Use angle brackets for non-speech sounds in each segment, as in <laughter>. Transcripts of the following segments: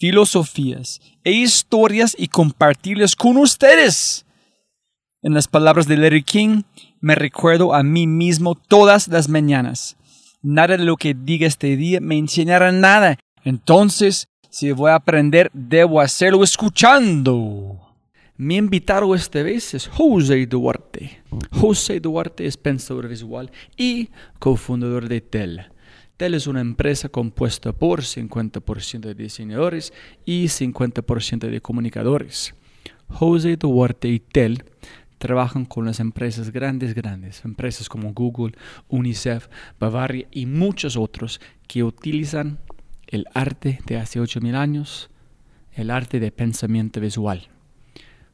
filosofías e historias y compartirlas con ustedes. En las palabras de Larry King, me recuerdo a mí mismo todas las mañanas. Nada de lo que diga este día me enseñará nada. Entonces, si voy a aprender, debo hacerlo escuchando. Mi invitado esta vez es José Duarte. José Duarte es pensador visual y cofundador de TEL TEL es una empresa compuesta por 50% de diseñadores y 50% de comunicadores. José Duarte y TEL trabajan con las empresas grandes, grandes, empresas como Google, UNICEF, Bavaria y muchos otros que utilizan el arte de hace 8.000 años, el arte de pensamiento visual.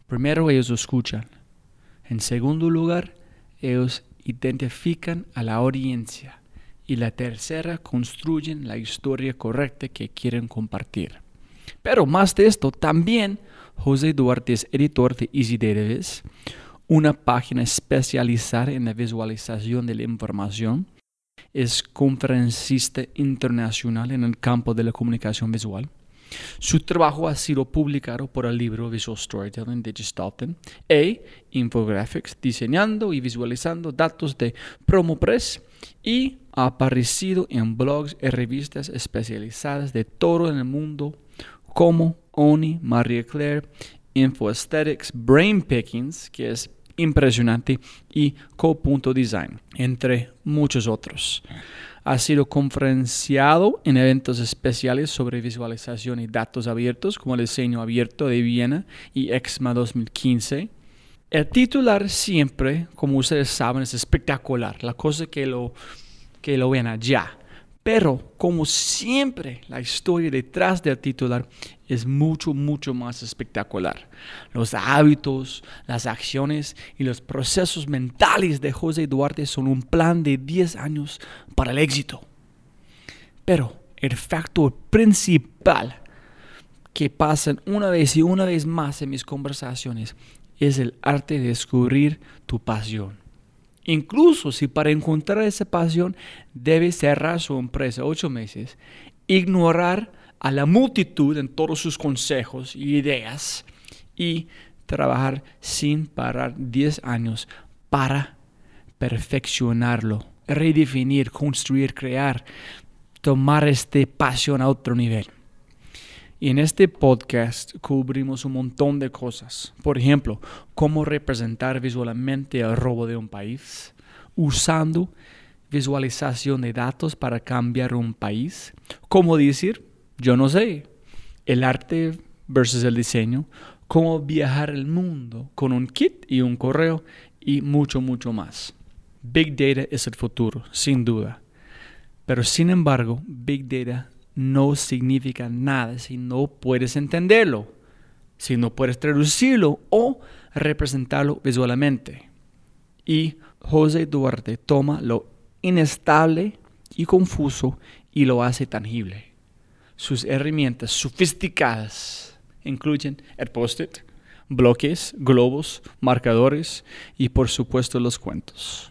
Primero ellos escuchan. En segundo lugar, ellos identifican a la audiencia y la tercera construyen la historia correcta que quieren compartir. Pero más de esto, también José Duarte es editor de Easy Database, una página especializada en la visualización de la información. Es conferencista internacional en el campo de la comunicación visual. Su trabajo ha sido publicado por el libro Visual Storytelling de Gestalten e Infographics, diseñando y visualizando datos de PromoPress y ha aparecido en blogs y revistas especializadas de todo el mundo como Oni, Marie Claire, InfoAesthetics, Brain Pickings, que es impresionante, y Co.design, entre muchos otros. Ha sido conferenciado en eventos especiales sobre visualización y datos abiertos, como el diseño abierto de Viena y EXMA 2015. El titular siempre, como ustedes saben, es espectacular. La cosa que lo, que lo ven allá. Pero, como siempre, la historia detrás del titular es mucho, mucho más espectacular. Los hábitos, las acciones y los procesos mentales de José Duarte son un plan de 10 años para el éxito. Pero el factor principal que pasan una vez y una vez más en mis conversaciones es el arte de descubrir tu pasión. Incluso si para encontrar esa pasión debes cerrar su empresa ocho meses, ignorar a la multitud en todos sus consejos y ideas y trabajar sin parar 10 años para perfeccionarlo, redefinir, construir, crear, tomar esta pasión a otro nivel. Y en este podcast cubrimos un montón de cosas. Por ejemplo, cómo representar visualmente el robo de un país, usando visualización de datos para cambiar un país. Cómo decir, yo no sé, el arte versus el diseño. Cómo viajar el mundo con un kit y un correo y mucho, mucho más. Big Data es el futuro, sin duda. Pero sin embargo, Big Data no significa nada si no puedes entenderlo, si no puedes traducirlo o representarlo visualmente. Y José Duarte toma lo inestable y confuso y lo hace tangible. Sus herramientas sofisticadas incluyen el post-it, bloques, globos, marcadores y por supuesto los cuentos.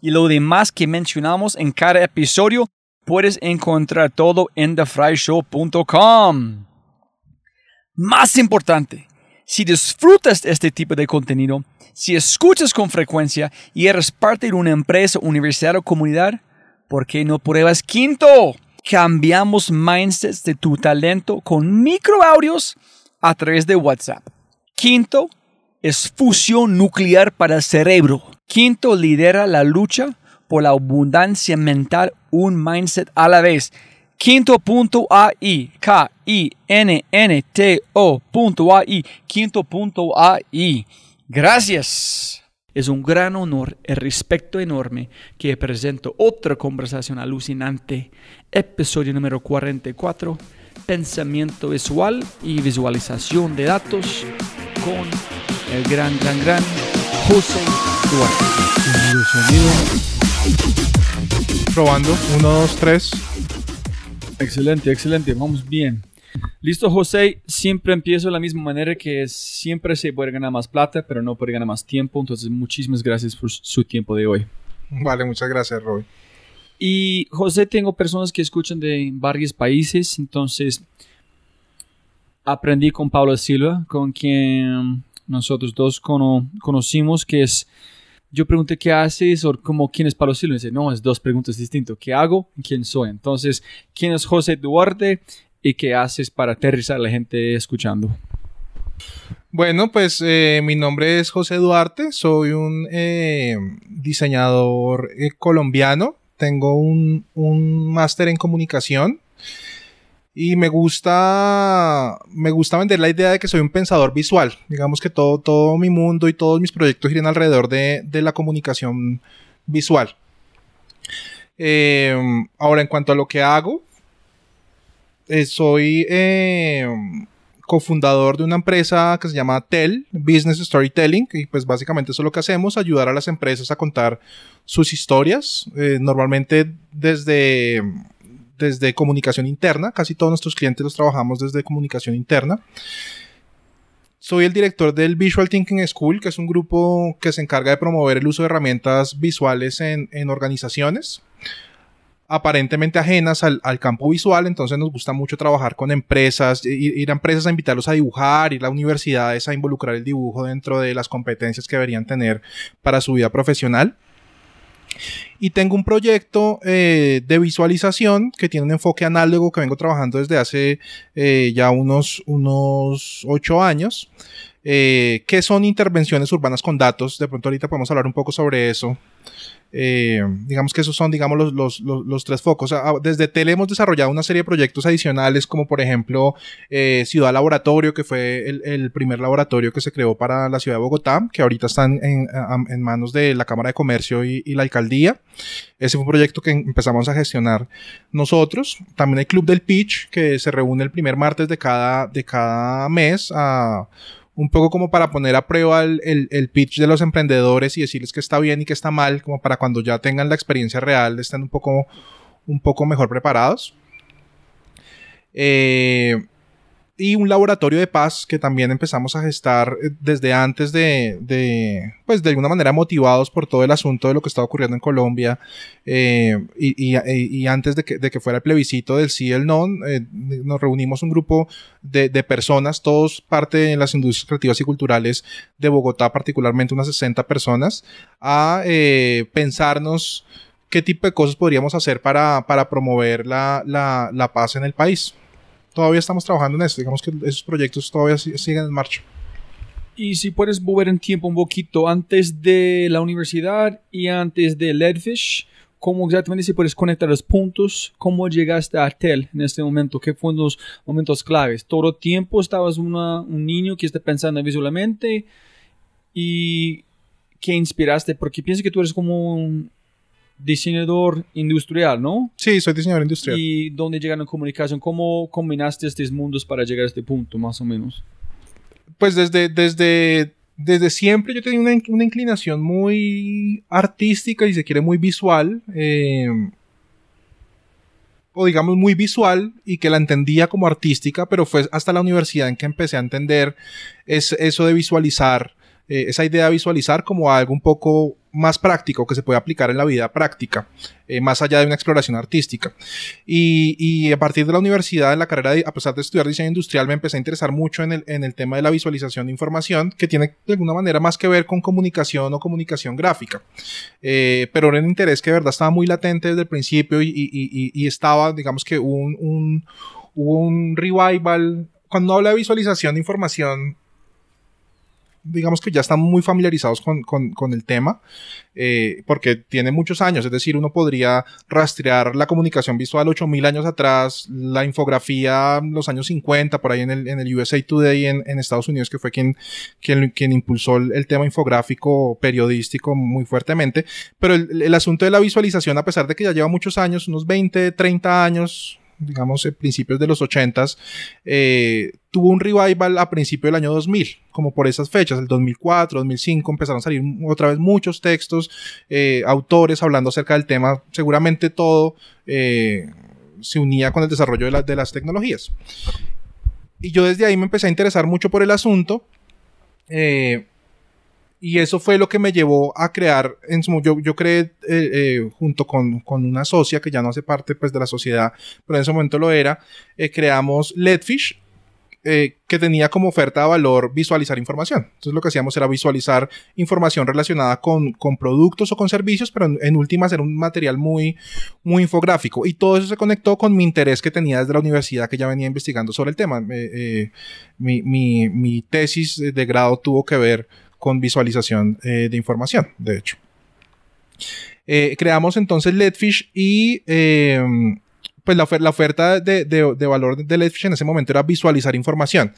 y lo demás que mencionamos en cada episodio, puedes encontrar todo en thefryshow.com. Más importante, si disfrutas este tipo de contenido, si escuchas con frecuencia y eres parte de una empresa, universidad o comunidad, ¿por qué no pruebas Quinto? Cambiamos mindsets de tu talento con microaudios a través de WhatsApp. Quinto es fusión nuclear para el cerebro. Quinto lidera la lucha por la abundancia mental, un mindset a la vez. Quinto.ai, K-I-N-N-T-O.ai, quinto.ai. Gracias. Es un gran honor y respeto enorme que presento otra conversación alucinante, episodio número 44, pensamiento visual y visualización de datos con el gran, gran, gran José Duarte. Probando. Uno, dos, tres. Excelente, excelente, vamos bien. Listo, José, siempre empiezo de la misma manera que siempre se puede ganar más plata, pero no puede ganar más tiempo. Entonces, muchísimas gracias por su tiempo de hoy. Vale, muchas gracias, Roy. Y José, tengo personas que escuchan de varios países, entonces aprendí con Pablo Silva, con quien nosotros dos conocimos, que es, yo pregunté qué haces o como quién es Pablo Silva, y dice, no, es dos preguntas distintas, ¿qué hago y quién soy? Entonces, ¿quién es José Duarte y qué haces para aterrizar a la gente escuchando? Bueno, pues eh, mi nombre es José Duarte, soy un eh, diseñador eh, colombiano, tengo un, un máster en comunicación y me gusta, me gusta vender la idea de que soy un pensador visual. Digamos que todo, todo mi mundo y todos mis proyectos giran alrededor de, de la comunicación visual. ahora, en cuanto a lo que hago, soy cofundador de una empresa que se llama TEL, Business Storytelling, y pues básicamente eso es lo que hacemos, ayudar a las empresas a contar sus historias, eh, normalmente desde, desde comunicación interna, casi todos nuestros clientes los trabajamos desde comunicación interna. Soy el director del Visual Thinking School, que es un grupo que se encarga de promover el uso de herramientas visuales en, en organizaciones aparentemente ajenas al, campo visual, entonces nos gusta mucho trabajar con empresas, ir, a empresas a invitarlos a dibujar, ir a universidades a involucrar el dibujo dentro de las competencias que deberían tener para su vida profesional. Y tengo un proyecto eh, de visualización que tiene un enfoque análogo que vengo trabajando desde hace eh, ya unos, unos ocho años, eh, que son intervenciones urbanas con datos. De pronto ahorita podemos hablar un poco sobre eso. Eh, digamos que esos son, digamos, los, los, los, tres focos. Desde Tele hemos desarrollado una serie de proyectos adicionales, como por ejemplo eh, Ciudad Laboratorio, que fue el, el, primer laboratorio que se creó para la ciudad de Bogotá, que ahorita están en, manos de la Cámara de Comercio y, la Alcaldía. Ese fue un proyecto que empezamos a gestionar nosotros. También hay Club del Pitch, que se reúne el primer martes de cada, de cada mes a un poco como para poner a prueba el, pitch de los emprendedores y decirles que está bien y que está mal, como para cuando ya tengan la experiencia real estén un poco, un poco mejor preparados. Eh, y un laboratorio de paz que también empezamos a gestar eh, desde antes de, de, pues de alguna manera motivados por todo el asunto de lo que estaba ocurriendo en Colombia eh, y, y, y, antes de que, de que, fuera el plebiscito del sí y el no, eh, nos reunimos un grupo de, de, personas, todos parte de las industrias creativas y culturales de Bogotá, particularmente unas 60 personas, a eh, pensarnos qué tipo de cosas podríamos hacer para, para promover la, la, la paz en el país todavía estamos trabajando en eso. Digamos que esos proyectos todavía siguen en marcha. Y si puedes volver en tiempo un poquito antes de la universidad y antes de Leadfish, ¿cómo exactamente si puedes conectar los puntos? ¿Cómo llegaste a TEL en este momento? ¿Qué fueron los momentos claves? ¿Todo tiempo estabas un niño que está pensando visualmente? ¿Y qué inspiraste? Porque pienso que tú eres como un, diseñador industrial, ¿no? Sí, soy diseñador industrial. ¿Y dónde llegaron comunicación? ¿Cómo combinaste estos mundos para llegar a este punto, más o menos? Pues desde, desde desde siempre yo tenía una, una inclinación muy artística y se quiere muy visual. eh, o digamos muy visual y que la entendía como artística, pero fue hasta la universidad en que empecé a entender es, eso de visualizar, eh, esa idea de visualizar como algo un poco más práctico que se puede aplicar en la vida práctica, eh, más allá de una exploración artística. Y, a partir de la universidad, en la carrera, de, a pesar de estudiar diseño industrial, me empecé a interesar mucho en el, en el tema de la visualización de información, que tiene de alguna manera más que ver con comunicación o comunicación gráfica. Eh, pero era un interés que de verdad estaba muy latente desde el principio y, estaba, digamos que un, un revival. Cuando habla de visualización de información, digamos que ya están muy familiarizados con, con, con el tema, eh, porque tiene muchos años, es decir, uno podría rastrear la comunicación visual 8000 años atrás, la infografía los años 50, por ahí en el, en el USA Today en, en Estados Unidos, que fue quien, quien, quien impulsó el, el, tema infográfico periodístico muy fuertemente, pero el, el asunto de la visualización, a pesar de que ya lleva muchos años, unos 20, 30 años, digamos, en principios de los 80s, eh, tuvo un revival a principios del año 2000, como por esas fechas, el 2004, 2005, empezaron a salir otra vez muchos textos, eh, autores hablando acerca del tema, seguramente todo eh, se unía con el desarrollo de, la, de, las tecnologías. Y yo desde ahí me empecé a interesar mucho por el asunto. Eh, y eso fue lo que me llevó a crear, en su, yo, yo creé eh, eh, junto con, con, una socia que ya no hace parte pues, de la sociedad, pero en ese momento lo era, eh, creamos Letfish, eh, que tenía como oferta de valor visualizar información. Entonces lo que hacíamos era visualizar información relacionada con, con productos o con servicios, pero en, en últimas era un material muy, muy infográfico. Y todo eso se conectó con mi interés que tenía desde la universidad que ya venía investigando sobre el tema. Mi, mi, mi tesis de grado tuvo que ver con visualización eh, de información, de hecho. Eh, creamos entonces Letfish y eh, pues la, ofer la oferta de, de, de, valor de Letfish en ese momento era visualizar información.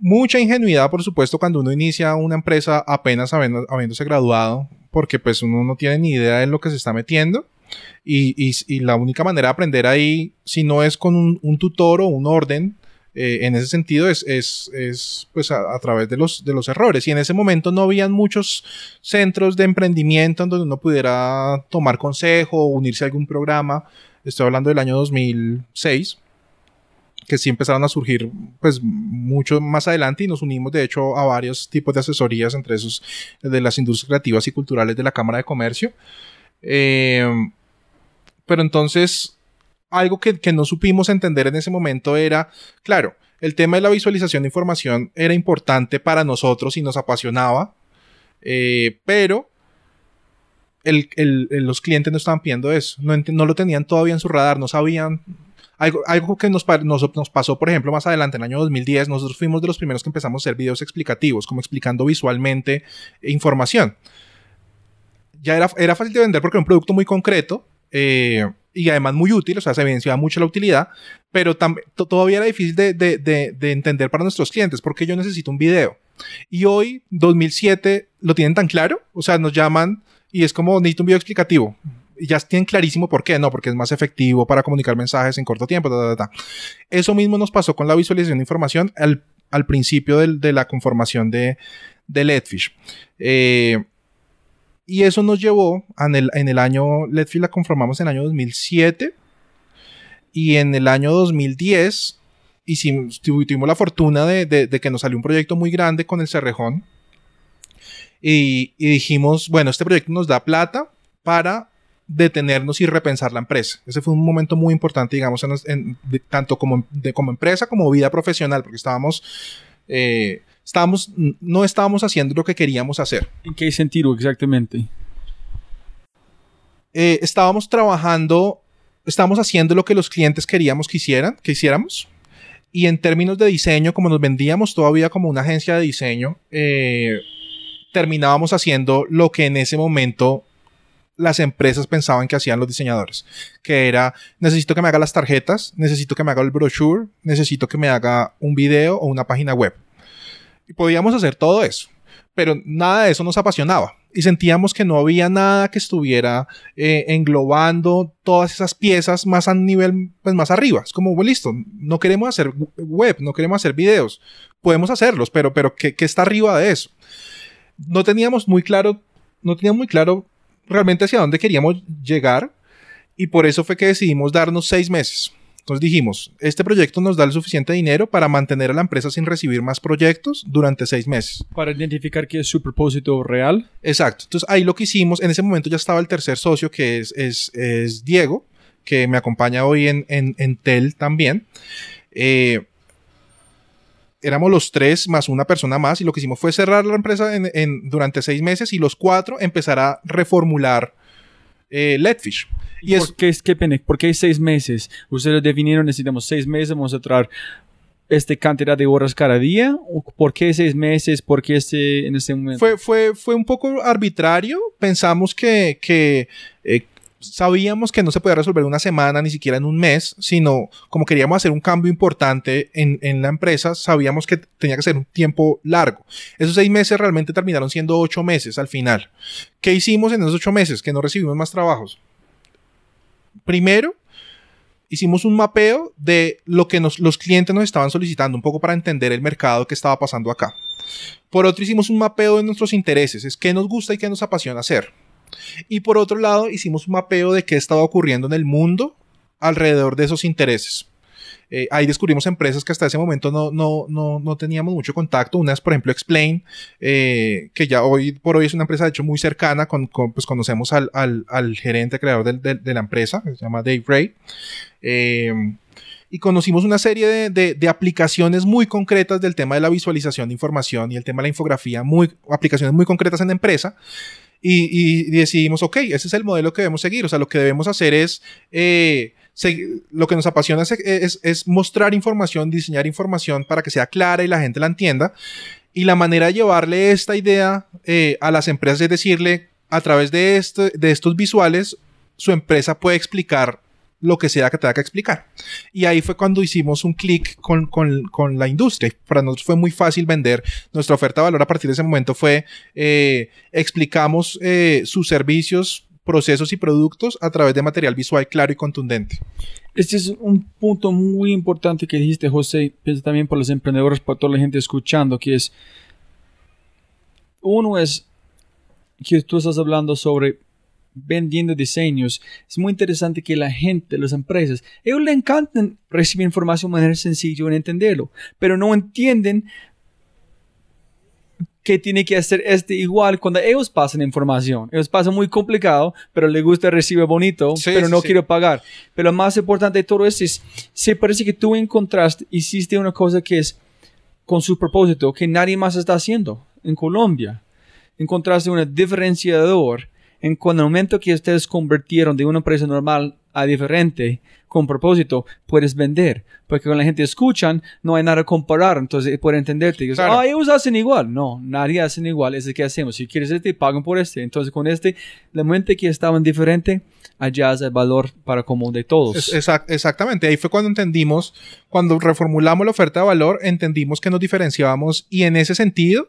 Mucha ingenuidad, por supuesto, cuando uno inicia una empresa apenas habiendo, habiéndose graduado, porque pues uno no tiene ni idea de lo que se está metiendo. Y, y, y la única manera de aprender ahí, si no es con un, un tutor o un orden, eh, en ese sentido es, es, es pues a, a, través de los, de los errores. Y en ese momento no habían muchos centros de emprendimiento en donde uno pudiera tomar consejo unirse a algún programa. Estoy hablando del año 2006 que sí empezaron a surgir pues mucho más adelante y nos unimos de hecho a varios tipos de asesorías entre esos de las industrias creativas y culturales de la Cámara de Comercio eh, pero entonces algo que, que, no supimos entender en ese momento era, claro, el tema de la visualización de información era importante para nosotros y nos apasionaba, eh, pero el, el, los clientes no estaban pidiendo eso, no, no, lo tenían todavía en su radar, no sabían. Algo, algo que nos, nos, nos, pasó, por ejemplo, más adelante, en el año 2010, nosotros fuimos de los primeros que empezamos a hacer videos explicativos, como explicando visualmente información. Ya era, era fácil de vender porque era un producto muy concreto, eh, y además muy útil, o sea, se evidenciaba mucho la utilidad, pero todavía era difícil de, de, de, de, entender para nuestros clientes porque yo necesito un video. Y hoy, 2007, lo tienen tan claro, o sea, nos llaman y es como, necesito un video explicativo. Y ya tienen clarísimo por qué, no, porque es más efectivo para comunicar mensajes en corto tiempo. Ta, ta, ta. Eso mismo nos pasó con la visualización de información al, al principio de, de, la conformación de, de Letfish. Eh, y eso nos llevó en el, en el año, Letfish la conformamos en el año 2007 y en el año 2010 hicimos, tuvimos la fortuna de, de, de, que nos salió un proyecto muy grande con el Cerrejón y, y, dijimos, bueno, este proyecto nos da plata para detenernos y repensar la empresa. Ese fue un momento muy importante, digamos, de, tanto como, como empresa como vida profesional, porque estábamos... Eh, estábamos, no estábamos haciendo lo que queríamos hacer. ¿En qué sentido exactamente? Eh, estábamos trabajando, estábamos haciendo lo que los clientes queríamos que hicieran, que hiciéramos. Y en términos de diseño, como nos vendíamos todavía como una agencia de diseño, eh, terminábamos haciendo lo que en ese momento las empresas pensaban que hacían los diseñadores, que era, necesito que me haga las tarjetas, necesito que me haga el brochure, necesito que me haga un video o una página web. Podíamos hacer todo eso, pero nada de eso nos apasionaba. Y sentíamos que no había nada que estuviera eh, englobando todas esas piezas más a nivel, pues más arriba. Es como, bueno, listo, no queremos hacer web, no queremos hacer videos. podemos hacerlos, pero, pero ¿qué, qué está arriba de eso? No teníamos muy claro, no teníamos muy claro realmente hacia dónde queríamos llegar y por eso fue que decidimos darnos seis meses. Entonces dijimos, este proyecto nos da el suficiente dinero para mantener a la empresa sin recibir más proyectos durante seis meses. Para identificar qué es su propósito real. Exacto. Entonces ahí lo que hicimos, en ese momento ya estaba el tercer socio que es, es, es Diego, que me acompaña hoy en, en, en TEL también. Eh, éramos los tres más una persona más y lo que hicimos fue cerrar la empresa en, en, durante seis meses y los cuatro empezar a reformular eh, Letfish. Y ¿Por, es, qué, qué pena? ¿Por qué seis meses? Ustedes definieron, necesitamos seis meses, vamos a traer esta cantidad de horas cada día? ¿O ¿Por qué seis meses? ¿Por qué este, en ese momento? Fue, fue, fue un poco arbitrario. Pensamos que, que eh, sabíamos que no se podía resolver una semana, ni siquiera en un mes, sino como queríamos hacer un cambio importante en, la empresa, sabíamos que tenía que ser un tiempo largo. Esos seis meses realmente terminaron siendo ocho meses al final. ¿Qué hicimos en esos ocho meses? Que no recibimos más trabajos. Primero, hicimos un mapeo de lo que los clientes nos estaban solicitando, un poco para entender el mercado que estaba pasando acá. Por otro, hicimos un mapeo de nuestros intereses, es qué nos gusta y qué nos apasiona hacer. Y por otro lado, hicimos un mapeo de qué estaba ocurriendo en el mundo alrededor de esos intereses. Eh, ahí descubrimos empresas que hasta ese momento no, no, no, no teníamos mucho contacto. Una es, por ejemplo, Explain, eh, que ya hoy por hoy es una empresa, de hecho, muy cercana. Con, con pues conocemos al, al, al gerente creador de, la empresa, que se llama Dave Ray. Eh, y conocimos una serie de, de, de, aplicaciones muy concretas del tema de la visualización de información y el tema de la infografía, muy, aplicaciones muy concretas en la empresa. Y, decidimos, ok, ese es el modelo que debemos seguir. O sea, lo que debemos hacer es, eh, lo que nos apasiona es, mostrar información, diseñar información para que sea clara y la gente la entienda. Y la manera de llevarle esta idea eh, a las empresas es decirle, a través de, este, de estos visuales, su empresa puede explicar lo que sea que tenga que explicar. Y ahí fue cuando hicimos un clic con, con, con, la industria. Para nosotros fue muy fácil vender. Nuestra oferta de valor a partir de ese momento fue, eh, explicamos eh, sus servicios, procesos y productos a través de material visual claro y contundente. Este es un punto muy importante que dijiste, José, pienso también por los emprendedores, para toda la gente escuchando, que es, uno es que tú estás hablando sobre vendiendo diseños, es muy interesante que la gente, las empresas, ellos le encantan recibir información de manera sencilla en entenderlo, pero no entienden que tiene que hacer este igual cuando ellos pasan información. Ellos pasan muy complicado, pero les gusta recibir bonito, sí, pero no sí, quiero pagar. Pero lo más importante de todo esto es, se parece que tú encontraste, hiciste una cosa que es con su propósito, que nadie más está haciendo en Colombia. Encontraste un diferenciador en cuando el momento que ustedes convirtieron de una empresa normal a diferente con propósito, puedes vender. Porque cuando la gente escuchan, no hay nada a comparar. Entonces, puede entenderte. Dices, claro. ah, ellos hacen igual. No, nadie hacen igual. Es el que hacemos. Si quieres este, pagan por este. Entonces, con este, el momento que estaban diferente, allá es el valor para común de todos. Exact exactamente. Ahí fue cuando entendimos, cuando reformulamos la oferta de valor, entendimos que nos diferenciábamos y en ese sentido,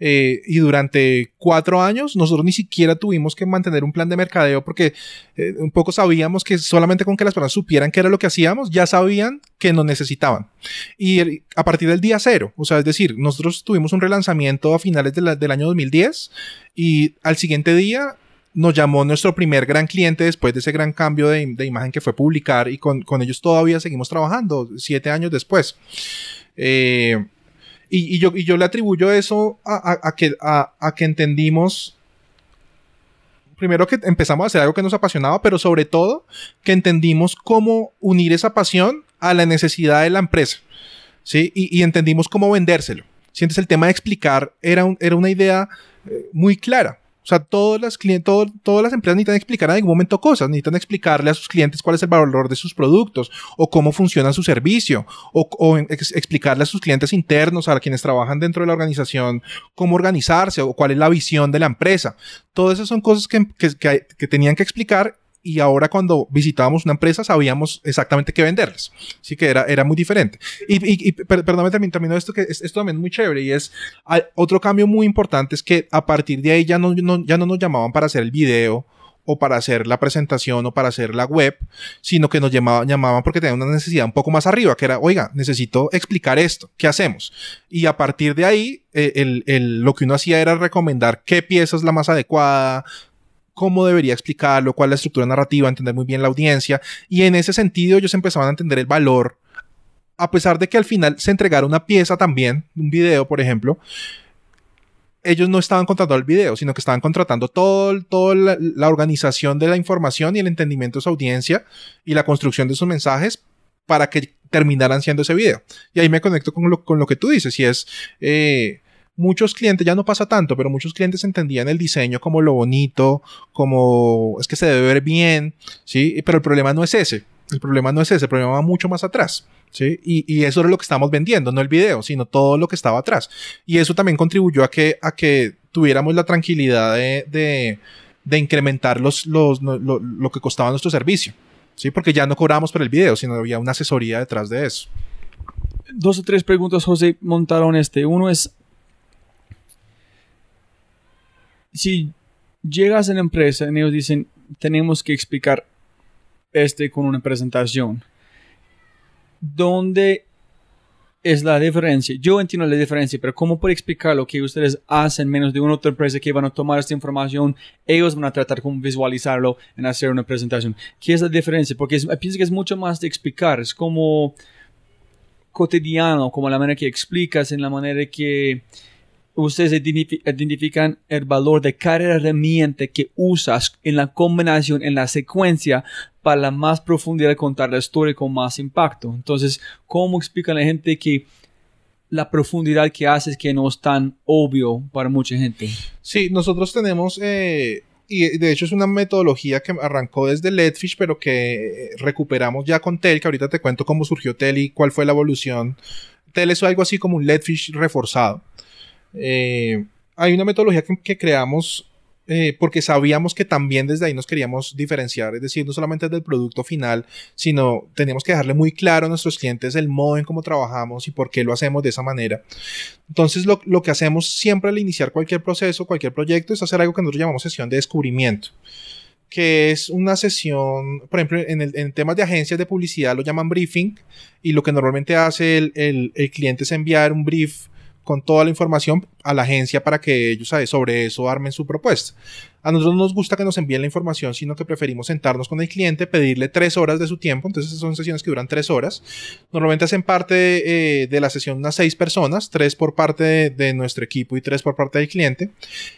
eh, y durante cuatro años nosotros ni siquiera tuvimos que mantener un plan de mercadeo porque eh, un poco sabíamos que solamente con que las personas supieran qué era lo que hacíamos, ya sabían que nos necesitaban. Y el, a partir del día cero, o sea, es decir, nosotros tuvimos un relanzamiento a finales de la, del año 2010 y al siguiente día nos llamó nuestro primer gran cliente después de ese gran cambio de, de imagen que fue publicar y con, con, ellos todavía seguimos trabajando siete años después. Eh, y, yo, le atribuyo eso a, que, entendimos, primero que empezamos a hacer algo que nos apasionaba, pero sobre todo que entendimos cómo unir esa pasión a la necesidad de la empresa. ¿sí? Y, y entendimos cómo vendérselo. Sientes el tema de explicar era, un, era una idea eh, muy clara. O sea, todas las, todo, todas las empresas necesitan explicar en algún momento cosas, necesitan explicarle a sus clientes cuál es el valor de sus productos o cómo funciona su servicio o, o ex, explicarle a sus clientes internos, a quienes trabajan dentro de la organización, cómo organizarse o cuál es la visión de la empresa. Todas esas son cosas que tenían que explicar y ahora cuando visitábamos una empresa sabíamos exactamente qué venderles. Así que era, era muy diferente. Y, y, y perdóname termino esto que es, esto también es muy chévere y es hay, otro cambio muy importante es que a partir de ahí ya no, no, ya no nos llamaban para hacer el video o para hacer la presentación o para hacer la web, sino que nos llamaban, llamaban porque tenían una necesidad un poco más arriba, que era, oiga, necesito explicar esto, ¿qué hacemos? Y a partir de ahí, eh, el, el, lo que uno hacía era recomendar qué pieza es la más adecuada, cómo debería explicarlo, cuál es la estructura narrativa, entender muy bien la audiencia. Y en ese sentido ellos empezaban a entender el valor, a pesar de que al final se entregara una pieza también, un video, por ejemplo, ellos no estaban contratando el video, sino que estaban contratando todo, toda la, la, organización de la información y el entendimiento de su audiencia y la construcción de sus mensajes para que terminaran siendo ese video. Y ahí me conecto con lo, con lo que tú dices, y es... Eh, muchos clientes, ya no pasa tanto, pero muchos clientes entendían el diseño como lo bonito, como es que se debe ver bien, ¿sí? Pero el problema no es ese, el problema no es ese, el problema va mucho más atrás. ¿Sí? Y, y, eso era lo que estamos vendiendo, no el video, sino todo lo que estaba atrás. Y eso también contribuyó a que, a que tuviéramos la tranquilidad de, de, de incrementar los, los, lo, lo, lo, que costaba nuestro servicio. ¿Sí? Porque ya no cobrábamos por el video, sino había una asesoría detrás de eso. Dos o tres preguntas, José, montaron este. Uno es, si llegas a la empresa y ellos dicen, tenemos que explicar este con una presentación, ¿dónde es la diferencia? Yo entiendo la diferencia, pero ¿cómo puedo explicar lo que ustedes hacen menos de una otra empresa que van a tomar esta información? Ellos van a tratar como visualizarlo en hacer una presentación. ¿Qué es la diferencia? Porque es, pienso que es mucho más de explicar, es como cotidiano, como la manera que explicas, en la manera que ustedes identifican el valor de cada herramienta que usas en la combinación, en la secuencia, para la más profundidad de contar la historia con más impacto. Entonces, ¿cómo explica la gente que la profundidad que haces que no es tan obvio para mucha gente? Sí, nosotros tenemos... Eh y de hecho es una metodología que arrancó desde Letfish, pero que recuperamos ya con Tel, que ahorita te cuento cómo surgió Tel y cuál fue la evolución. Tel es algo así como un Letfish reforzado. Eh, hay una metodología que, que creamos eh, porque sabíamos que también desde ahí nos queríamos diferenciar, es decir, no solamente del producto final, sino teníamos que dejarle muy claro a nuestros clientes el modo en cómo trabajamos y por qué lo hacemos de esa manera. Entonces, lo, lo que hacemos siempre al iniciar cualquier proceso, cualquier proyecto, es hacer algo que nosotros llamamos sesión de descubrimiento que es una sesión, por ejemplo, en, el, en temas de agencias de publicidad lo llaman briefing y lo que normalmente hace el, el, el cliente es enviar un brief con toda la información a la agencia para que ellos sobre eso armen su propuesta. A nosotros no nos gusta que nos envíen la información, sino que preferimos sentarnos con el cliente, pedirle tres horas de su tiempo. Entonces son sesiones que duran tres horas. Normalmente hacen parte de, eh, de la sesión unas seis personas, tres por parte de, de, nuestro equipo y tres por parte del cliente.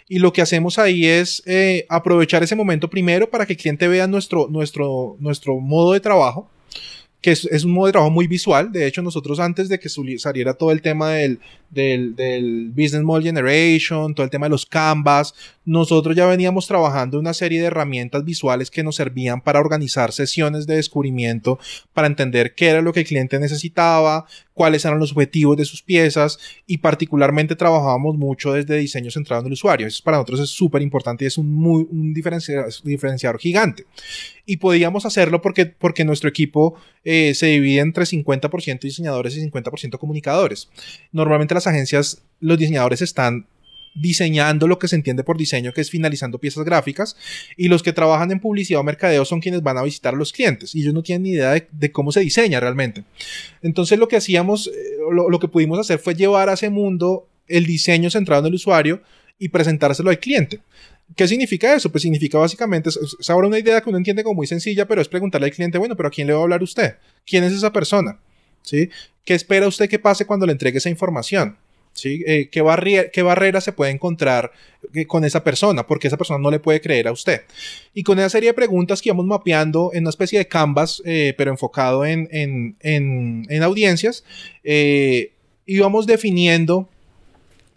Y lo que hacemos ahí es eh, aprovechar ese momento primero para que el cliente vea nuestro, nuestro, nuestro modo de trabajo que es, es, un modo de trabajo muy visual. De hecho, nosotros antes de que saliera todo el tema del, del, del, Business Model Generation, todo el tema de los Canvas, nosotros ya veníamos trabajando una serie de herramientas visuales que nos servían para organizar sesiones de descubrimiento, para entender qué era lo que el cliente necesitaba, cuáles eran los objetivos de sus piezas y particularmente trabajábamos mucho desde diseño centrado en el usuario. Eso para nosotros es súper importante y es un, muy, un diferenciador, diferenciador gigante. Y podíamos hacerlo porque, porque nuestro equipo eh, se divide entre 50% diseñadores y 50% comunicadores. Normalmente las agencias, los diseñadores están diseñando lo que se entiende por diseño, que es finalizando piezas gráficas, y los que trabajan en publicidad o mercadeo son quienes van a visitar a los clientes, y ellos no tienen ni idea de, cómo se diseña realmente. Entonces lo que hacíamos, eh, lo, que pudimos hacer fue llevar a ese mundo el diseño centrado en el usuario y presentárselo al cliente. ¿Qué significa eso? Pues significa básicamente, es ahora una idea que uno entiende como muy sencilla, pero es preguntarle al cliente, bueno, pero ¿a quién le va a hablar usted? ¿Quién es esa persona? ¿Sí? ¿Qué espera usted que pase cuando le entregue esa información? ¿Sí? Eh, ¿qué, barri ¿Qué barrera se puede encontrar eh, con esa persona? Porque esa persona no le puede creer a usted. Y con esa serie de preguntas que íbamos mapeando en una especie de canvas, eh, pero enfocado en, en, en, en audiencias, íbamos definiendo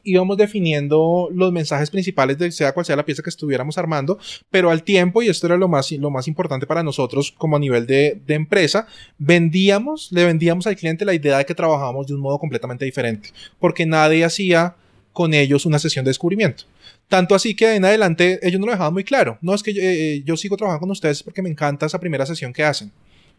íbamos definiendo los mensajes principales de sea cual sea la pieza que estuviéramos armando, pero al tiempo, y esto era lo más, lo más importante para nosotros como a nivel de, de empresa, vendíamos, le vendíamos al cliente la idea de que trabajábamos de un modo completamente diferente, porque nadie hacía con ellos una sesión de descubrimiento. Tanto así que en adelante ellos no lo dejaban muy claro. No es que eh, yo sigo trabajando con ustedes porque me encanta esa primera sesión que hacen.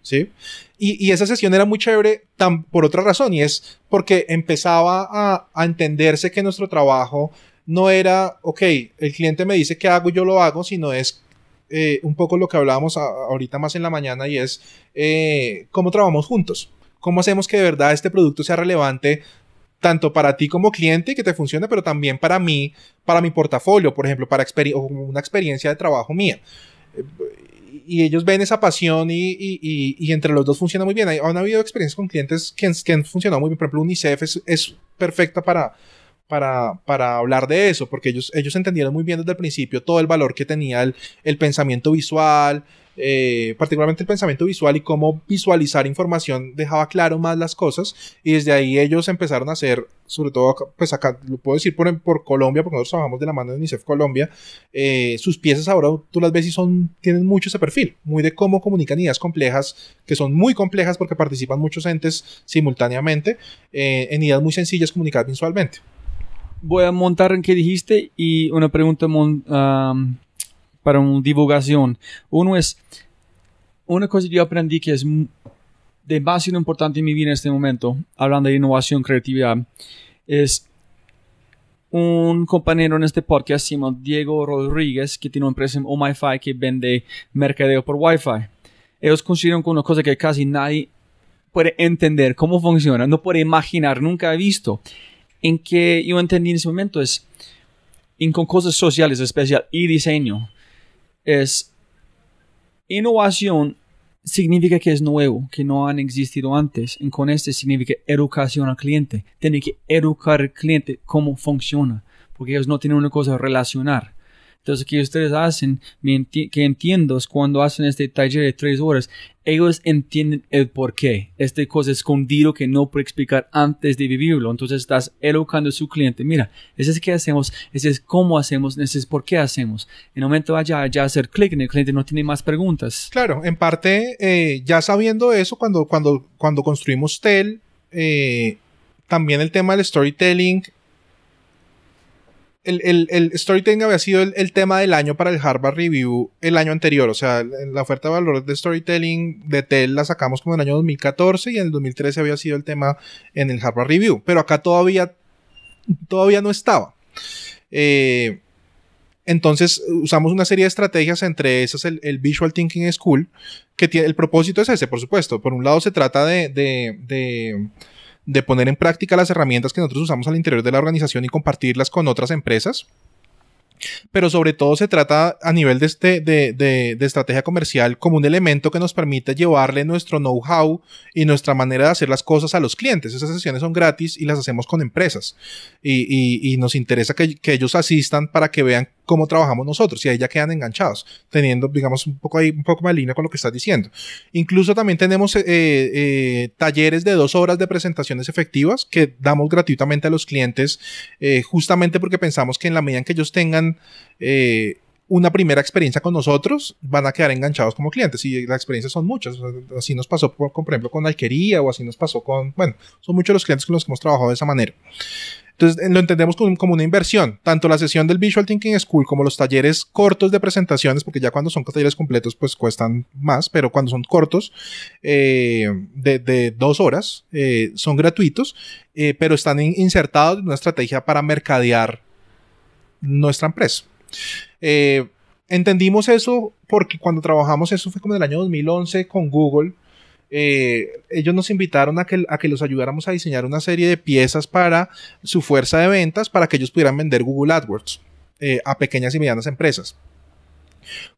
¿Sí? Y, y, esa sesión era muy chévere tan, por otra razón, y es porque empezaba a, a, entenderse que nuestro trabajo no era, ok, el cliente me dice qué hago y yo lo hago, sino es eh, un poco lo que hablábamos ahorita más en la mañana y es eh, cómo trabajamos juntos. ¿Cómo hacemos que de verdad este producto sea relevante tanto para ti como cliente que te funcione, pero también para mí, para mi portafolio, por ejemplo, para o una experiencia de trabajo mía? Y ellos ven esa pasión y, y- y- entre los dos funciona muy bien. Han habido experiencias con clientes que, que han funcionado muy bien. Por ejemplo, UNICEF es, es perfecta para, para, para hablar de eso, porque ellos, ellos entendieron muy bien desde el principio todo el valor que tenía el, el pensamiento visual, eh, particularmente el pensamiento visual y cómo visualizar información dejaba claro más las cosas y desde ahí ellos empezaron a hacer, sobre todo pues acá lo puedo decir por, Colombia, porque nosotros trabajamos de la mano de UNICEF Colombia, eh, sus piezas ahora tú las ves y son, tienen mucho ese perfil, muy de cómo comunican ideas complejas, que son muy complejas porque participan muchos entes simultáneamente, eh, en ideas muy sencillas comunicadas visualmente. Voy a montar en qué dijiste y una pregunta um, para una divulgación. Uno es, una cosa que yo aprendí que es demasiado importante en mi vida en este momento, hablando de innovación, creatividad, es un compañero en este podcast, se llama Diego Rodríguez, que tiene una empresa en OMiFi que vende mercadeo por Wi-Fi. Ellos consideran una cosa que casi nadie puede entender cómo funciona, no puede imaginar, nunca ha visto en que yo entendí en ese momento es en con cosas sociales especial y diseño es innovación significa que es nuevo, que no han existido antes. Y con este significa educación al cliente. Tiene que educar al cliente cómo funciona, porque ellos no tienen una cosa a relacionar. Entonces, que ustedes hacen, enti- que entiendo, cuando hacen este taller de tres horas, ellos entienden el por qué. Este cosa escondido que no puede explicar antes de vivirlo. Entonces, estás educando a su cliente. Mira, ese es qué hacemos, ese es cómo hacemos, ese es por qué hacemos. En el momento vaya ya hacer clic en el cliente, no tiene más preguntas. Claro, en parte, eh, ya sabiendo eso, cuando, cuando, cuando construimos TEL, eh, también el tema del storytelling, el, el- el storytelling había sido el, el tema del año para el Harvard Review el año anterior, o sea, la oferta de valor de storytelling de TEL la sacamos como en el año 2014 y en el 2013 había sido el tema en el Harvard Review, pero acá todavía, todavía no estaba. Eh, entonces usamos una serie de estrategias, entre esas el, el Visual Thinking School, que tiene, el propósito es ese, por supuesto. Por un lado se trata de, de poner en práctica las herramientas que nosotros usamos al interior de la organización y compartirlas con otras empresas. Pero sobre todo se trata a nivel de, este, de, de, de estrategia comercial como un elemento que nos permite llevarle nuestro know-how y nuestra manera de hacer las cosas a los clientes. Esas sesiones son gratis y las hacemos con empresas. Y, y, y nos interesa que, que ellos asistan para que vean cómo trabajamos nosotros y ahí ya quedan enganchados, teniendo, digamos, un poco ahí, un poco más línea con lo que estás diciendo. Incluso también tenemos eh, eh, talleres de dos horas de presentaciones efectivas que damos gratuitamente a los clientes, eh, justamente porque pensamos que en la medida en que ellos tengan una primera experiencia con nosotros, van a quedar enganchados como clientes. Y las experiencias son muchas. Así nos pasó, por ejemplo, con Alquería o así nos pasó con, bueno, son muchos los clientes con los que hemos trabajado de esa manera. Entonces eh, lo entendemos como, una inversión. Tanto la sesión del Visual Thinking School como los talleres cortos de presentaciones, porque ya cuando son talleres completos pues cuestan más, pero cuando son cortos eh, de, dos horas eh, son gratuitos, pero están in insertados en una estrategia para mercadear nuestra empresa. Entendimos eso porque cuando trabajamos, eso fue como en el año 2011 con Google. Eh, ellos nos invitaron a que, a que los ayudáramos a diseñar una serie de piezas para su fuerza de ventas para que ellos pudieran vender Google AdWords eh, a pequeñas y medianas empresas.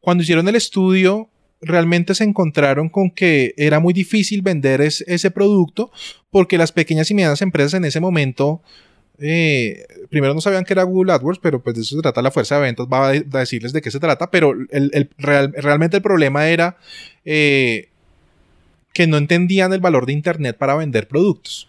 Cuando hicieron el estudio, realmente se encontraron con que era muy difícil vender es, ese producto porque las pequeñas y medianas empresas en ese momento eh, primero no sabían que era Google AdWords, pero pues de eso se trata la fuerza de ventas, va a, de, a decirles de qué se trata, pero realmente el problema era que no entendían el valor de Internet para vender productos.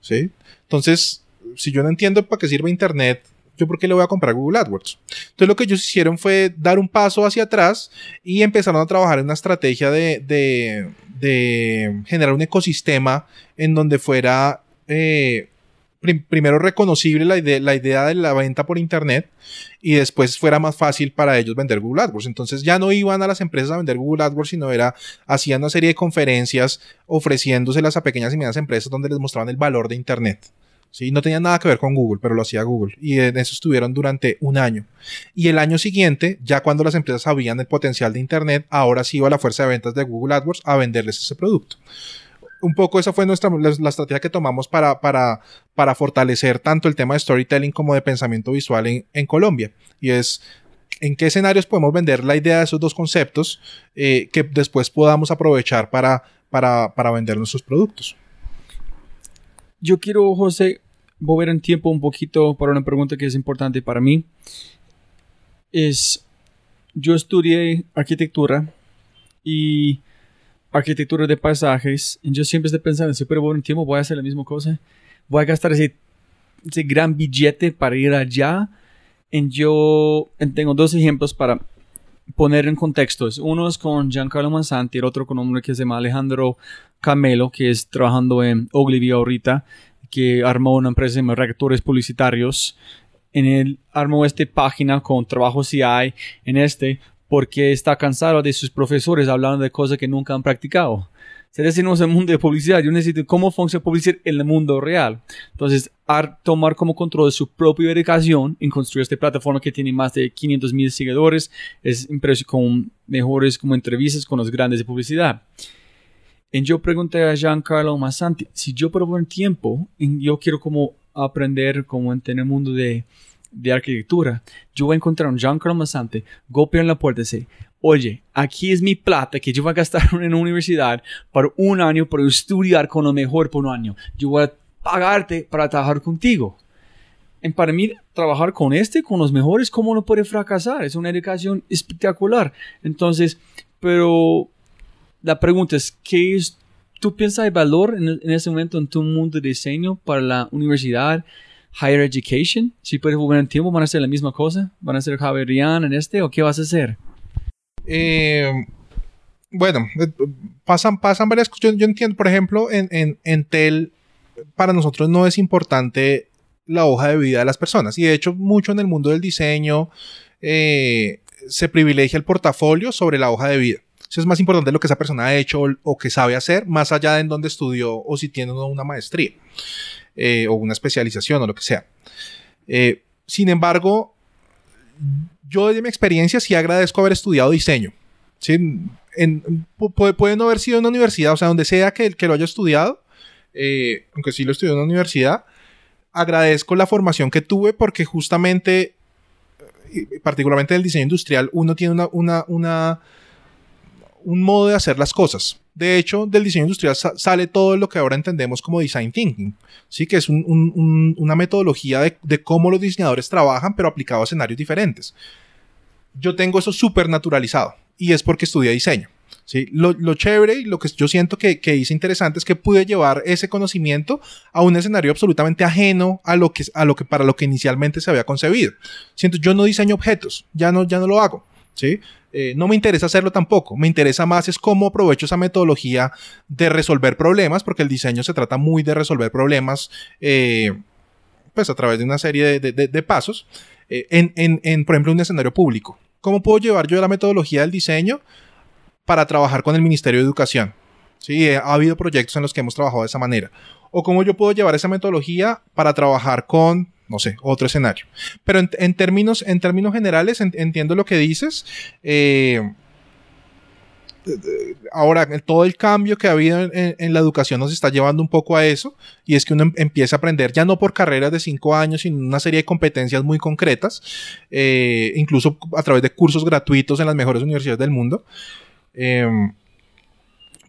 ¿sí? Entonces, si yo no entiendo para qué sirve Internet, ¿yo por qué le voy a comprar Google AdWords? Entonces lo que ellos hicieron fue dar un paso hacia atrás y empezaron a trabajar en una estrategia de, de, de generar un ecosistema en donde fuera... Eh, primero reconocible la idea, de la venta por internet y después fuera más fácil para ellos vender Google AdWords. Entonces ya no iban a las empresas a vender Google AdWords, sino era hacían una serie de conferencias ofreciéndoselas a pequeñas y medianas empresas donde les mostraban el valor de internet. ¿sí? No tenía nada que ver con Google, pero lo hacía Google. Y en eso estuvieron durante un año. Y el año siguiente, ya cuando las empresas sabían el potencial de Internet, ahora sí iba la fuerza de ventas de Google AdWords a venderles ese producto. Un poco esa fue nuestra, la, estrategia que tomamos para, para, para fortalecer tanto el tema de storytelling como de pensamiento visual en, en Colombia. Y es en qué escenarios podemos vender la idea de esos dos conceptos eh, que después podamos aprovechar para, para, para vender nuestros productos. Yo quiero, José, volver en tiempo un poquito para una pregunta que es importante para mí. Es, yo estudié arquitectura y arquitectura de paisajes. Yo siempre estoy pensando, si volver en tiempo, voy a hacer la misma cosa. Voy a gastar ese, ese gran billete para ir allá. Y yo tengo dos ejemplos para poner en contexto. Uno es con Giancarlo Manzanti, el otro con un hombre que se llama Alejandro Camelo, que es trabajando en Ogilvy ahorita, que armó una empresa de reactores publicitarios. En él armó esta página con trabajos CI en este porque está cansado de sus profesores hablando de cosas que nunca han practicado. Si decimos el mundo de publicidad, yo necesito cómo funciona publicidad en el mundo real. Entonces, tomar como control su propia educación en construir esta plataforma que tiene más de 500 mil seguidores, es con mejores como entrevistas con los grandes de publicidad. Y yo pregunté a Giancarlo Massanti, si yo por buen tiempo, yo quiero como aprender como en el mundo de, de arquitectura, yo voy a encontrar un Giancarlo Massanti, golpeo en la puerta y dice, oye, aquí es mi plata que yo voy a gastar <laughs> en una universidad por un año para estudiar con lo mejor por un año. Yo voy a pagarte para trabajar contigo. Y para mí, trabajar con este, con los mejores, ¿cómo no puede fracasar? Es una educación espectacular. Entonces, pero la pregunta es, ¿qué es, tú piensas hay valor en, en ese momento en tu mundo de diseño para la universidad, higher education? Si puedes volver en tiempo, ¿van a hacer la misma cosa? ¿Van a ser Javerian en este o qué vas a hacer? Eh, bueno, eh, pasan, pasan varias cosas. Yo, entiendo, por ejemplo, en, en, en TEL, para nosotros no es importante la hoja de vida de las personas. Y de hecho, mucho en el mundo del diseño eh, se privilegia el portafolio sobre la hoja de vida. Eso es más importante lo que esa persona ha hecho o, o que sabe hacer, más allá de en dónde estudió o si tiene una maestría eh, o una especialización o lo que sea. Eh, sin embargo, yo de mi experiencia sí agradezco haber estudiado diseño. puede, no haber sido en una universidad, o sea, donde sea que, lo haya estudiado, eh, aunque sí lo estudié en una universidad, agradezco la formación que tuve porque justamente, particularmente en el diseño industrial, uno tiene un modo de hacer las cosas. De hecho, del diseño industrial sa sale todo lo que ahora entendemos como design thinking, ¿sí? que es un, un, un, una metodología de, cómo los diseñadores trabajan, pero aplicado a escenarios diferentes. Yo tengo eso súper naturalizado y es porque estudié diseño. ¿sí? Lo, lo, chévere y lo que yo siento que, que hice interesante es que pude llevar ese conocimiento a un escenario absolutamente ajeno a lo que, a lo que para lo que inicialmente se había concebido. Siento, yo no diseño objetos, ya no, ya no lo hago. Eh, no me interesa hacerlo tampoco. Me interesa más es cómo aprovecho esa metodología de resolver problemas, porque el diseño se trata muy de resolver problemas, eh, pues a través de una serie de pasos, eh, en, en, en, por ejemplo, un escenario público. ¿Cómo puedo llevar yo la metodología del diseño para trabajar con el Ministerio de Educación? Sí, ha habido proyectos en los que hemos trabajado de esa manera. O cómo yo puedo llevar esa metodología para trabajar con no sé, otro escenario. Pero en, términos, en términos generales, en, entiendo lo que dices. Eh, ahora, todo el cambio que ha habido en, la educación nos está llevando un poco a eso, y es que uno empieza a aprender ya no por carreras de cinco años, sino una serie de competencias muy concretas, eh, incluso a través de cursos gratuitos en las mejores universidades del mundo. Eh,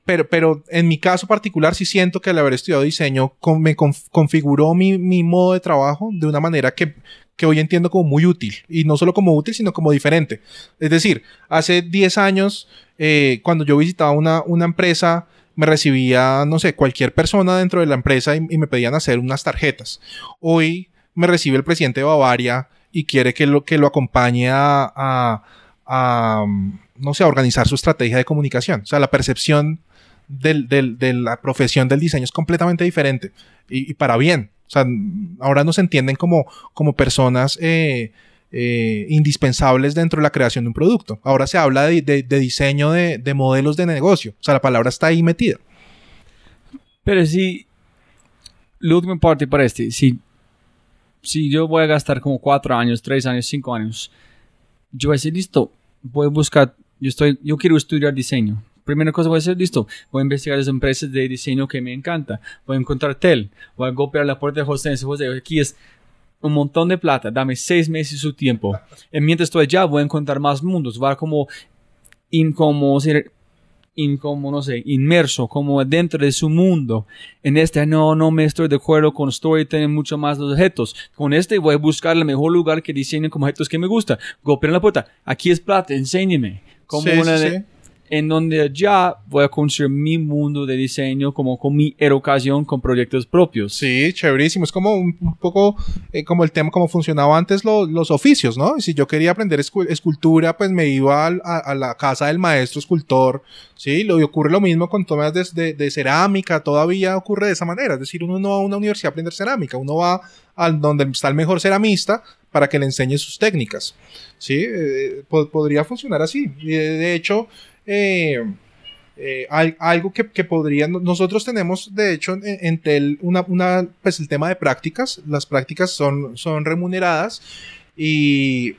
pero, pero en mi caso particular sí siento que al haber estudiado diseño me conf, configuró mi, mi, modo de trabajo de una manera que, que hoy entiendo como muy útil. Y no solo como útil, sino como diferente. Es decir, hace 10 años, eh, cuando yo visitaba una, una empresa, me recibía, no sé, cualquier persona dentro de la empresa y, me pedían hacer unas tarjetas. Hoy me recibe el presidente de Bavaria y quiere que lo, que lo acompañe a, a, a, no sé, a organizar su estrategia de comunicación. O sea, la percepción del, de la profesión del diseño es completamente diferente y, para bien. O sea, ahora nos entienden como, como personas eh, eh, indispensables dentro de la creación de un producto. Ahora se habla de, de, diseño de, de, modelos de negocio. O sea, la palabra está ahí metida. Pero sí, la última parte para este, si, si yo voy a gastar como cuatro años, tres años, cinco años, yo voy a decir, listo, voy a buscar, yo, estoy, yo quiero estudiar diseño. Primera cosa voy a hacer, listo, voy a investigar las empresas de diseño que me encanta, voy a encontrar Tel, voy a golpear la puerta de José, José, aquí es un montón de plata, dame seis meses su tiempo. Y mientras estoy allá, voy a encontrar más mundos, va como, in, como ser in, como, no sé, inmerso, como dentro de su mundo. En este, no, no me estoy de acuerdo con storytelling mucho más los objetos. Con este voy a buscar el mejor lugar que diseñen como objetos que me gusta. Golpeen la puerta. Aquí es plata, enséñeme. Como Sí, una sí, de- sí. En donde ya voy a construir mi mundo de diseño como con mi educación con proyectos propios. Sí, chéverísimo. Es como un, poco eh, como el tema, como funcionaba antes lo- los oficios, ¿no? Si yo quería aprender escu- escultura, pues me iba a, a la casa del maestro escultor, ¿sí? Lo, y ocurre lo mismo con temas de, de- de cerámica, todavía ocurre de esa manera. Es decir, uno no va a una universidad a aprender cerámica, uno va al donde está el mejor ceramista para que le enseñe sus técnicas, ¿sí? Eh, po- podría funcionar así. De hecho, eh, eh, al- algo que, que podría, no- nosotros tenemos de hecho en, en Tel una, una, pues el tema de prácticas, las prácticas son, son remuneradas y,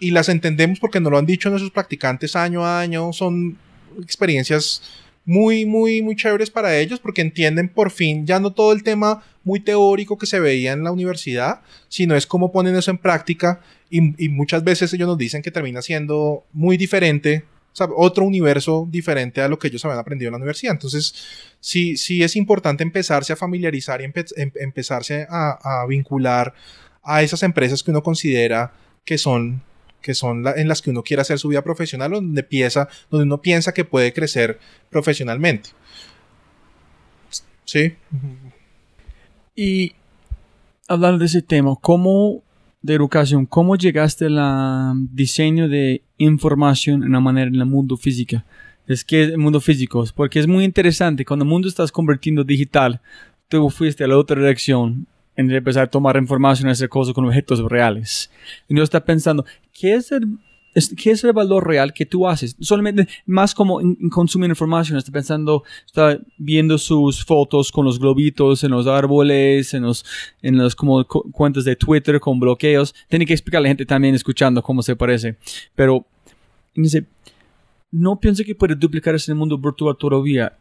y las entendemos porque nos lo han dicho nuestros practicantes año a año, son experiencias muy, muy, muy chéveres para ellos porque entienden por fin ya no todo el tema muy teórico que se veía en la universidad, sino es cómo ponen eso en práctica y, y muchas veces ellos nos dicen que termina siendo muy diferente otro universo diferente a lo que ellos habían aprendido en la universidad. Entonces, sí, sí es importante empezarse a familiarizar y em- empezarse a, vincular a esas empresas que uno considera que son que son en las que uno quiere hacer su vida profesional, donde piensa, donde uno piensa que puede crecer profesionalmente. Sí. Y hablando de ese tema, ¿cómo de educación, cómo llegaste al diseño de información en una manera en el mundo físico? Es que el mundo físico, porque es muy interesante, cuando el mundo estás convirtiendo digital, tú fuiste a la otra dirección en empezar a tomar información y hacer cosas con objetos reales. Y uno está pensando, ¿qué es el, qué es el valor real que tú haces? Solamente más como en, consumir información, está pensando, está viendo sus fotos con los globitos en los árboles, en los, en los como cu- cuentas de Twitter con bloqueos. Tiene que explicar a la gente también escuchando cómo se parece. Pero, dice, no pienso que puede duplicar en el mundo virtual todavía.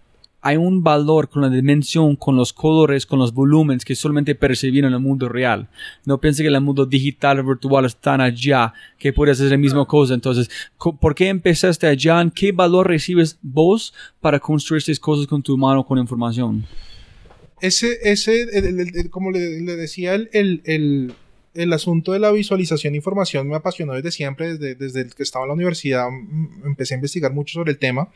Hay un valor con la dimensión, con los colores, con los volúmenes que solamente percibir en el mundo real. No piense que el mundo digital virtual están allá, que puedes hacer la misma cosa. Entonces, ¿por qué empezaste allá? ¿Qué valor recibes vos para construir estas cosas con tu mano, con información? ese, ese el- el- el- como le, le decía, el, el, el- el asunto de la visualización de información me apasionó desde siempre, desde, desde el que estaba en la universidad, mm, empecé a investigar mucho sobre el tema,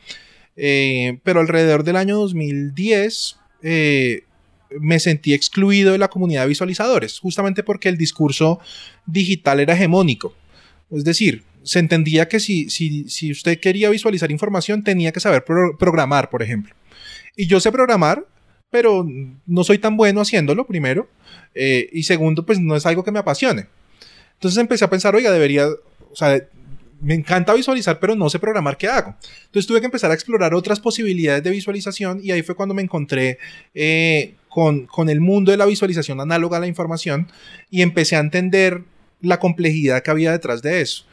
Eh, pero alrededor del año 2010 eh, me sentí excluido de la comunidad de visualizadores, justamente porque el discurso digital era hegemónico. Es decir, se entendía que si, si, si usted quería visualizar información tenía que saber pro- programar, por ejemplo. Y yo sé programar, pero no soy tan bueno haciéndolo, primero. eh, y segundo, pues no es algo que me apasione. Entonces empecé a pensar, oiga, debería, me encanta visualizar, pero no sé programar, ¿qué hago? Entonces tuve que empezar a explorar otras posibilidades de visualización y ahí fue cuando me encontré eh, con, con el mundo de la visualización análoga a la información y empecé a entender la complejidad que había detrás de eso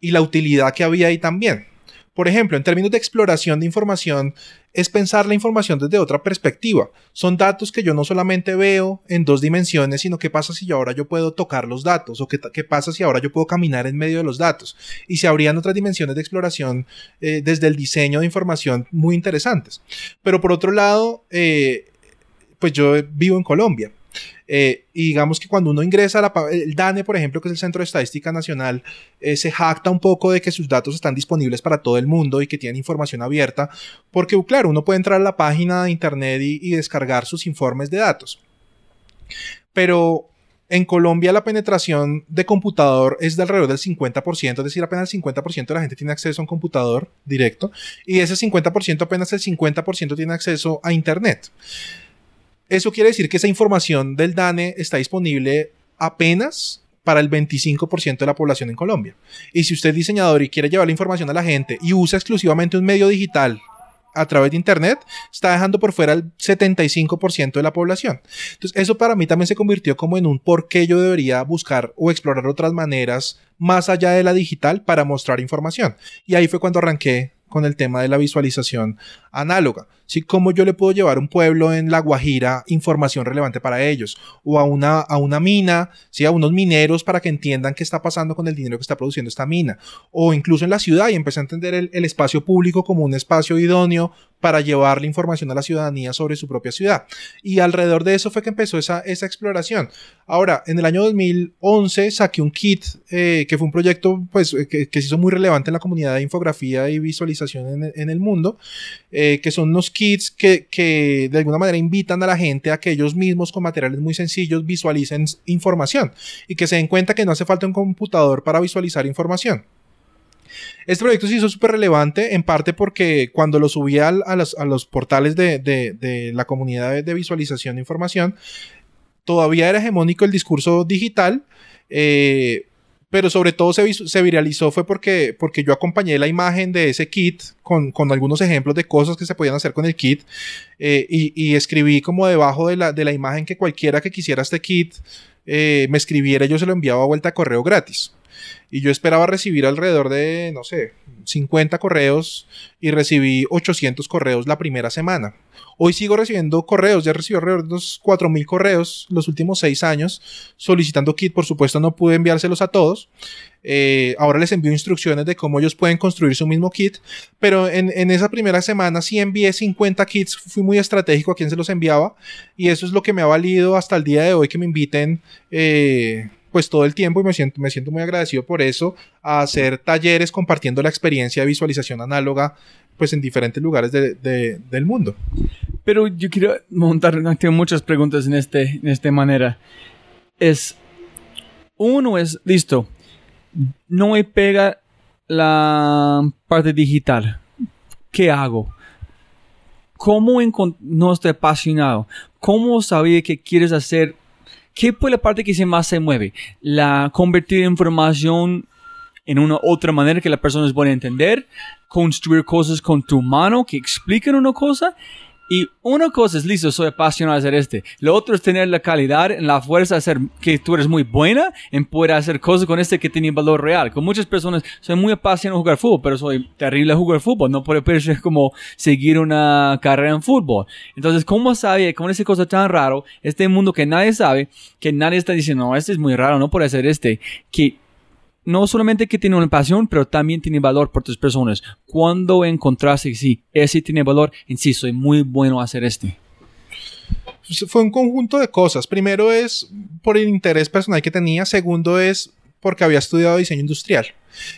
y la utilidad que había ahí también. Por ejemplo, en términos de exploración de información, es pensar la información desde otra perspectiva. Son datos que yo no solamente veo en dos dimensiones, sino qué pasa si yo ahora yo puedo tocar los datos o qué, pasa si ahora yo puedo caminar en medio de los datos. Y se abrían otras dimensiones de exploración eh, desde el diseño de información muy interesantes. Pero por otro lado, eh, pues yo vivo en Colombia. Eh, y digamos que cuando uno ingresa a la, DANE, por ejemplo, que es el Centro de Estadística Nacional, eh, se jacta un poco de que sus datos están disponibles para todo el mundo y que tienen información abierta, porque claro, uno puede entrar a la página de internet y, descargar sus informes de datos. Pero en Colombia la penetración de computador es de alrededor del 50%, es decir, apenas el 50% de la gente tiene acceso a un computador directo y ese 50% apenas el 50% tiene acceso a internet. Eso quiere decir que esa información del DANE está disponible apenas para el 25% de la población en Colombia. Y si usted es diseñador y quiere llevar la información a la gente y usa exclusivamente un medio digital a través de Internet, está dejando por fuera el 75% de la población. Entonces, eso para mí también se convirtió como en un por qué yo debería buscar o explorar otras maneras más allá de la digital para mostrar información. Y ahí fue cuando arranqué con el tema de la visualización análoga. ¿sí? ¿Cómo yo le puedo llevar a un pueblo en La Guajira información relevante para ellos? O a una, a una mina, ¿sí? a unos mineros para que entiendan qué está pasando con el dinero que está produciendo esta mina. O incluso en la ciudad y empecé a entender el, el espacio público como un espacio idóneo para llevar la información a la ciudadanía sobre su propia ciudad. Y alrededor de eso fue que empezó esa, esa exploración. Ahora, en el año 2011 saqué un kit eh, que fue un proyecto pues, que, que, se hizo muy relevante en la comunidad de infografía y visualización en, en el mundo, eh, que son unos kits que, que, de alguna manera invitan a la gente a que ellos mismos con materiales muy sencillos visualicen información y que se den cuenta que no hace falta un computador para visualizar información. Este proyecto se hizo súper relevante, en parte porque cuando lo subí a, a, los, portales de, de, la comunidad de, de, visualización de información, todavía era hegemónico el discurso digital, eh, pero sobre todo se, viralizó fue porque, porque yo acompañé la imagen de ese kit con, con algunos ejemplos de cosas que se podían hacer con el kit eh, y, y, escribí como debajo de la, de la imagen que cualquiera que quisiera este kit eh, me escribiera, yo se lo enviaba a vuelta a correo gratis y yo esperaba recibir alrededor de, no sé, 50 correos y recibí 800 correos la primera semana. Hoy sigo recibiendo correos, ya recibí alrededor de unos 4000 correos los últimos 6 años solicitando kit, por supuesto no pude enviárselos a todos. Eh, ahora les envío instrucciones de cómo ellos pueden construir su mismo kit, pero en, en, esa primera semana sí envié 50 kits, fui muy estratégico a quién se los enviaba y eso es lo que me ha valido hasta el día de hoy que me inviten. Eh, pues todo el tiempo y me siento, me siento muy agradecido por eso, a hacer talleres compartiendo la experiencia de visualización análoga pues en diferentes lugares de, de, del mundo. Pero yo quiero montar, tengo muchas preguntas en, este, en esta manera. Es, uno es, listo, no me pega la parte digital. ¿Qué hago? ¿Cómo no estoy apasionado? ¿Cómo sabía que quieres hacer ¿Qué fue la parte que se más se mueve? La convertir información en una otra manera que la persona pueda entender, construir cosas con tu mano que expliquen una cosa. Y una cosa es, listo, soy apasionado de hacer este. Lo otro es tener la calidad, la fuerza hacer que tú eres muy buena en poder hacer cosas con este que tiene valor real. Con muchas personas, soy muy apasionado de jugar fútbol, pero soy terrible a jugar fútbol. No puedo ser como seguir una carrera en fútbol. Entonces, ¿cómo sabe, con esa cosa tan raro, este mundo que nadie sabe, que nadie está diciendo, no, este es muy raro, no puede hacer este, que no solamente que tiene una pasión, pero también tiene valor por tus personas. Cuando encontraste, sí, ese tiene valor, en sí, soy muy bueno a hacer este. Fue un conjunto de cosas. Primero es por el interés personal que tenía. Segundo es porque había estudiado diseño industrial.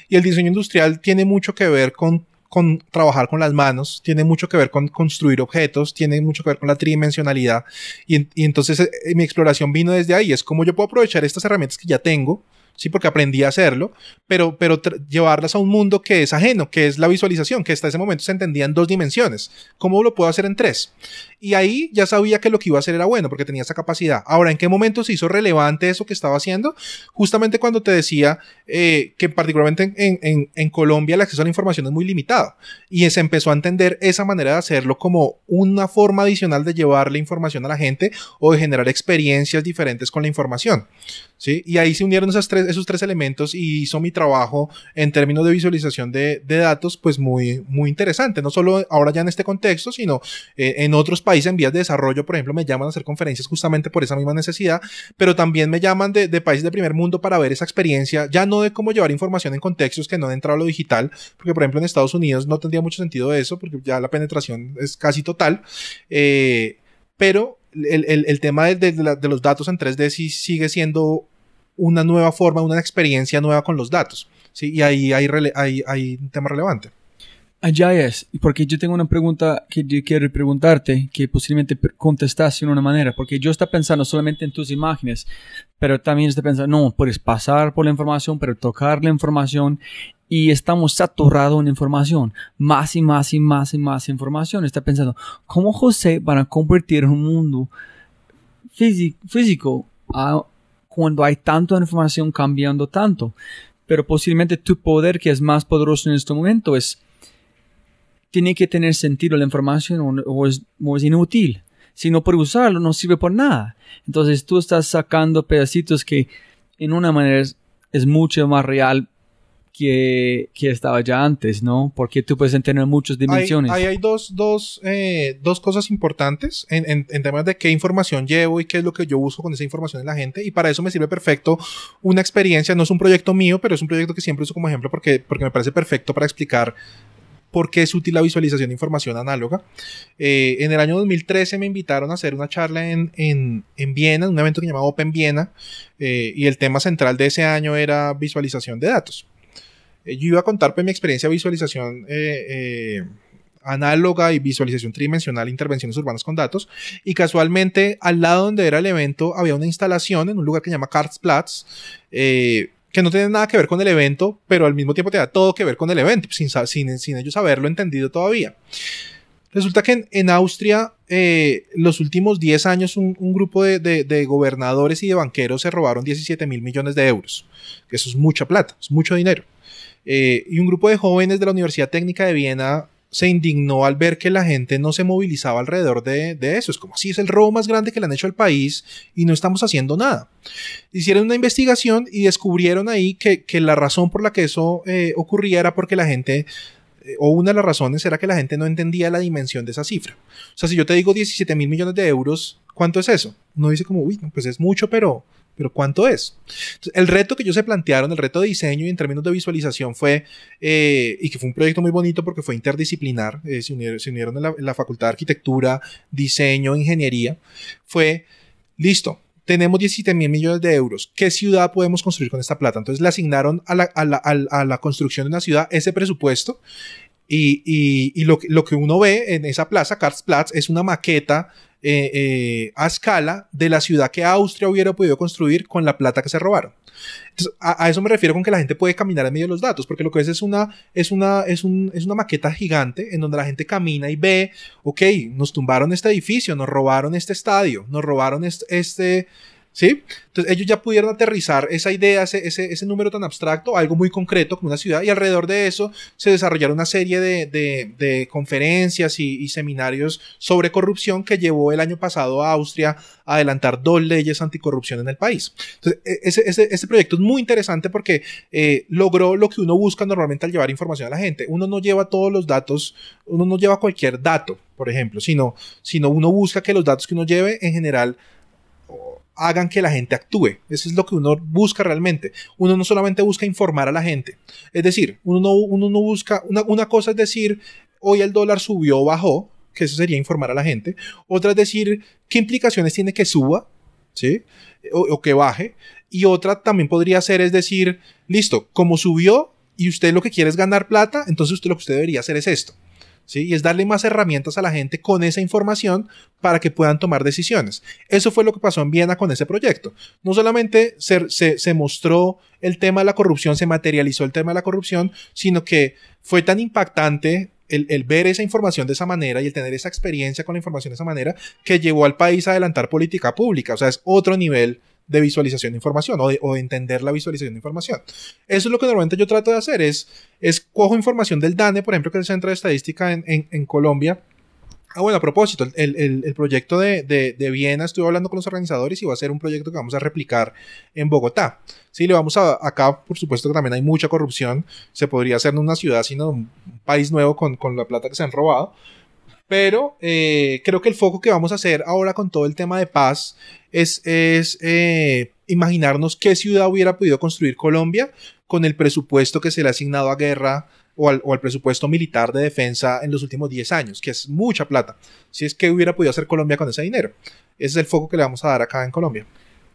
Y el diseño industrial tiene mucho que ver con con trabajar con las manos, tiene mucho que ver con construir objetos, tiene mucho que ver con la tridimensionalidad. Y, y entonces eh, mi exploración vino desde ahí. Es como yo puedo aprovechar estas herramientas que ya tengo, sí, porque aprendí a hacerlo, pero, pero llevarlas a un mundo que es ajeno, que es la visualización, que hasta ese momento se entendía en dos dimensiones. ¿Cómo lo puedo hacer en tres? Y ahí ya sabía que lo que iba a hacer era bueno, porque tenía esa capacidad. Ahora, ¿en qué momento se hizo relevante eso que estaba haciendo? Justamente cuando te decía eh, que particularmente en, en, Colombia el acceso a la información es muy limitado y se empezó a entender esa manera de hacerlo como una forma adicional de llevar la información a la gente o de generar experiencias diferentes con la información. Y ahí se unieron esas tres, esos tres elementos y hizo mi trabajo en términos de visualización de, de datos pues muy, muy interesante. No solo ahora ya en este contexto, sino eh, en otros países en vías de desarrollo, por ejemplo, me llaman a hacer conferencias justamente por esa misma necesidad, pero también me llaman de, de países de primer mundo para ver esa experiencia, ya no de cómo llevar información en contextos que no han entrado a lo digital, porque por ejemplo en Estados Unidos no tendría mucho sentido eso, porque ya la penetración es casi total, eh, pero el, el, el, tema de, de, de, los datos en 3D sí sigue siendo una nueva forma, una experiencia nueva con los datos. ¿sí? Y ahí hay, hay, hay un tema relevante. Allá es, porque yo tengo una pregunta que yo quiero preguntarte, que posiblemente contestaste de una manera, porque yo estoy pensando solamente en tus imágenes, pero también estoy pensando, no, puedes pasar por la información, pero tocar la información y estamos saturados en información, más y más y más y más información. Está pensando, ¿cómo José van a convertir un mundo físico, a, cuando hay tanta información cambiando tanto? Pero posiblemente tu poder, que es más poderoso en este momento, es tiene que tener sentido la información o, es, o es inútil. Si no puede usarlo, no sirve por nada. Entonces tú estás sacando pedacitos que en una manera es, es mucho más real que, que estaba ya antes, ¿no? Porque tú puedes tener muchas dimensiones. Ahí hay, dos, dos, eh, dos cosas importantes en, en, en, temas de qué información llevo y qué es lo que yo busco con esa información en la gente. Y para eso me sirve perfecto una experiencia. No es un proyecto mío, pero es un proyecto que siempre uso como ejemplo porque, porque me parece perfecto para explicar por qué es útil la visualización de información análoga. Eh, en el año 2013 me invitaron a hacer una charla en, en, en Viena, en un evento que llamaba Open Viena, eh, y el tema central de ese año era visualización de datos. Eh, yo iba a contar pues, mi experiencia de visualización análoga y visualización tridimensional, intervenciones urbanas con datos, y casualmente al lado donde era el evento había una instalación en un lugar que se llama Kartsplatz, que no tiene nada que ver con el evento, pero al mismo tiempo te da todo que ver con el evento, sin, ellos haberlo entendido todavía. Resulta que en, Austria, eh, los últimos 10 años, un, grupo de, de, de, gobernadores y de banqueros se robaron 17 mil millones de euros. Eso es mucha plata, es mucho dinero. Eh, y un grupo de jóvenes de la Universidad Técnica de Viena se indignó al ver que la gente no se movilizaba alrededor de, eso. Es como si es el robo más grande que le han hecho al país y no estamos haciendo nada. Hicieron una investigación y descubrieron ahí que, que la razón por la que eso eh, ocurría era porque la gente, eh, o una de las razones era que la gente no entendía la dimensión de esa cifra. O sea, si yo te digo 17 mil millones de euros, ¿cuánto es eso? Uno dice como, uy, pues es mucho, pero pero ¿cuánto es? El reto que ellos se plantearon, el reto de diseño y en términos de visualización fue, eh, y que fue un proyecto muy bonito porque fue interdisciplinar, eh, se, unieron, se unieron en, la, la Facultad de Arquitectura, Diseño, Ingeniería, fue, listo, tenemos 17 mil millones de euros. ¿Qué ciudad podemos construir con esta plata? Entonces le asignaron a la, a la, a la construcción de una ciudad ese presupuesto. Y, lo, que uno ve en esa plaza, Karlsplatz, es una maqueta eh, eh, a escala de la ciudad que Austria hubiera podido construir con la plata que se robaron. A, eso me refiero con que la gente puede caminar en medio de los datos, porque lo que es es una, es una, es un, es una maqueta gigante en donde la gente camina y ve, ok, nos tumbaron este edificio, nos robaron este estadio, nos robaron este ¿Sí? Entonces ellos ya pudieron aterrizar esa idea, ese, ese, ese, número tan abstracto, algo muy concreto como una ciudad, y alrededor de eso se desarrollaron una serie de, de, conferencias y, y, seminarios sobre corrupción que llevó el año pasado a Austria a adelantar dos leyes anticorrupción en el país. Entonces, e, ese, ese, ese proyecto es muy interesante porque eh, logró lo que uno busca normalmente al llevar información a la gente. Uno no lleva todos los datos, uno no lleva cualquier dato, por ejemplo, sino, sino uno busca que los datos que uno lleve en general hagan que la gente actúe. Eso es lo que uno busca realmente. Uno no solamente busca informar a la gente. Es decir, uno no, uno no busca, una, una cosa es decir, hoy el dólar subió o bajó, que eso sería informar a la gente. Otra es decir, qué implicaciones tiene que suba, ¿sí? O, que baje. Y otra también podría ser, es decir, listo, como subió y usted lo que quiere es ganar plata, entonces usted lo que usted debería hacer es esto. Y es darle más herramientas a la gente con esa información para que puedan tomar decisiones. Eso fue lo que pasó en Viena con ese proyecto. No solamente se, se, se, mostró el tema de la corrupción, se materializó el tema de la corrupción, sino que fue tan impactante el, el, ver esa información de esa manera y el tener esa experiencia con la información de esa manera que llevó al país a adelantar política pública. O sea, es otro nivel de visualización de información o de, o de, entender la visualización de información. Eso es lo que normalmente yo trato de hacer, es, es cojo información del DANE, por ejemplo, que es el Centro de Estadística en, en, Colombia. Ah, bueno, a propósito, el, el, el proyecto de, de, de, Viena, estuve hablando con los organizadores y va a ser un proyecto que vamos a replicar en Bogotá. Sí, le vamos a, acá, por supuesto que también hay mucha corrupción, se podría hacer en una ciudad, sino un país nuevo con, con la plata que se han robado, pero eh, creo que el foco que vamos a hacer ahora con todo el tema de paz es, eh, imaginarnos qué ciudad hubiera podido construir Colombia con el presupuesto que se le ha asignado a guerra o al, o al, presupuesto militar de defensa en los últimos 10 años, que es mucha plata. Si es que hubiera podido hacer Colombia con ese dinero. Ese es el foco que le vamos a dar acá en Colombia.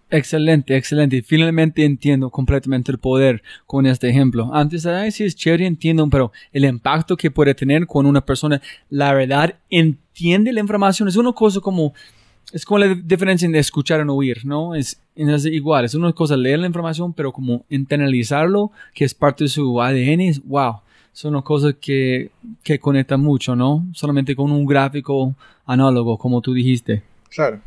Excelente, excelente. Finalmente entiendo completamente el poder con este ejemplo. Antes de decir, es chévere, entiendo, pero el impacto que puede tener con una persona, la verdad, entiende la información. Es una cosa como, es como la diferencia en escuchar y oír, ¿no? Es, es igual, es una cosa leer la información, pero como internalizarlo, que es parte de su ADN, es wow. Son una cosa que, que conecta mucho, ¿no? Solamente con un gráfico análogo, como tú dijiste. Claro.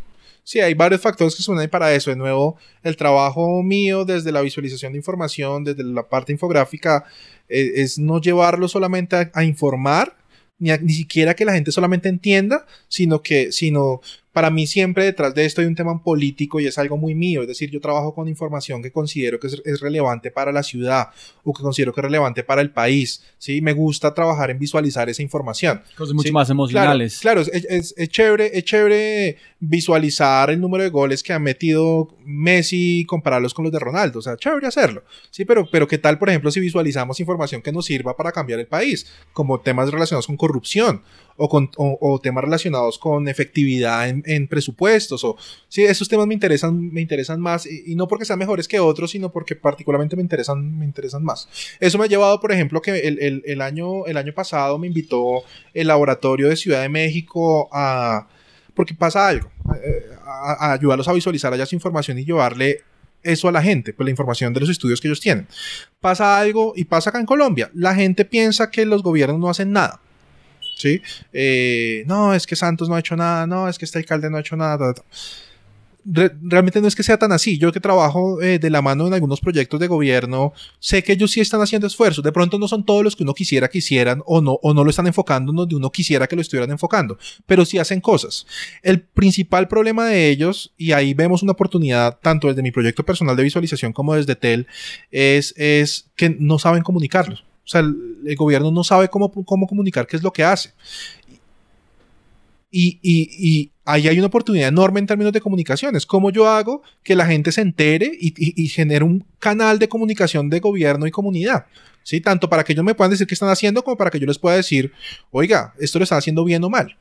Sí, hay varios factores que se unen para eso. De nuevo, el trabajo mío desde la visualización de información, desde la parte infográfica, es, es no llevarlo solamente a, a, informar, ni, a- ni siquiera que la gente solamente entienda, sino que, sino, para mí siempre detrás de esto hay un tema político y es algo muy mío, es decir, yo trabajo con información que considero que es, es relevante para la ciudad o que considero que es relevante para el país, ¿sí? Me gusta trabajar en visualizar esa información. Cosas mucho Sí, más emocionales. Claro, claro, es, es- es chévere, es chévere visualizar el número de goles que ha metido Messi y compararlos con los de Ronaldo. O sea, chévere hacerlo. Sí, pero, pero ¿qué tal, por ejemplo, si visualizamos información que nos sirva para cambiar el país? Como temas relacionados con corrupción o, con, o, temas relacionados con efectividad en, en presupuestos. O, sí, esos temas me interesan, me interesan más y, y no porque sean mejores que otros, sino porque particularmente me interesan, me interesan más. Eso me ha llevado, por ejemplo, que el, el- el año, el año pasado me invitó el laboratorio de Ciudad de México a... Porque pasa algo, eh, a, ayudarlos a visualizar allá su información y llevarle eso a la gente, pues la información de los estudios que ellos tienen. Pasa algo y pasa acá en Colombia. La gente piensa que los gobiernos no hacen nada. ¿Sí? Eh, no, es que Santos no ha hecho nada, no, es que este alcalde no ha hecho nada. ta, ta. Re- realmente no es que sea tan así. Yo que trabajo eh, de la mano en algunos proyectos de gobierno, sé que ellos sí están haciendo esfuerzos. De pronto no son todos los que uno quisiera que hicieran o no, o no lo están enfocando donde uno quisiera que lo estuvieran enfocando, pero sí hacen cosas. El principal problema de ellos, y ahí vemos una oportunidad tanto desde mi proyecto personal de visualización como desde TEL, es, es que no saben comunicarlos. O sea, el, el gobierno no sabe cómo, cómo comunicar qué es lo que hace. Y, ahí hay una oportunidad enorme en términos de comunicaciones. ¿Cómo yo hago que la gente se entere y, genere un canal de comunicación de gobierno y comunidad? ¿Sí? Tanto para que ellos me puedan decir qué están haciendo como para que yo les pueda decir, oiga, esto lo están haciendo bien o mal.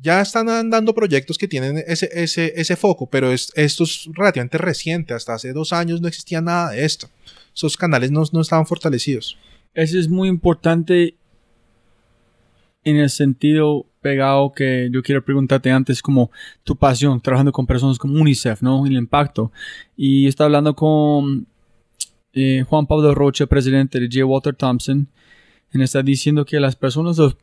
Ya están andando proyectos que tienen ese, ese, foco, pero es, esto es relativamente reciente. Hasta hace dos años no existía nada de esto. Esos canales no estaban fortalecidos. Eso es muy importante en el sentido pegado que yo quiero preguntarte antes, como tu pasión, trabajando con personas como UNICEF, ¿no? El impacto. Y está hablando con eh, Juan Pablo Rocha, presidente de J. Walter Thompson, y está diciendo que las personas, los,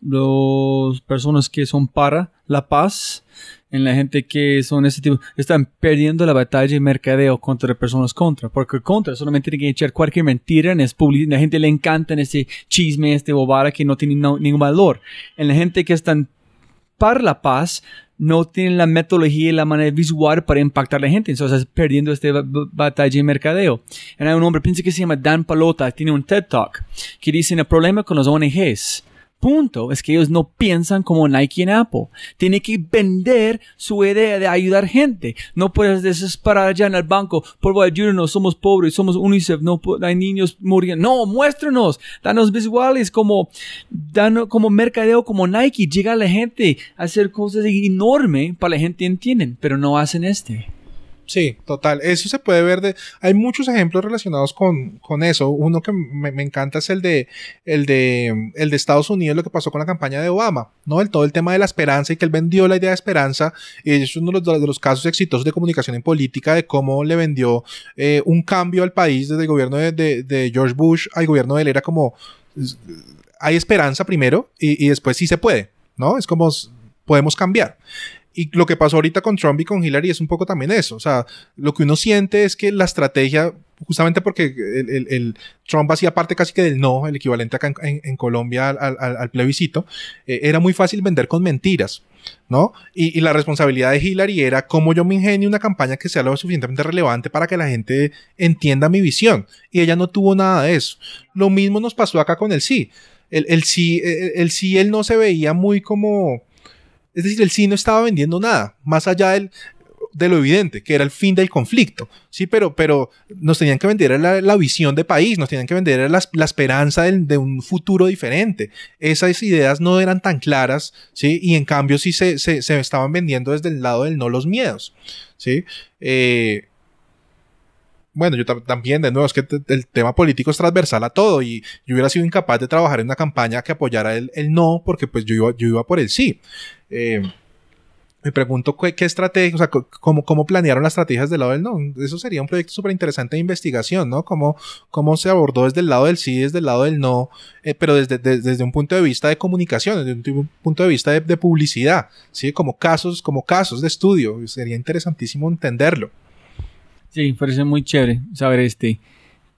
los personas que son para la paz, en la gente que son ese tipo, están perdiendo la batalla de mercadeo contra personas contra, porque contra solamente tienen que echar cualquier mentira, en la gente le encanta en ese chisme, este bobada que no tiene ningún valor. En la gente que están para la paz, no tienen la metodología y la manera visual para impactar a la gente, entonces perdiendo esta ba- ba- batalla de mercadeo. Y hay un hombre, pienso que se llama Dan Palota, tiene un TED Talk, que dice el problema con los ONGs punto es que ellos no piensan como Nike y Apple. Tiene que vender su idea de ayudar gente. No puedes desesperar allá en el banco. Por ayúdenos. Somos pobres. Somos UNICEF. No hay niños muriendo. No, muéstranos. Danos visuales como, danos como mercadeo como Nike. Llega a la gente a hacer cosas enormes para la gente entienden, pero no hacen este. Sí, total. Eso se puede ver de. Hay muchos ejemplos relacionados con, con eso. Uno que me, me encanta es el de, el de el de Estados Unidos, lo que pasó con la campaña de Obama, ¿no? El todo el tema de la esperanza y que él vendió la idea de esperanza. Y es uno de los, de los casos exitosos de comunicación en política de cómo le vendió eh, un cambio al país desde el gobierno de, de- George Bush al gobierno de él. Era como hay esperanza primero y, y después sí se puede, ¿no? Es como podemos cambiar. Y lo que pasó ahorita con Trump y con Hillary es un poco también eso. O sea, lo que uno siente es que la estrategia, justamente porque el, el- el Trump hacía parte casi que del no, el equivalente acá en, Colombia al, al- al plebiscito, eh, era muy fácil vender con mentiras, ¿no? Y, la responsabilidad de Hillary era cómo yo me ingenio una campaña que sea lo suficientemente relevante para que la gente entienda mi visión. Y ella no tuvo nada de eso. Lo mismo nos pasó acá con el sí. El, el sí, el sí, él no se veía muy como es decir, el sí no estaba vendiendo nada, más allá del, de lo evidente, que era el fin del conflicto. Sí, pero, pero nos tenían que vender la, la visión de país, nos tenían que vender la, la esperanza de un futuro diferente. Esas ideas no eran tan claras, ¿sí? Y en cambio sí se, se, se estaban vendiendo desde el lado del no los miedos, ¿sí? Eh, bueno, yo tam- también, de nuevo, es que el tema político es transversal a todo y yo hubiera sido incapaz de trabajar en una campaña que apoyara el, el no, porque pues yo iba, yo iba por el sí. Eh, me pregunto qué, qué estrategia, o sea, cómo, cómo planearon las estrategias del lado del no. Eso sería un proyecto súper interesante de investigación, ¿no? Cómo, cómo se abordó desde el lado del sí, desde el lado del no, eh, pero desde, de- desde un punto de vista de comunicación, desde un punto de vista de, de publicidad, ¿sí? Como casos, como casos de estudio. Sería interesantísimo entenderlo. Sí, parece muy chévere saber este.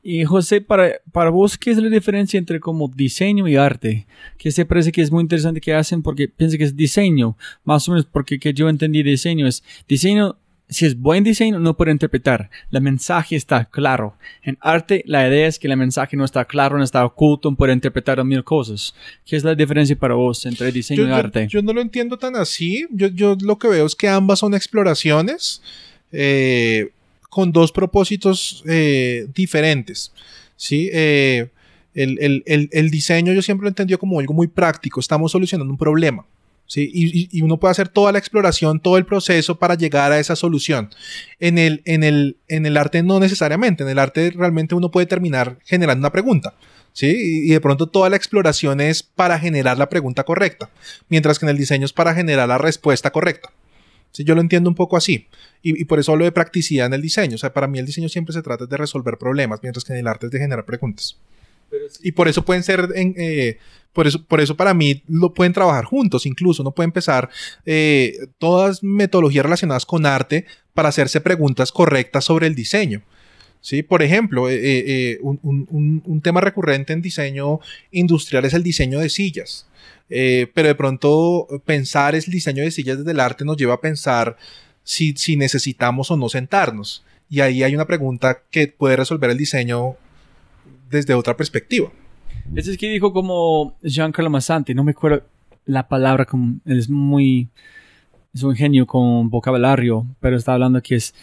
Y José, para, para vos, ¿qué es la diferencia entre como diseño y arte? Que se parece que es muy interesante que hacen porque pienso que es diseño, más o menos porque que yo entendí diseño es diseño si es buen diseño, no puede interpretar. El mensaje está claro. En arte, la idea es que el mensaje no está claro, no está oculto, puede interpretar mil cosas. ¿Qué es la diferencia para vos entre diseño yo, y arte? Yo, no lo entiendo tan así. Yo, yo, lo que veo es que ambas son exploraciones eh, con dos propósitos eh, diferentes. ¿sí? Eh, el, diseño yo siempre lo entendido como algo muy práctico. Estamos solucionando un problema. ¿sí? Y, uno puede hacer toda la exploración, todo el proceso para llegar a esa solución. En el, en, el, en el arte no necesariamente, en el arte realmente uno puede terminar generando una pregunta. ¿Sí? Y, de pronto toda la exploración es para generar la pregunta correcta, mientras que en el diseño es para generar la respuesta correcta. ¿Sí? Yo lo entiendo un poco así. Y, y, por eso hablo de practicidad en el diseño. O sea, para mí el diseño siempre se trata de resolver problemas, mientras que en el arte es de generar preguntas. Sí. Y por eso pueden ser en, eh, por eso, por eso para mí lo pueden trabajar juntos, incluso no puede empezar eh, todas metodologías relacionadas con arte para hacerse preguntas correctas sobre el diseño. ¿Sí? Por ejemplo, eh, eh, un, un, un, tema recurrente en diseño industrial es el diseño de sillas. pero de pronto pensar el diseño de sillas desde el arte nos lleva a pensar si, si necesitamos o no sentarnos. Y ahí hay una pregunta que puede resolver el diseño desde otra perspectiva. Eso es que dijo como Giancarlo Massanti, no me acuerdo la palabra, como, es muy, es un genio con vocabulario, pero está hablando que es,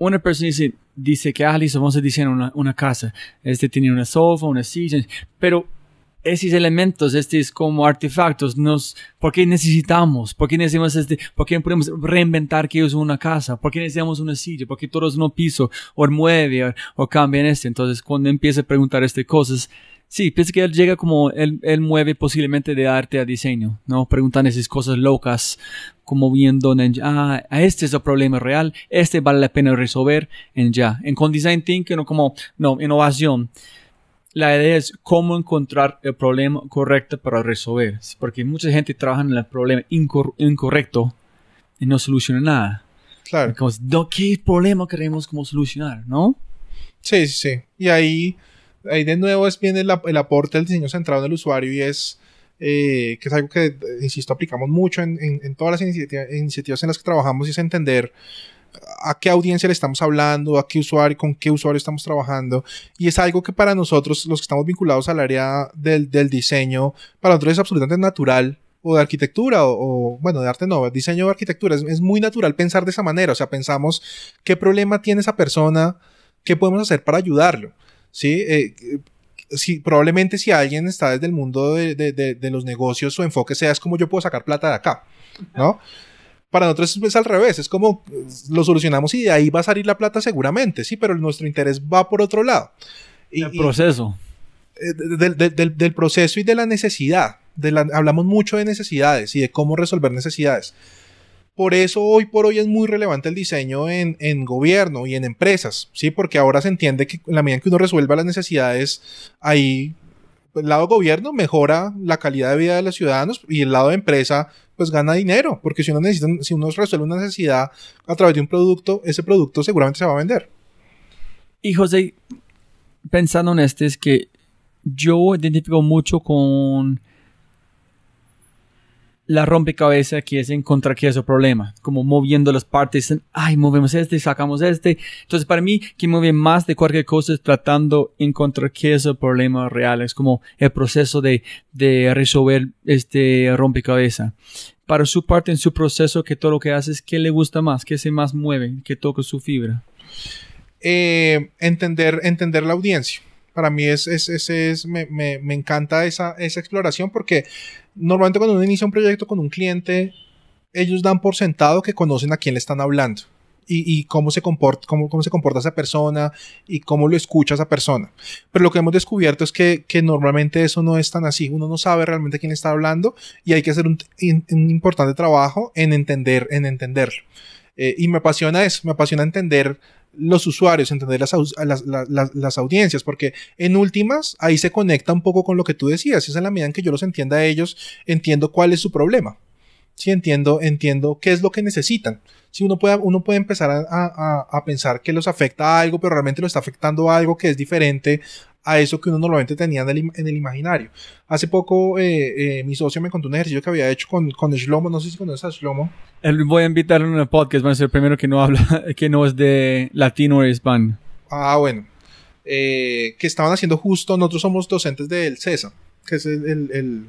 una persona dice, dice que, ah, listo, vamos a diseñar una, una casa, este tiene una sofá, una silla, pero esos elementos, estos como artefactos, nos, ¿por qué necesitamos? ¿Por qué necesitamos este? ¿Por qué podemos reinventar que es una casa? ¿Por qué necesitamos una silla? ¿Por qué todos no piso o mueve o, o cambian este? Entonces, cuando empieza a preguntar estas cosas, sí, pienso que él llega como, él, él mueve posiblemente de arte a diseño, ¿no? Preguntan esas cosas locas, como viendo en, ah, este es el problema real, este vale la pena resolver en ya. En con design thinking, no como, no, innovación la idea es cómo encontrar el problema correcto para resolver. Porque mucha gente trabaja en el problema incor incorrecto y no soluciona nada. Claro. Como, ¿Qué problema queremos como solucionar? ¿No? Sí, sí, sí. Y ahí, ahí de nuevo es viene el, el aporte del diseño centrado en el usuario y es, eh, que es algo que, insisto, aplicamos mucho en, en, en todas las iniciativas, iniciativas en las que trabajamos y es entender a qué audiencia le estamos hablando, a qué usuario, con qué usuario estamos trabajando. Y es algo que para nosotros, los que estamos vinculados al área del, del diseño, para nosotros es absolutamente natural. O de arquitectura, o, o bueno, de arte no, diseño o arquitectura. Es, es, muy natural pensar de esa manera. O sea, pensamos qué problema tiene esa persona, qué podemos hacer para ayudarlo. ¿Sí? Eh, si, probablemente si alguien está desde el mundo de, de, de, de, los negocios, su enfoque sea es como yo puedo sacar plata de acá, ¿no? Para nosotros es al revés, es como lo solucionamos y de ahí va a salir la plata seguramente, sí, pero nuestro interés va por otro lado. Y, el proceso. Y, del, del, del, proceso y de la necesidad. De la, hablamos mucho de necesidades y de cómo resolver necesidades. Por eso hoy por hoy es muy relevante el diseño en, en, gobierno y en empresas, ¿sí? Porque ahora se entiende que en la medida en que uno resuelva las necesidades, ahí el lado gobierno mejora la calidad de vida de los ciudadanos y el lado de empresa pues gana dinero, porque si uno necesita, si uno resuelve una necesidad a través de un producto, ese producto seguramente se va a vender. Y José, pensando en este, es que yo identifico mucho con la rompecabezas que es encontrar qué es el problema, como moviendo las partes, ay, movemos este, sacamos este. Entonces, para mí, que mueve más de cualquier cosa es tratando de encontrar qué es el problema real, es como el proceso de, de resolver este rompecabezas. Para su parte, en su proceso, que todo lo que hace es qué le gusta más, qué se más mueve, qué toca su fibra. Eh, entender, entender la audiencia para mí es, es, es, es me, me, me, encanta esa, esa exploración porque normalmente cuando uno inicia un proyecto con un cliente, ellos dan por sentado que conocen a quién le están hablando. Y, y, cómo, se comporta, cómo, cómo se comporta esa persona y cómo lo escucha esa persona. Pero lo que hemos descubierto es que, que normalmente eso no es tan así. Uno no sabe realmente quién está hablando y hay que hacer un, un importante trabajo en entender, en entenderlo. Eh, y me apasiona eso, me apasiona entender los usuarios, entender las, las, las, las, audiencias, porque en últimas ahí se conecta un poco con lo que tú decías, es en la medida en que yo los entienda a ellos, entiendo cuál es su problema. Sí, entiendo, entiendo qué es lo que necesitan. Si uno puede, uno puede empezar a, a- a pensar que los afecta a algo, pero realmente lo está afectando a algo que es diferente a eso que uno normalmente tenía en el, en el imaginario. Hace poco eh, eh, mi socio me contó un ejercicio que había hecho con, con Shlomo, no sé si conoces a Shlomo. Él- Voy a invitarlo en el podcast, va a ser el primero que no habla, <laughs> que no es de latino o hispano. Ah, bueno. Eh, que estaban haciendo justo, nosotros somos docentes del CESA, que es el, el-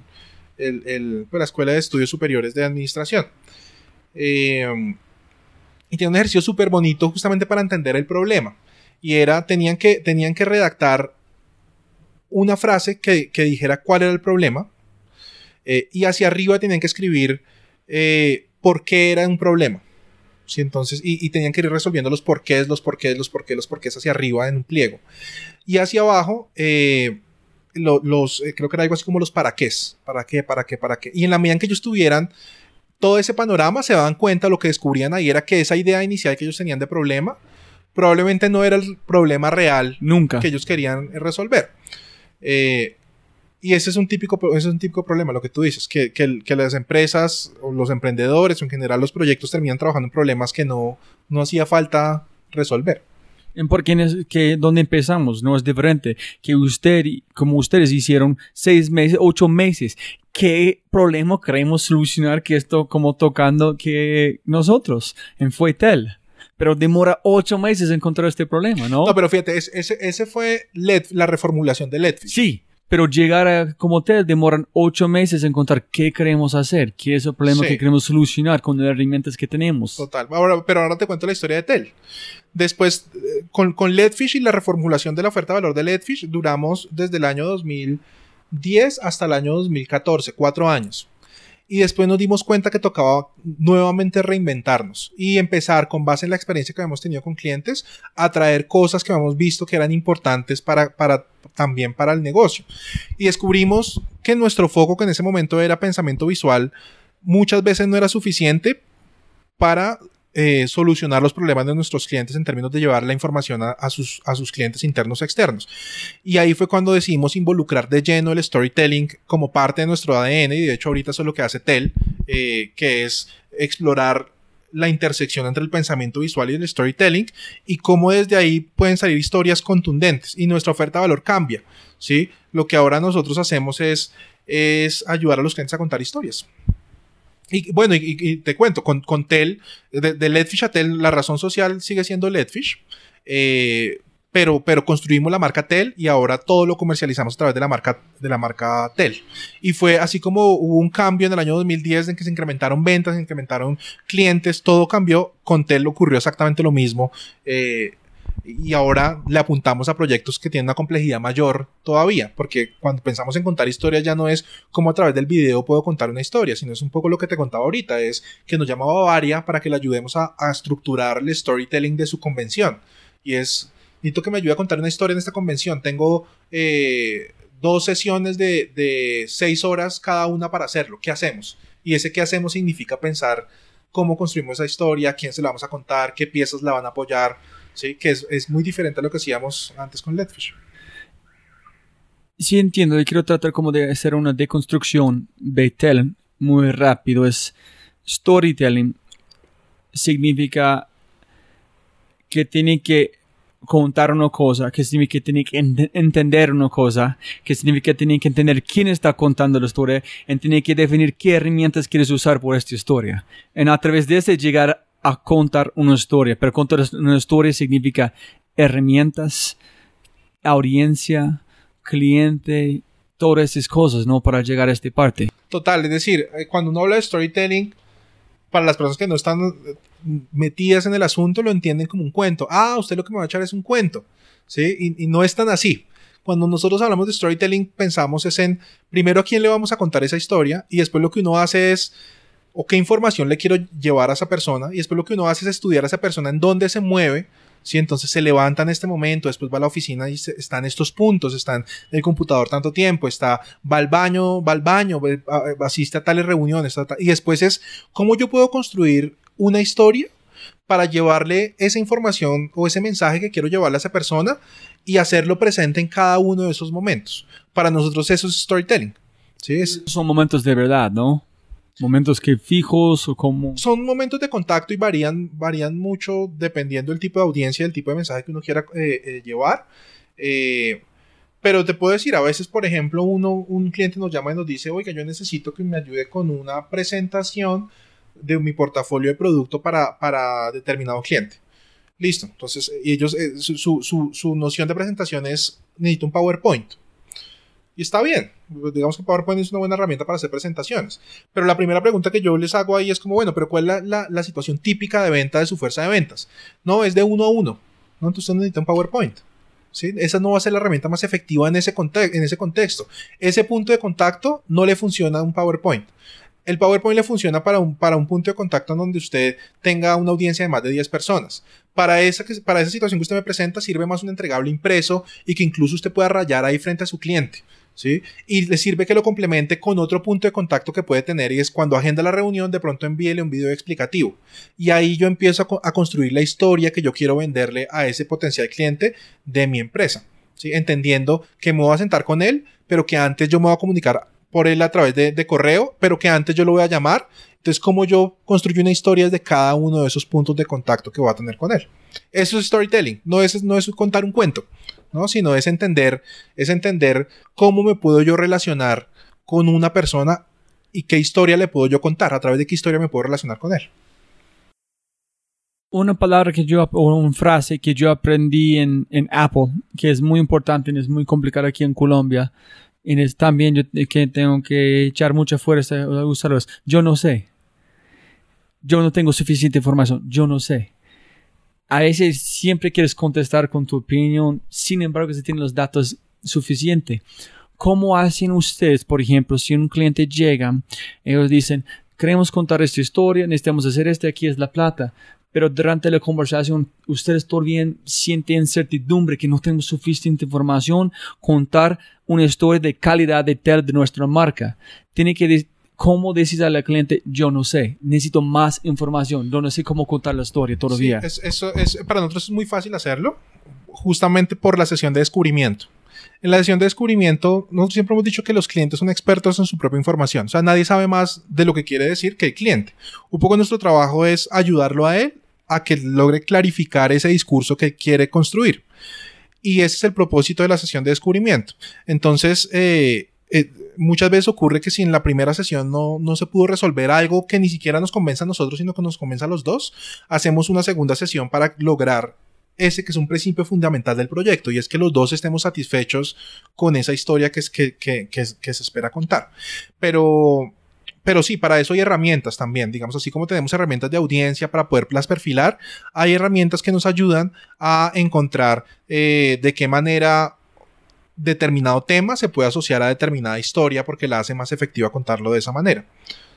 el- pues, la Escuela de Estudios Superiores de Administración. Eh, y tiene un ejercicio súper bonito justamente para entender el problema. Y era, tenían que, tenían que redactar una frase que, que dijera cuál era el problema. eh, y hacia arriba tenían que escribir eh, por qué era un problema. Sí, entonces, y, tenían que ir resolviendo los porqués, los porqués, los porqués, los porqués hacia arriba en un pliego. Y hacia abajo, lo- los, eh, creo que era algo así como los para qué, para qué, para qué, para qué. Y en la medida en que ellos tuvieran todo ese panorama, se daban cuenta, lo que descubrían ahí era que esa idea inicial que ellos tenían de problema, probablemente no era el problema real Nunca. que ellos querían eh, resolver. Eh, y ese es un típico, ese es un típico problema, lo que tú dices, que, que las empresas o los emprendedores o en general los proyectos terminan trabajando en problemas que no, no hacía falta resolver. En porque es que donde empezamos no es diferente que usted como ustedes hicieron seis meses ocho meses qué problema queremos solucionar que esto como tocando que nosotros en Fuetel pero demora ocho meses encontrar este problema no, No, pero fíjate, es- ese, ese fue LED, la reformulación de Letfish. sí pero llegar a como hotel demoran ocho meses en encontrar qué queremos hacer qué es el problema Sí. que queremos solucionar con las herramientas que tenemos Total. Ahora, pero ahora te cuento la historia de Tel. Después, eh, con, con Letfish y la reformulación de la oferta de valor de Letfish, duramos desde el año 2010 hasta el año 2014, cuatro años. Y después nos dimos cuenta que tocaba nuevamente reinventarnos y empezar con base en la experiencia que habíamos tenido con clientes a traer cosas que habíamos visto que eran importantes para, para también para el negocio. Y descubrimos que nuestro foco que en ese momento era pensamiento visual muchas veces no era suficiente para eh, solucionar los problemas de nuestros clientes en términos de llevar la información a, sus, clientes internos o externos. Y ahí fue cuando decidimos involucrar de lleno el storytelling como parte de nuestro ADN y de hecho ahorita eso es lo que hace Tel, eh, que es explorar la intersección entre el pensamiento visual y el storytelling y cómo desde ahí pueden salir historias contundentes y nuestra oferta de valor cambia. ¿sí? Lo que ahora nosotros hacemos es ayudar a los clientes a contar historias. Y bueno, y, te cuento, con, con Tel, de, de Letfish a Tel, la razón social sigue siendo Letfish, eh, pero, pero construimos la marca Tel y ahora todo lo comercializamos a través de la marca, de la marca Tel. Y fue así como hubo un cambio en el año 2010 en que se incrementaron ventas, se incrementaron clientes, todo cambió. Con Tel ocurrió exactamente lo mismo. eh, y ahora le apuntamos a proyectos que tienen una complejidad mayor todavía, porque cuando pensamos en contar historias ya no es como a través del video puedo contar una historia, sino es un poco lo que te contaba ahorita, es que nos llama Bavaria para que le ayudemos a, a estructurar el storytelling de su convención. Y es, necesito que me ayude a contar una historia en esta convención. Tengo eh, dos sesiones de, de seis horas cada una para hacerlo. ¿Qué hacemos? Y ese qué hacemos significa pensar cómo construimos esa historia, quién se la vamos a contar, qué piezas la van a apoyar, ¿sí? que es, es muy diferente a lo que hacíamos antes con Letfish. Sí entiendo, y quiero tratar como de hacer una deconstrucción de telling muy rápido. Es storytelling significa que tiene que contar una cosa, que significa que tiene que ent- entender una cosa, que significa que tiene que entender quién está contando la historia, y tiene que definir qué herramientas quieres usar por esta historia. Y a través de eso llegar a contar una historia, pero contar una historia significa herramientas, audiencia, cliente, todas esas cosas, ¿no? Para llegar a esta parte. Total, es decir, eh, cuando uno habla de storytelling, para las personas que no están eh, metidas en el asunto, lo entienden como un cuento. Ah, usted lo que me va a echar es un cuento, ¿sí? Y, no es tan así. Cuando nosotros hablamos de storytelling, pensamos es en, primero, a quién le vamos a contar esa historia, y después lo que uno hace es, o qué información le quiero llevar a esa persona, y después lo que uno hace es estudiar a esa persona en dónde se mueve, ¿sí? Entonces se levanta en este momento, después va a la oficina y se- están estos puntos, están en el computador tanto tiempo, está, va al baño, va al baño, asiste a tales reuniones, y después es cómo yo puedo construir una historia para llevarle esa información o ese mensaje que quiero llevarle a esa persona y hacerlo presente en cada uno de esos momentos. Para nosotros eso es storytelling. Son momentos de verdad, ¿no? ¿Momentos que fijos o como...? Son momentos de contacto y varían, varían mucho dependiendo del tipo de audiencia, del tipo de mensaje que uno quiera eh, eh, llevar. Eh, pero te puedo decir, a veces, por ejemplo, uno, un cliente nos llama y nos dice, oiga, yo necesito que me ayude con una presentación de mi portafolio de producto para, para determinado cliente. Listo. Entonces, ellos, su, su, su, noción de presentación es, necesito un PowerPoint. Y está bien. Digamos que PowerPoint es una buena herramienta para hacer presentaciones. Pero la primera pregunta que yo les hago ahí es como, bueno, pero ¿cuál es la, la, situación típica de venta de su fuerza de ventas? No, es de uno a uno. ¿no? Entonces necesita un PowerPoint. ¿sí? Esa no va a ser la herramienta más efectiva en ese, en ese contexto. Ese punto de contacto no le funciona a un PowerPoint. El PowerPoint le funciona para un, para un punto de contacto en donde usted tenga una audiencia de más de 10 personas. Para esa, para esa situación que usted me presenta sirve más un entregable impreso y que incluso usted pueda rayar ahí frente a su cliente. Y le sirve que lo complemente con otro punto de contacto que puede tener y es cuando agenda la reunión, de pronto envíele un video explicativo. Y ahí yo empiezo a, construir la historia que yo quiero venderle a ese potencial cliente de mi empresa. Entendiendo que me voy a sentar con él, pero que antes yo me voy a comunicar por él a través de, correo, pero que antes yo lo voy a llamar. Entonces, como yo construyo una historia de cada uno de esos puntos de contacto que voy a tener con él. Eso es storytelling, no es, no es contar un cuento, ¿no? Sino es entender, es entender cómo me puedo yo relacionar con una persona y qué historia le puedo yo contar, a través de qué historia me puedo relacionar con él. Una palabra que yo, o una frase que yo aprendí en, en Apple, que es muy importante y es muy complicada aquí en Colombia, y es también yo que tengo que echar mucha fuerza a usarlos. Yo no sé. Yo no tengo suficiente información. Yo no sé. A veces siempre quieres contestar con tu opinión, sin embargo, si tienen los datos suficientes. ¿Cómo hacen ustedes, por ejemplo, si un cliente llega, ellos dicen, queremos contar esta historia, necesitamos hacer esto, aquí es la plata pero durante la conversación ustedes todavía sienten incertidumbre que no tenemos suficiente información, contar una historia de calidad de tel de nuestra marca. Tiene que ¿Cómo decir al cliente? Yo no sé, necesito más información, yo no sé cómo contar la historia todavía. Sí, eso es, para nosotros es muy fácil hacerlo, justamente por la sesión de descubrimiento. En la sesión de descubrimiento, nosotros siempre hemos dicho que los clientes son expertos en su propia información. O sea, nadie sabe más de lo que quiere decir que el cliente. Un poco nuestro trabajo es ayudarlo a él a que logre clarificar ese discurso que quiere construir. Y ese es el propósito de la sesión de descubrimiento. Entonces, eh, eh, muchas veces ocurre que si en la primera sesión no, no, se pudo resolver algo que ni siquiera nos convenza a nosotros, sino que nos convenza a los dos, hacemos una segunda sesión para lograr ese que es un principio fundamental del proyecto y es que los dos estemos satisfechos con esa historia que, es, que, que, que se espera contar. Pero pero sí, para eso hay herramientas también, digamos así como tenemos herramientas de audiencia para poderlas perfilar, hay herramientas que nos ayudan a encontrar eh, de qué manera determinado tema se puede asociar a determinada historia porque la hace más efectiva contarlo de esa manera.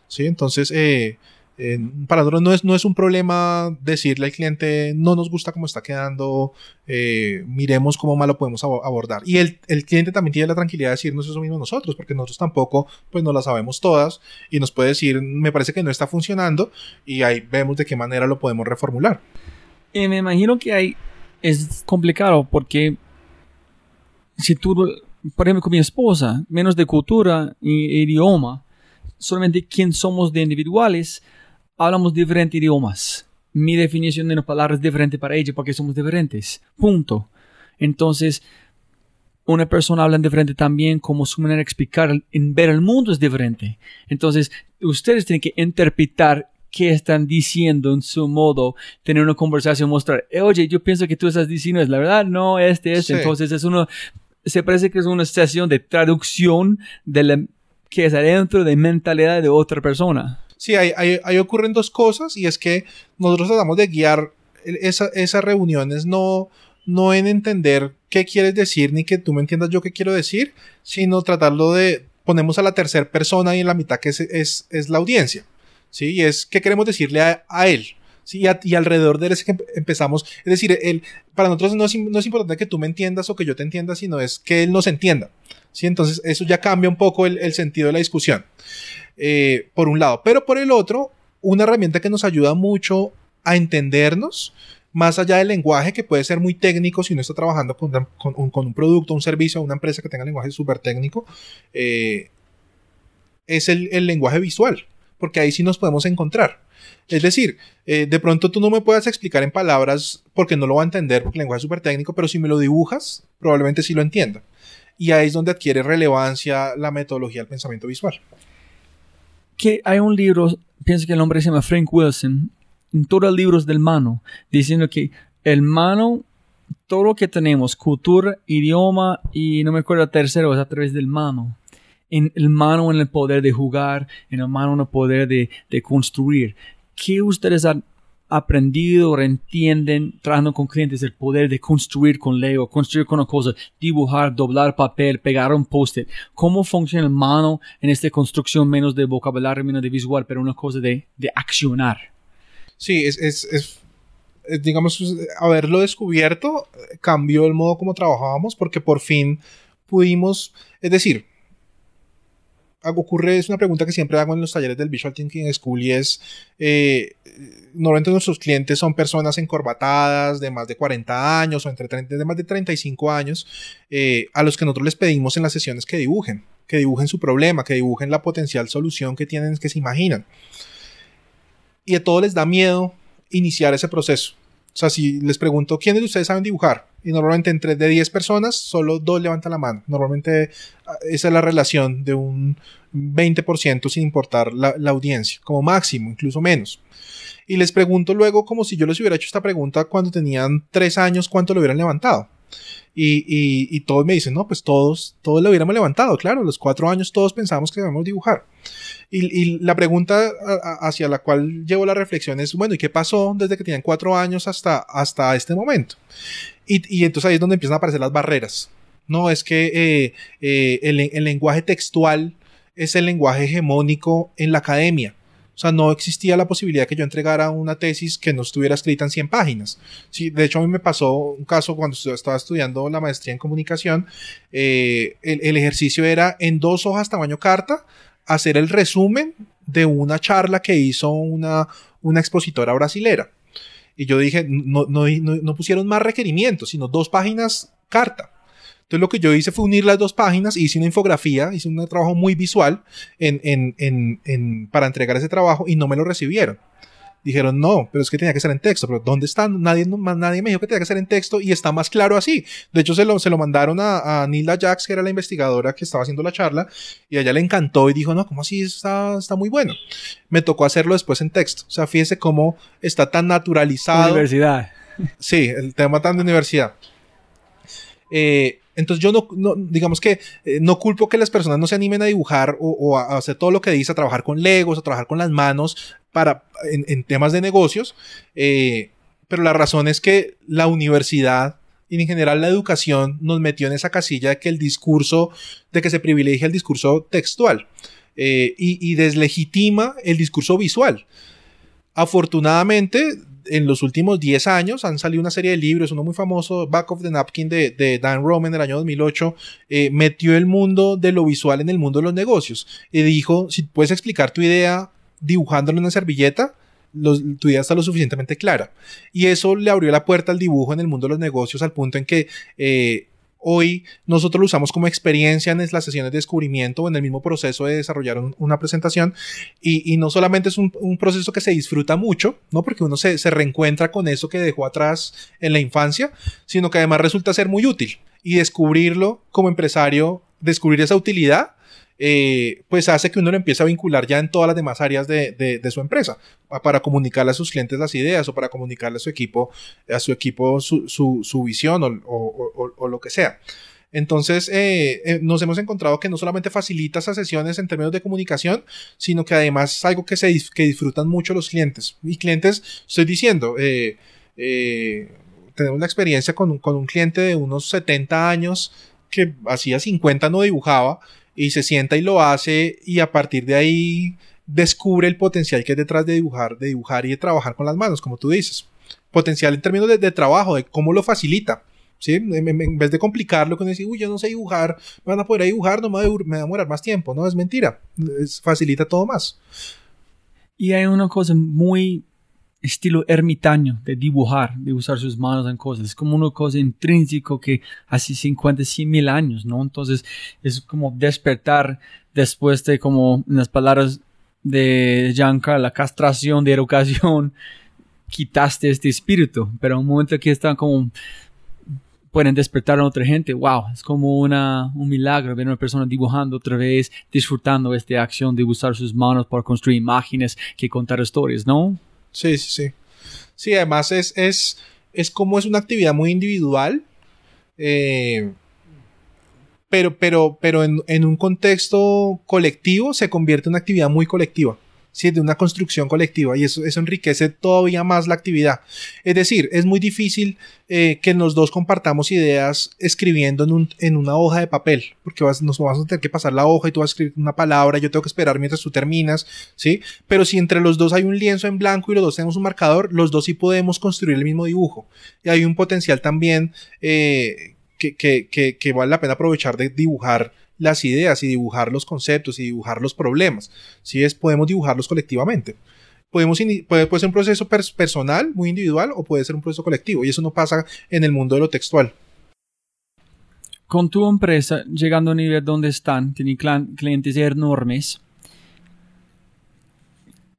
¿Sí? Entonces, eh, eh, para nosotros no es, no es un problema decirle al cliente no nos gusta cómo está quedando, eh, miremos cómo más lo podemos abordar. Y el, el, cliente también tiene la tranquilidad de decirnos eso mismo nosotros, porque nosotros tampoco pues no la sabemos todas y nos puede decir me parece que no está funcionando y ahí vemos de qué manera lo podemos reformular. Me imagino que hay, es complicado porque si tú, por ejemplo, con mi esposa, menos de cultura y idioma, solamente quién somos de individuales, hablamos diferentes idiomas. Mi definición de una palabra es diferente para ella porque somos diferentes. Punto. Entonces, una persona habla diferente también como su manera de explicar, en ver el mundo es diferente. Entonces, ustedes tienen que interpretar qué están diciendo en su modo, tener una conversación, mostrar, eh, oye, yo pienso que tú estás diciendo es la verdad, no, este, este. Entonces, es uno, se parece que es una sesión de traducción de la, que es adentro de mentalidad de otra persona. Sí, ahí, ocurren dos cosas y es que nosotros tratamos de guiar esas reuniones no, no en entender qué quieres decir ni que tú me entiendas yo qué quiero decir, sino tratarlo de ponemos a la tercera persona y en la mitad que es, es, la audiencia. ¿sí? Y es qué queremos decirle a, él. Y, alrededor de él es que empezamos. Es decir, el, para nosotros no es, no es, importante que tú me entiendas o que yo te entienda, sino es que él nos entienda. ¿sí? Entonces, eso ya cambia un poco el, el sentido de la discusión. Eh, por un lado. Pero por el otro, una herramienta que nos ayuda mucho a entendernos, más allá del lenguaje que puede ser muy técnico si uno está trabajando con, un, producto, un servicio, una empresa que tenga lenguaje súper técnico, eh, es el, lenguaje visual. porque ahí sí nos podemos encontrar. Es decir, eh, de pronto tú no me puedas explicar en palabras porque no lo va a entender, porque el lenguaje es súper técnico, pero si me lo dibujas, probablemente sí lo entienda. Y ahí es donde adquiere relevancia la metodología del pensamiento visual. Que hay un libro, pienso que el nombre se llama Frank Wilson, en todos los libros del mano, diciendo que el mano, todo lo que tenemos, cultura, idioma y no me acuerdo tercero, es a través del mano. En el mano en el poder de jugar, en el mano en el poder de, de construir. ¿Qué ustedes han aprendido o entienden trabajando con clientes el poder de construir con Lego, construir con una cosa, dibujar, doblar papel, pegar un post-it? ¿Cómo funciona el mano en esta construcción menos de vocabulario, menos de visual, pero una cosa de, de accionar? Sí, es, es, es, digamos, haberlo descubierto eh, cambió el modo como trabajábamos porque por fin pudimos, es decir, ocurre, es una pregunta que siempre hago en los talleres del Visual Thinking School y es, eh, normalmente nuestros clientes son personas encorbatadas de más de 40 años o entre 30, de más de 35 años, eh, a los que nosotros les pedimos en las sesiones que dibujen, que dibujen su problema, que dibujen la potencial solución que tienen, que se imaginan. Y a todos les da miedo iniciar ese proceso. O sea, si les pregunto, ¿quiénes de ustedes saben dibujar? Y normalmente entre de 10 personas, solo dos levantan la mano. Normalmente ah, esa es la relación de un 20% sin importar la, la, audiencia, como máximo, incluso menos. Y les pregunto luego, como si yo les hubiera hecho esta pregunta cuando tenían 3 años, ¿cuánto lo hubieran levantado? Y, y, y, todos me dicen, no, pues todos, todos lo hubiéramos levantado, claro, los cuatro años todos pensábamos que debemos dibujar. Y, y la pregunta hacia la cual llevo la reflexión es, bueno, ¿y qué pasó desde que tenían cuatro años hasta, hasta este momento? Y, entonces ahí es donde empiezan a aparecer las barreras. No, es que eh, eh, el, el lenguaje textual es el lenguaje hegemónico en la academia. O sea, no existía la posibilidad que yo entregara una tesis que no estuviera escrita en 100 páginas. Sí, de hecho, a mí me pasó un caso cuando estaba estudiando la maestría en comunicación. Eh, el, el, ejercicio era en dos hojas tamaño carta hacer el resumen de una charla que hizo una, una expositora brasilera. Y yo dije, no, no, no, no pusieron más requerimientos, sino dos páginas carta. Entonces lo que yo hice fue unir las dos páginas, hice una infografía, hice un trabajo muy visual en, en, en, para entregar ese trabajo y no me lo recibieron. Dijeron, no, pero es que tenía que ser en texto. Pero ¿dónde están? Nadie, nadie me dijo que tenía que ser en texto y está más claro así. De hecho, se lo, se lo mandaron a, a Nilda Jax, que era la investigadora que estaba haciendo la charla, y a ella le encantó y dijo, no, ¿cómo así? Está, está muy bueno. Me tocó hacerlo después en texto. O sea, fíjese cómo está tan naturalizado. Universidad. Sí, el tema tan de universidad. Eh, entonces yo no, no digamos que eh, no culpo que las personas no se animen a dibujar o, o, a hacer todo lo que dice, a trabajar con legos, a trabajar con las manos para, en, en temas de negocios, eh, pero la razón es que la universidad y en general la educación nos metió en esa casilla de que el discurso, de que se privilegia el discurso textual eh, y, deslegitima el discurso visual. Afortunadamente, en los últimos 10 años han salido una serie de libros, uno muy famoso, Back of the Napkin de, Dan Roman del año 2008, eh, metió el mundo de lo visual en el mundo de los negocios y dijo, si puedes explicar tu idea dibujándolo en una servilleta, los, tu idea está lo suficientemente clara. Y eso le abrió la puerta al dibujo en el mundo de los negocios al punto en que eh, Hoy nosotros lo usamos como experiencia en las sesiones de descubrimiento o en el mismo proceso de desarrollar un, una presentación. Y, y, no solamente es un, un, proceso que se disfruta mucho, ¿no? Porque uno se, se reencuentra con eso que dejó atrás en la infancia, sino que además resulta ser muy útil. Y descubrirlo como empresario, descubrir esa utilidad, eh, pues hace que uno lo empiece a vincular ya en todas las demás áreas de, de, de, su empresa para comunicarle a sus clientes las ideas o para comunicarle a su equipo a su equipo su, su, su visión o, o, o, o, lo que sea. Entonces eh, eh, nos hemos encontrado que no solamente facilita esas sesiones en términos de comunicación sino que además es algo que se que disfrutan mucho los clientes. Y clientes estoy diciendo eh, tenemos la experiencia con, con un cliente de unos 70 años que hacía 50 no dibujaba y se sienta y lo hace y a partir de ahí descubre el potencial que hay detrás de dibujar, de dibujar y de trabajar con las manos, como tú dices. Potencial en términos de, trabajo, de cómo lo facilita. ¿sí? En, vez de complicarlo con decir, uy, yo no sé dibujar, me van a poder dibujar, no me va a demorar más tiempo. No, es mentira. Es, facilita todo más. Y hay una cosa muy estilo ermitaño de dibujar, de usar sus manos en cosas. Es como una cosa intrínseca que hace 50, 100 mil años, ¿no? Entonces es como despertar después de como, en las palabras de Yanka, la castración de educación, <laughs> quitaste este espíritu, pero un momento que están como pueden despertar a otra gente, wow, es como una, un milagro ver a una persona dibujando otra vez, disfrutando esta acción de usar sus manos para construir imágenes que contar historias, ¿no? Sí, sí, sí. Sí, además es, es, es como es una actividad muy individual, eh, pero, pero, pero en, en, un contexto colectivo se convierte en una actividad muy colectiva. ¿Sí? de una construcción colectiva y eso, eso enriquece todavía más la actividad. Es decir, es muy difícil eh, que los dos compartamos ideas escribiendo en, un, en una hoja de papel, porque nos vamos a tener que pasar la hoja y tú vas a escribir una palabra, yo tengo que esperar mientras tú terminas, ¿sí? Pero si entre los dos hay un lienzo en blanco y los dos tenemos un marcador, los dos sí podemos construir el mismo dibujo. Y hay un potencial también eh, que, que, que vale la pena aprovechar de dibujar las ideas y dibujar los conceptos y dibujar los problemas. Si es, podemos dibujarlos colectivamente. Podemos puede, ser un proceso personal, muy individual, o puede ser un proceso colectivo. Y eso no pasa en el mundo de lo textual. Con tu empresa, llegando a nivel donde están, tienen clientes enormes.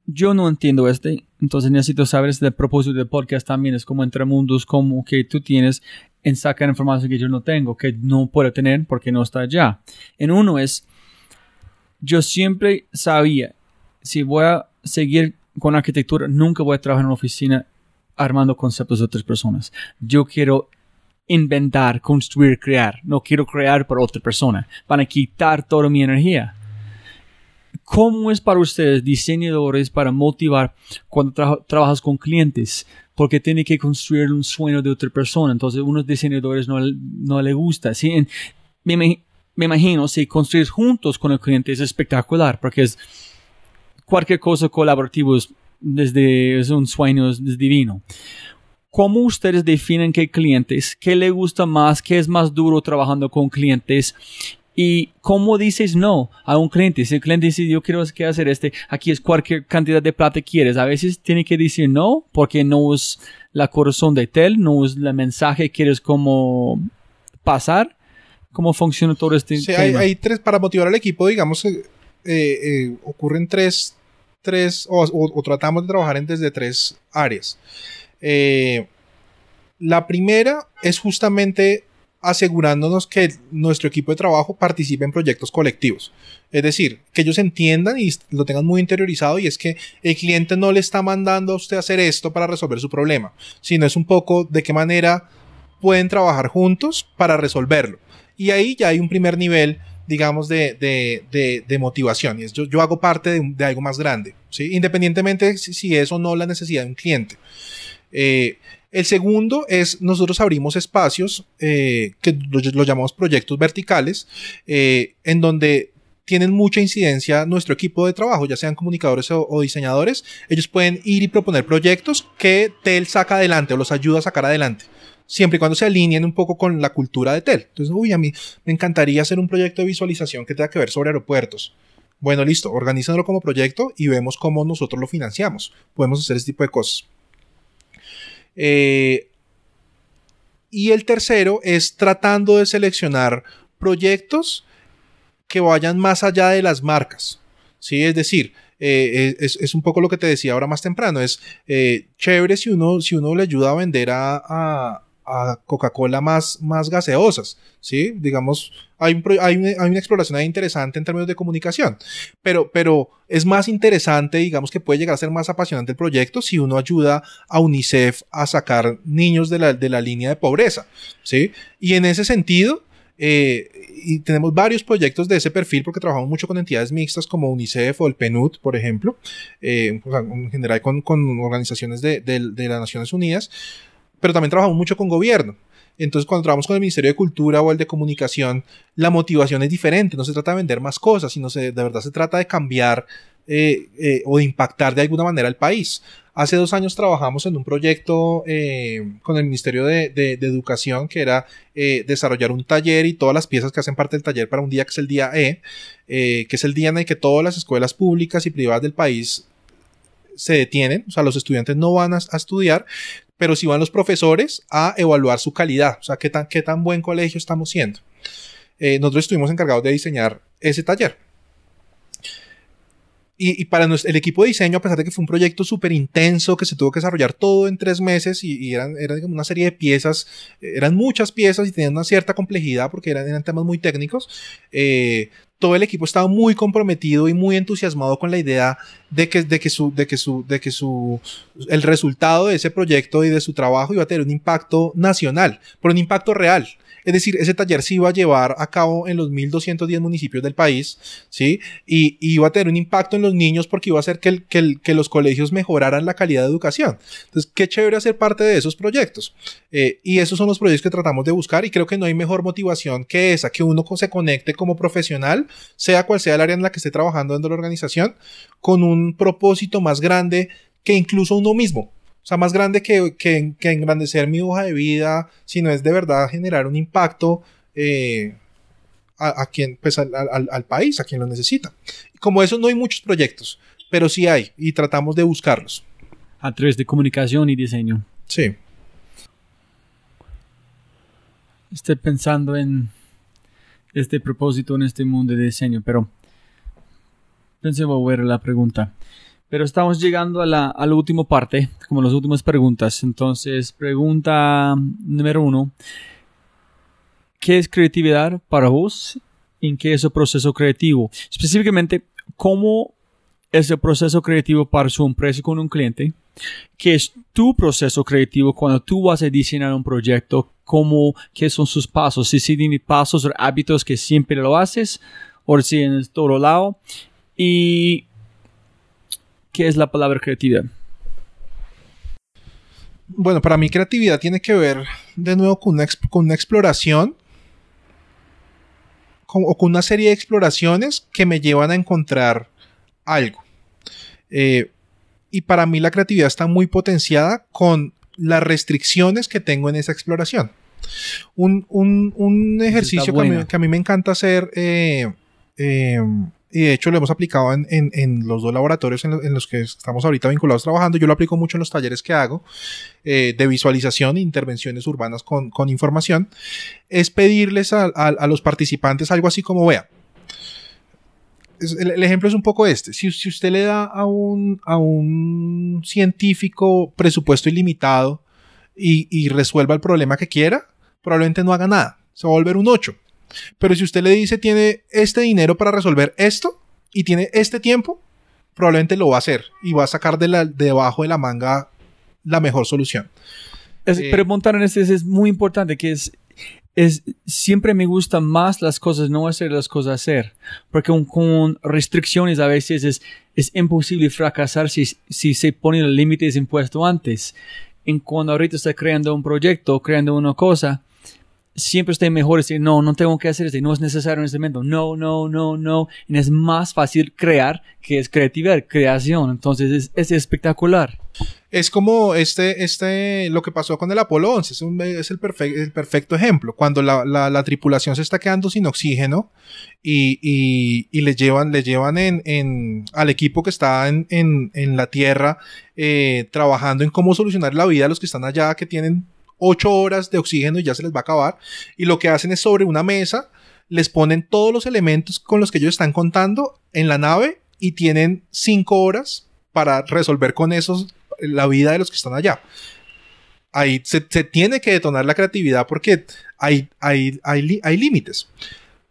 Yo no entiendo este, entonces necesito saber este propósito del podcast también. Es como entre mundos como que tú tienes en sacar información que yo no tengo, que no puedo tener porque no está allá. En uno es, yo siempre sabía, si voy a seguir con arquitectura, nunca voy a trabajar en una oficina armando conceptos de otras personas. Yo quiero inventar, construir, crear. No quiero crear para otra persona. Van a quitar toda mi energía. ¿Cómo es para ustedes, diseñadores, para motivar cuando trabajas con clientes? porque tiene que construir un sueño de otra persona. Entonces, unos diseñadores no, no le gusta. ¿sí? me, me, imagino, si construir juntos con el cliente es espectacular, porque es cualquier cosa colaborativa es, desde, es un sueño es, divino. ¿Cómo ustedes definen qué clientes, qué le gusta más, qué es más duro trabajando con clientes ¿Y cómo dices no a un cliente? Si el cliente dice, yo quiero hacer este, aquí es cualquier cantidad de plata que quieres. A veces tiene que decir no porque no es la corazón de tel, no es el mensaje que quieres como pasar. ¿Cómo funciona todo este sí, Hay, hay, tres, para motivar al equipo, digamos, eh, eh, ocurren tres, tres o, tratamos de trabajar en desde tres áreas. Eh, la primera es justamente asegurándonos que nuestro equipo de trabajo participe en proyectos colectivos. Es decir, que ellos entiendan y lo tengan muy interiorizado y es que el cliente no le está mandando a usted hacer esto para resolver su problema, sino es un poco de qué manera pueden trabajar juntos para resolverlo. Y ahí ya hay un primer nivel digamos, de, de, de, motivación. Y es, yo, yo hago parte de, algo más grande, independientemente si, si es o no la necesidad de un cliente. Eh, el segundo es, nosotros abrimos espacios eh, que lo, llamamos proyectos verticales, eh, en donde tienen mucha incidencia nuestro equipo de trabajo, ya sean comunicadores o, diseñadores, ellos pueden ir y proponer proyectos que TEL saca adelante o los ayuda a sacar adelante siempre y cuando se alineen un poco con la cultura de TEL. Entonces, uy, a mí me encantaría hacer un proyecto de visualización que tenga que ver sobre aeropuertos. Bueno, listo, organícenlo como proyecto y vemos cómo nosotros lo financiamos. Podemos hacer ese tipo de cosas. Eh, y el tercero es tratando de seleccionar proyectos que vayan más allá de las marcas. ¿sí? Es decir, eh, es, un poco lo que te decía ahora más temprano. Es eh, chévere si uno, si uno le ayuda a vender a, a Coca-Cola más, más gaseosas, ¿sí? Digamos, hay, hay, una, exploración ahí interesante en términos de comunicación, pero, pero es más interesante, digamos que puede llegar a ser más apasionante el proyecto si uno ayuda a UNICEF a sacar niños de la, de la línea de pobreza, ¿sí? Y en ese sentido, eh, y tenemos varios proyectos de ese perfil porque trabajamos mucho con entidades mixtas como UNICEF o el PNUD, por ejemplo, eh, en general con, con organizaciones de, de las Naciones Unidas, pero también trabajamos mucho con gobierno. Entonces, cuando trabajamos con el Ministerio de Cultura o el de Comunicación, la motivación es diferente. No se trata de vender más cosas, sino se, de verdad se trata de cambiar eh, eh, o de impactar de alguna manera al país. Hace dos años trabajamos en un proyecto eh, con el Ministerio de, Educación que era desarrollar un taller y todas las piezas que hacen parte del taller para un día que es el día E, que es el día en el que todas las escuelas públicas y privadas del país se detienen, o sea, los estudiantes no van a, estudiar, pero sí van los profesores a evaluar su calidad, o sea, qué tan, qué tan buen colegio estamos siendo. Eh, nosotros estuvimos encargados de diseñar ese taller. Y, para el equipo de diseño, a pesar de que fue un proyecto súper intenso, que se tuvo que desarrollar todo en tres meses y, y eran, eran una serie de piezas, eh, eran muchas piezas y tenían una cierta complejidad porque eran, eran temas muy técnicos, eh, todo el equipo estaba muy comprometido y muy entusiasmado con la idea de que, de que, su, de que, su, de que su, el resultado de ese proyecto y de su trabajo iba a tener un impacto nacional, pero un impacto real. Es decir, ese taller se iba a llevar a cabo en los 1210 municipios del país, ¿sí? Y, iba a tener un impacto en los niños porque iba a hacer que, los colegios mejoraran la calidad de educación. Entonces, qué chévere hacer parte de esos proyectos. Eh, y esos son los proyectos que tratamos de buscar y creo que no hay mejor motivación que esa, que uno se conecte como profesional, sea cual sea el área en la que esté trabajando dentro de la organización, con un propósito más grande que incluso uno mismo. O sea, más grande que, que, que engrandecer mi hoja de vida, sino es de verdad generar un impacto eh, a, a quien, pues al, al- al país, a quien lo necesita. Como eso no hay muchos proyectos, pero sí hay y tratamos de buscarlos. A través de comunicación y diseño. Sí. Estoy pensando en este propósito en este mundo de diseño, pero pensé volver a la pregunta. Pero estamos llegando a la, a la última parte, como las últimas preguntas. Entonces, pregunta número uno. ¿Qué es creatividad para vos? ¿En qué es el proceso creativo? Específicamente, ¿cómo es el proceso creativo para su empresa con un cliente? ¿Qué es tu proceso creativo cuando tú vas a diseñar un proyecto? ¿Cómo, qué son sus pasos? Si tiene pasos o hábitos que siempre lo haces, o si en todo lado. Y ¿qué es la palabra creatividad? Bueno, para mí creatividad tiene que ver de nuevo con una, exp- con una exploración con- o con una serie de exploraciones que me llevan a encontrar algo. Eh, y para mí la creatividad está muy potenciada con las restricciones que tengo en esa exploración. Un, un- un ejercicio que a, mí, buena. que a mí me encanta hacer, eh, eh, y de hecho lo hemos aplicado en, en- los dos laboratorios en, lo- en los que estamos ahorita vinculados trabajando, yo lo aplico mucho en los talleres que hago, eh, de visualización e intervenciones urbanas con, con información, es pedirles a, a- los participantes algo así como, vea, el ejemplo es un poco este. Si, si usted le da a un, a un científico presupuesto ilimitado y, y resuelva el problema que quiera, probablemente no haga nada. Se va a volver un 8. Pero si usted le dice tiene este dinero para resolver esto y tiene este tiempo, probablemente lo va a hacer y va a sacar de la, debajo de la manga la mejor solución. Es, Eh, preguntar en este es muy importante, que es, es, siempre me gustan más las cosas no hacer, las cosas hacer. Porque con, con restricciones a veces es, es imposible fracasar si, si se ponen los límites impuestos antes. En cuando ahorita está creando un proyecto, creando una cosa, siempre está mejor no, no tengo que hacer esto, no es necesario en este momento, no, no, no, no. Es más fácil crear que es creatividad, creación. Entonces es, es espectacular. Es como este, este, lo que pasó con el Apolo 11, es, el, perfe- el perfecto ejemplo. Cuando la, la- la tripulación se está quedando sin oxígeno y, y, le llevan, le llevan en, en- al equipo que está en, en- en la Tierra eh, trabajando en cómo solucionar la vida a los que están allá, que tienen ocho horas de oxígeno y ya se les va a acabar. Y lo que hacen es sobre una mesa, les ponen todos los elementos con los que ellos están contando en la nave y tienen cinco horas para resolver con esos la vida de los que están allá. Ahí se, se tiene que detonar la creatividad porque hay, hay, hay, hay límites.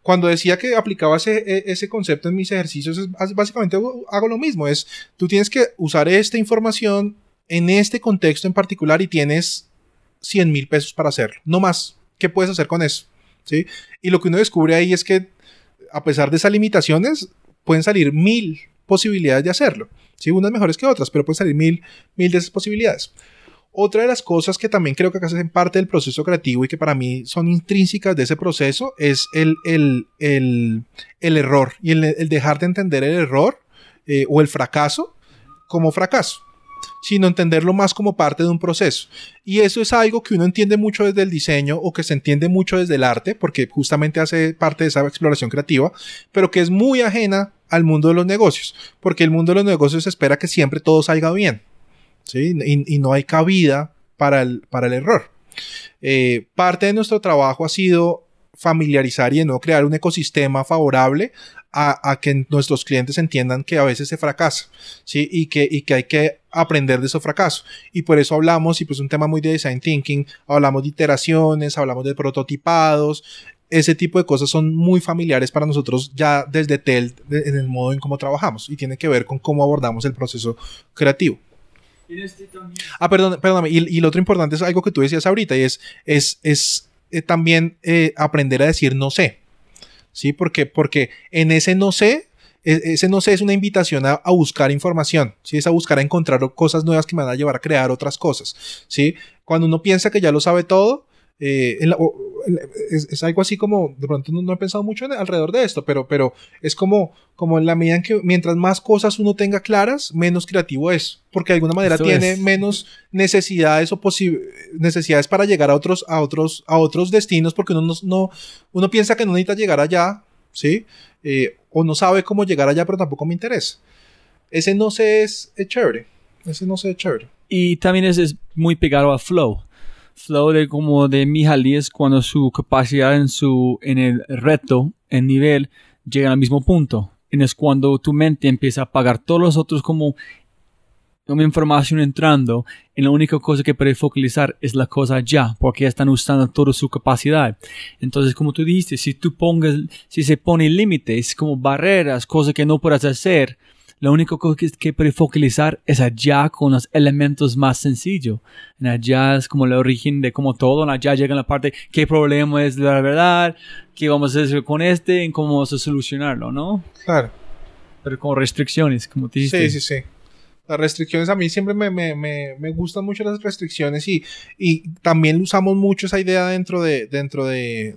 Cuando decía que aplicaba ese, e- ese concepto en mis ejercicios, básicamente hago lo mismo. Es, tú tienes que usar esta información en este contexto en particular y tienes 100 mil pesos para hacerlo. No más. ¿Qué puedes hacer con eso? ¿Sí? Y lo que uno descubre ahí es que a pesar de esas limitaciones, pueden salir mil posibilidades de hacerlo. ¿sí? Unas mejores que otras, pero pueden salir mil, mil de esas posibilidades. Otra de las cosas que también creo que hacen parte del proceso creativo y que para mí son intrínsecas de ese proceso es el, el, el, el error y el, el dejar de entender el error eh, o el fracaso como fracaso, sino entenderlo más como parte de un proceso. Y eso es algo que uno entiende mucho desde el diseño o que se entiende mucho desde el arte, porque justamente hace parte de esa exploración creativa, pero que es muy ajena al mundo de los negocios, porque el mundo de los negocios espera que siempre todo salga bien, ¿sí? Y, no hay cabida para el, para el error. Eh, parte de nuestro trabajo ha sido familiarizar y nuevo crear un ecosistema favorable a, a que nuestros clientes entiendan que a veces se fracasa, ¿sí? Y que, y que hay que aprender de esos fracasos. Y por eso hablamos, y pues un tema muy de design thinking, hablamos de iteraciones, hablamos de prototipados, ese tipo de cosas son muy familiares para nosotros ya desde TEL de- en el modo en cómo trabajamos y tiene que ver con cómo abordamos el proceso creativo. Ah, perdón, perdóname. Y, y lo otro importante es algo que tú decías ahorita y es, es, es eh, también eh, aprender a decir no sé. ¿Sí? Porque, porque en ese no sé, e- ese no sé es una invitación a, buscar información, ¿sí? Es a buscar a encontrar cosas nuevas que me van a llevar a crear otras cosas, ¿sí? Cuando uno piensa que ya lo sabe todo, eh, en la- es, es algo así como, de pronto no, no he pensado mucho en- alrededor de esto, pero, pero es como, como en la medida en que mientras más cosas uno tenga claras, menos creativo es, porque de alguna manera Eso tiene es. menos necesidades o necesidades para llegar a otros, a otros, a otros destinos, porque uno no, no- uno piensa que no necesita llegar allá, ¿sí? Eh, o no sabe cómo llegar allá, pero tampoco me interesa. Ese no sé es, es chévere. Ese no sé es chévere. Y también es, es muy pegado a flow. Flow de como de Mihaly es cuando su capacidad en su en el reto, en nivel, llega al mismo punto. Y es cuando tu mente empieza a apagar todos los otros como como información entrando y la única cosa que puede focalizar es la cosa ya, porque ya están usando toda su capacidad. Entonces, como tú dijiste, si tú pongas, si se pone límites, como barreras, cosas que no puedes hacer, lo único co- que, que puede focalizar es allá con los elementos más sencillos. En allá es como el origen de como todo, en allá llega la parte, qué problema es la verdad, qué vamos a hacer con este, y cómo vamos a solucionarlo, ¿no? Claro. Pero con restricciones, como te dijiste. Sí, sí, sí. Las restricciones, a mí siempre me, me, me, me gustan mucho las restricciones y, y también usamos mucho esa idea dentro de, dentro de,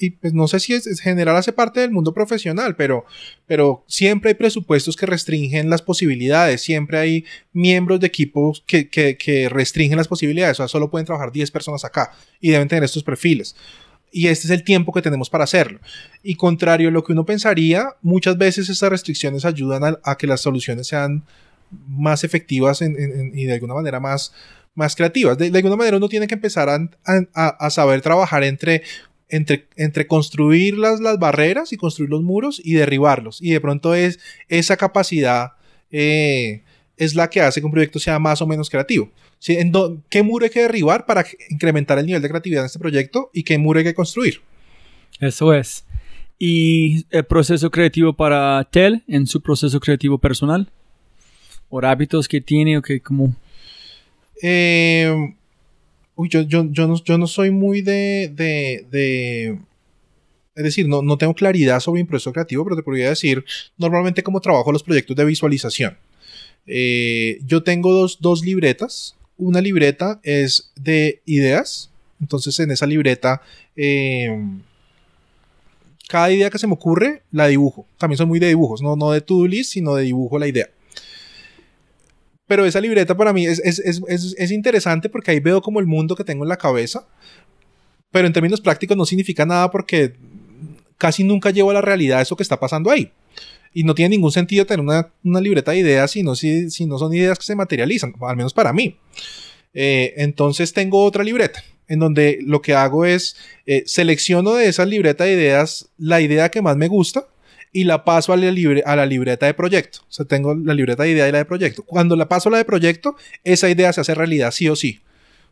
y pues no sé si es, es general hace parte del mundo profesional, pero, pero siempre hay presupuestos que restringen las posibilidades, siempre hay miembros de equipos que, que, que restringen las posibilidades, o sea, solo pueden trabajar 10 personas acá y deben tener estos perfiles. Y este es el tiempo que tenemos para hacerlo. Y contrario a lo que uno pensaría, muchas veces estas restricciones ayudan a, a que las soluciones sean más efectivas en- y de alguna manera más, más creativas. De, alguna manera uno tiene que empezar a, saber trabajar entre, entre, entre construir las, las barreras y construir los muros y derribarlos. Y de pronto es esa capacidad eh, es la que hace que un proyecto sea más o menos creativo. ¿Qué muro hay que derribar para incrementar el nivel de creatividad en este proyecto y qué muro hay que construir? Eso es. ¿Y el proceso creativo para Tel en su proceso creativo personal? ¿O hábitos que tiene o que como... Eh, uy, yo, yo, yo, no, yo no soy muy de, de, de- es decir, no, no tengo claridad sobre mi proceso creativo, pero te podría decir normalmente cómo trabajo los proyectos de visualización. Eh, yo tengo dos, dos libretas. Una libreta es de ideas. Entonces en esa libreta, eh, cada idea que se me ocurre, la dibujo. También soy muy de dibujos, no, no de to-do list, sino de dibujo la idea pero esa libreta para mí es, es, es, es, es interesante porque ahí veo como el mundo que tengo en la cabeza, pero en términos prácticos no significa nada porque casi nunca llevo a la realidad eso que está pasando ahí. Y no tiene ningún sentido tener una, una libreta de ideas si no, si, si no son ideas que se materializan, al menos para mí. Eh, entonces tengo otra libreta en donde lo que hago es eh, selecciono de esa libreta de ideas la idea que más me gusta y la paso a la, libre, a la libreta de proyecto. O sea, tengo la libreta de idea y la de proyecto. Cuando la paso a la de proyecto, esa idea se hace realidad sí o sí.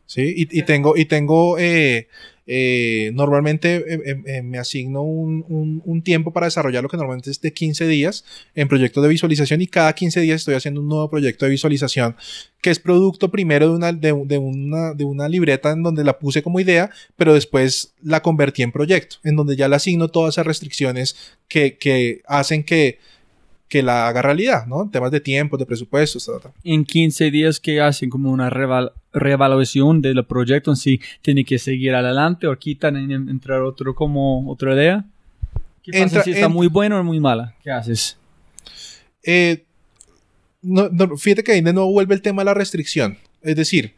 ¿Sí? Y, y tengo, y tengo eh, eh, normalmente eh, eh, eh, me asigno un, tiempo para desarrollar lo que normalmente es de 15 días en proyectos de visualización y cada 15 días estoy haciendo un nuevo proyecto de visualización que es producto primero de una, de una, de una libreta en donde la puse como idea, pero después la convertí en proyecto, en donde ya le asigno todas esas restricciones que, que hacen que, que la haga realidad, ¿no? Temas de tiempo, de presupuestos, etc. En 15 días que hacen como una reval reevaluación del proyecto en sí, tiene que seguir adelante o quitan en entrar otro como otra idea. ¿Qué pasa Entra, si está en, muy bueno o muy mala? ¿Qué haces? Eh, no, no, fíjate que ahí de nuevo vuelve el tema de la restricción. Es decir,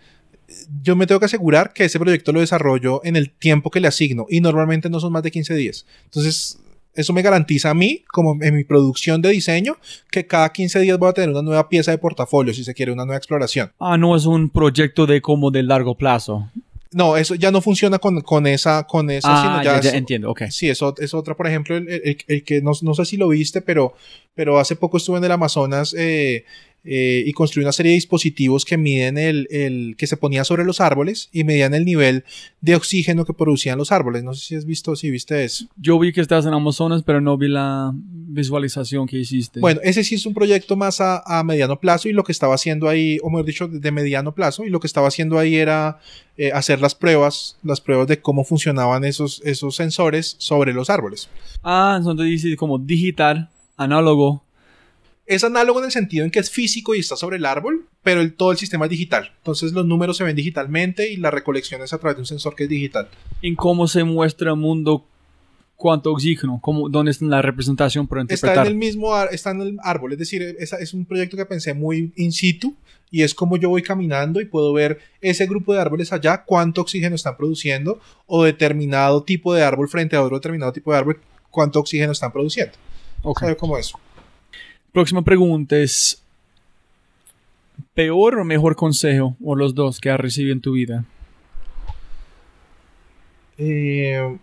yo me tengo que asegurar que ese proyecto lo desarrollo en el tiempo que le asigno y normalmente no son más de 15 días. Entonces, eso me garantiza a mí, como en mi producción de diseño, que cada 15 días voy a tener una nueva pieza de portafolio, si se quiere, una nueva exploración. Ah, no es un proyecto de como de largo plazo. No, eso ya no funciona con, con esa, con esa, Ah, sino ya, ya, ya es- entiendo, ok. Sí, eso es otra, por ejemplo, el, el- el que no, no sé si lo viste, pero, pero hace poco estuve en el Amazonas eh, eh, y construí una serie de dispositivos que miden el, el que se ponía sobre los árboles y medían el nivel de oxígeno que producían los árboles. No sé si has visto, si viste eso. Yo vi que estás en Amazonas, pero no vi la visualización que hiciste. Bueno, ese sí es un proyecto más a, a mediano plazo y lo que estaba haciendo ahí, o mejor dicho, de mediano plazo, y lo que estaba haciendo ahí era eh, hacer las pruebas, las pruebas de cómo funcionaban esos, esos sensores sobre los árboles. Ah, entonces dice como digital, análogo. Es análogo en el sentido en que es físico y está sobre el árbol, pero el, todo el sistema es digital. Entonces los números se ven digitalmente y la recolección es a través de un sensor que es digital. En cómo se muestra el mundo, cuánto oxígeno, cómo, dónde está la representación para Está interpretar. en el mismo está en el árbol, es decir, es, es un proyecto que pensé muy in situ y es como yo voy caminando y puedo ver ese grupo de árboles allá, cuánto oxígeno están produciendo o determinado tipo de árbol frente a otro determinado tipo de árbol, cuánto oxígeno están produciendo. Ok. ¿Sabe cómo es? Próxima pregunta es: ¿peor o mejor consejo, o los dos, que has recibido en tu vida? Eh,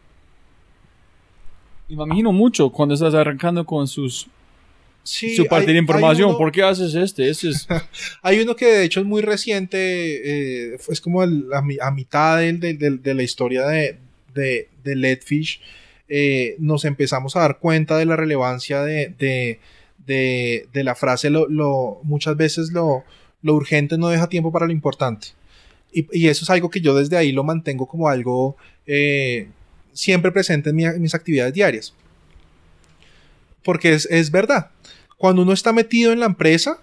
imagino mucho cuando estás arrancando con sus, sí, su parte hay- de información. uno- ¿Por qué haces este? Es. <laughs> Hay uno que de hecho es muy reciente, eh, es como el- a, mi- a mitad del- del- del- de, la historia de, de, de Letfish, eh, nos empezamos a dar cuenta de la relevancia de, de, de- de la frase, lo, lo- muchas veces lo, lo urgente no deja tiempo para lo importante. Y, y eso es algo que yo desde ahí lo mantengo como algo eh, siempre presente en en mis actividades diarias. Porque es, es verdad. Cuando uno está metido en la empresa,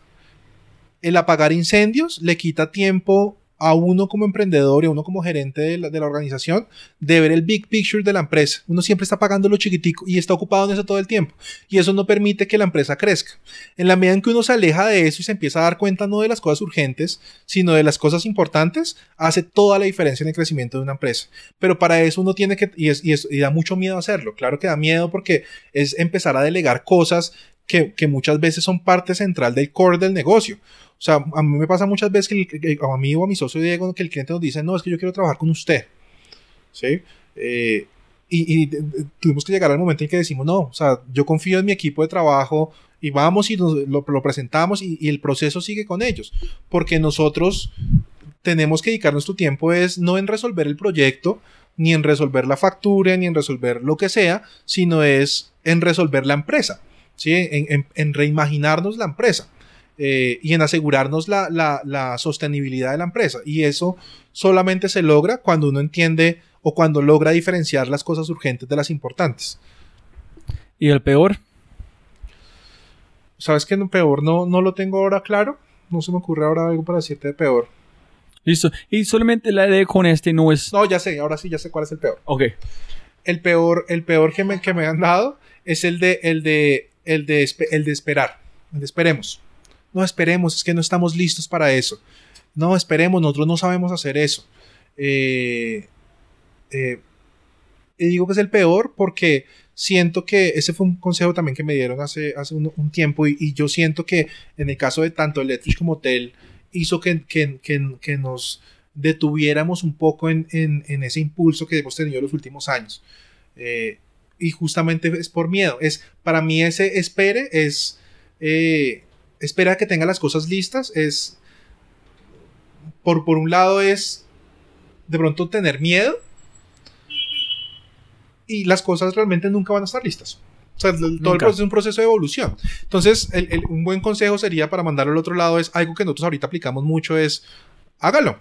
el apagar incendios le quita tiempo a uno como emprendedor y a uno como gerente de la, organización de ver el big picture de la empresa. Uno siempre está pagando lo chiquitico y está ocupado en eso todo el tiempo. Y eso no permite que la empresa crezca. En la medida en que uno se aleja de eso y se empieza a dar cuenta no de las cosas urgentes, sino de las cosas importantes, hace toda la diferencia en el crecimiento de una empresa. Pero para eso uno tiene que, y, da mucho miedo hacerlo. Claro que da miedo porque es empezar a delegar cosas que muchas veces son parte central del core del negocio. O sea, a mí me pasa muchas veces que, el- a mí o a mi socio Diego, que el cliente nos dice, no, es que yo quiero trabajar con usted. ¿Sí? Eh, y, de- tuvimos que llegar al momento en que decimos, no, o sea, yo confío en mi equipo de trabajo y vamos y nos- lo, presentamos y, el proceso sigue con ellos. Porque nosotros tenemos que dedicar nuestro tiempo es no en resolver el proyecto, ni en resolver la factura, ni en resolver lo que sea, sino es en resolver la empresa, ¿sí? en reimaginarnos la empresa eh, y en asegurarnos la, la- la sostenibilidad de la empresa. Y eso solamente se logra cuando uno entiende o cuando logra diferenciar las cosas urgentes de las importantes. ¿Y el peor? ¿Sabes qué? No, peor no, no lo tengo ahora claro. No se me ocurre ahora algo para decirte de peor. Listo. Y solamente la idea con este no es. No, ya sé, ahora sí, ya sé cuál es el peor. Ok. El peor, el peor que me, que me han dado es el de, el de, el de, el de esperar. El de esperemos. No esperemos, es que no estamos listos para eso. No, esperemos, nosotros no sabemos hacer eso. Eh, eh, y digo que es el peor porque siento que ese fue un consejo también que me dieron hace, hace un, tiempo y, yo siento que en el caso de tanto Letfish como Tel hizo que, que, que- que nos detuviéramos un poco en, en- ese impulso que hemos tenido los últimos años. Eh, y justamente es por miedo. Es, para mí ese espere es, espera que tenga las cosas listas, es, por, por un lado es de pronto tener miedo y las cosas realmente nunca van a estar listas. O sea, el- todo el proceso es un proceso de evolución. Entonces, el- el- un buen consejo sería para mandarlo al otro lado es algo que nosotros ahorita aplicamos mucho es hágalo.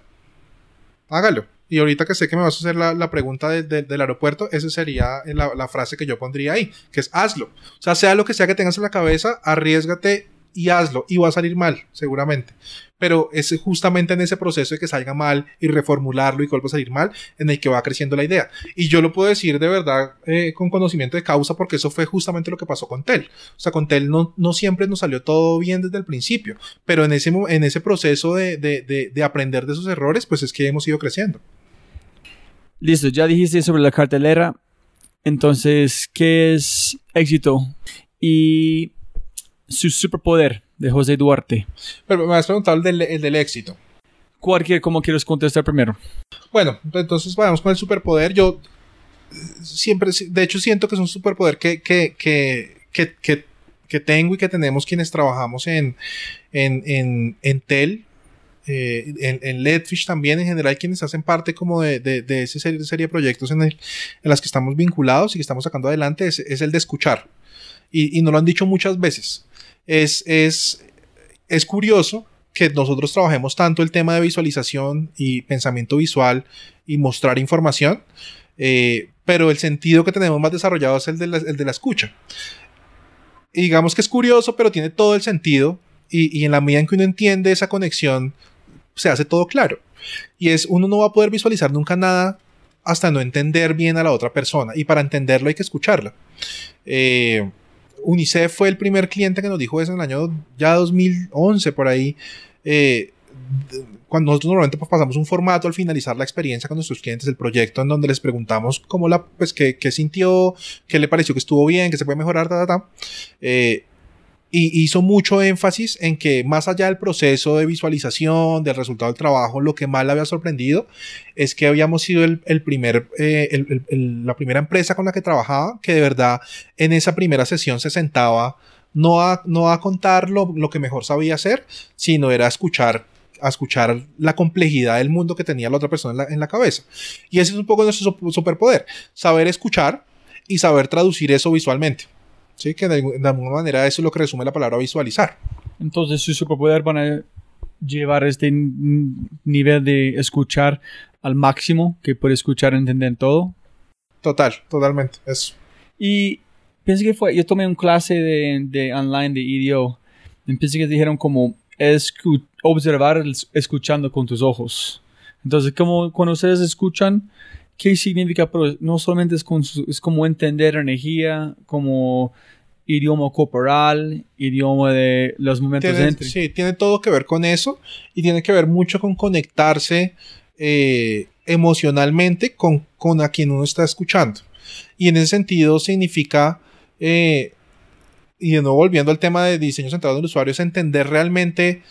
Hágalo. Y ahorita que sé que me vas a hacer la, la pregunta de- de- del aeropuerto, esa sería la, la frase que yo pondría ahí, que es hazlo. O sea, sea lo que sea que tengas en la cabeza, arriesgate y hazlo. Y va a salir mal, seguramente. Pero es justamente en ese proceso de que salga mal y reformularlo y vuelva a salir mal, en el que va creciendo la idea. Y yo lo puedo decir de verdad eh, con conocimiento de causa, porque eso fue justamente lo que pasó con Tel. O sea, con Tel no, no siempre nos salió todo bien desde el principio, pero en ese, en ese proceso de, de- de- de aprender de esos errores, pues es que hemos ido creciendo. Listo. Ya dijiste sobre la cartelera. Entonces, ¿qué es éxito? Y su superpoder de José Duarte. Pero me has preguntado el del, el del éxito. cualquier, como quieres contestar primero. Bueno, entonces vamos con el superpoder. Yo eh, siempre, de hecho, siento que es un superpoder que, que, que, que, que, que tengo y que tenemos quienes trabajamos en, en, en, en TEL. eh, en, en Letfish también, en general, quienes hacen parte como de, de, de esa serie, serie de proyectos en, el, en las que estamos vinculados y que estamos sacando adelante, es, es el de escuchar. Y, y nos lo han dicho muchas veces. Es, es, es curioso que nosotros trabajemos tanto el tema de visualización y pensamiento visual y mostrar información, eh, pero el sentido que tenemos más desarrollado es el de la, de la escucha. Digamos que es curioso, pero tiene todo el sentido y, y en la medida en que uno entiende esa conexión, se hace todo claro. Y es, uno no va a poder visualizar nunca nada hasta no entender bien a la otra persona. Y para entenderlo hay que escucharla. Eh, UNICEF fue el primer cliente que nos dijo eso en el año ya 2011, por ahí. Eh, cuando nosotros normalmente pues, pasamos un formato al finalizar la experiencia con nuestros clientes, el proyecto, en donde les preguntamos cómo la, pues, qué, qué sintió, qué le pareció que estuvo bien, qué se puede mejorar, ta, ta, ta. Eh, y hizo mucho énfasis en que más allá del proceso de visualización, del resultado del trabajo, lo que más le había sorprendido es que habíamos sido el, primer, eh, la primera empresa con la que trabajaba que de verdad en esa primera sesión se sentaba no a, no a contar lo, lo que mejor sabía hacer, sino era escuchar a escuchar la complejidad del mundo que tenía la otra persona en la, en la cabeza. Y ese es un poco nuestro superpoder, saber escuchar y saber traducir eso visualmente. Sí, que de, de, alguna manera eso es lo que resume la palabra visualizar. Entonces, su superpoder van a llevar este nivel de escuchar al máximo, que puede escuchar entender todo. Total, totalmente. Eso. Y pensé que fue, yo tomé un clase de, de online de IDEO. Y pensé que dijeron como escu observar escuchando con tus ojos. Entonces, como cuando ustedes escuchan, ¿qué significa? Pero no solamente es, con su, es como entender energía, como idioma corporal, idioma de los momentos tiene, entre. Sí, tiene todo que ver con eso y tiene que ver mucho con conectarse eh, emocionalmente con, con, a quien uno está escuchando. Y en ese sentido significa, eh, y de nuevo volviendo al tema de diseño centrado en el usuario, es entender realmente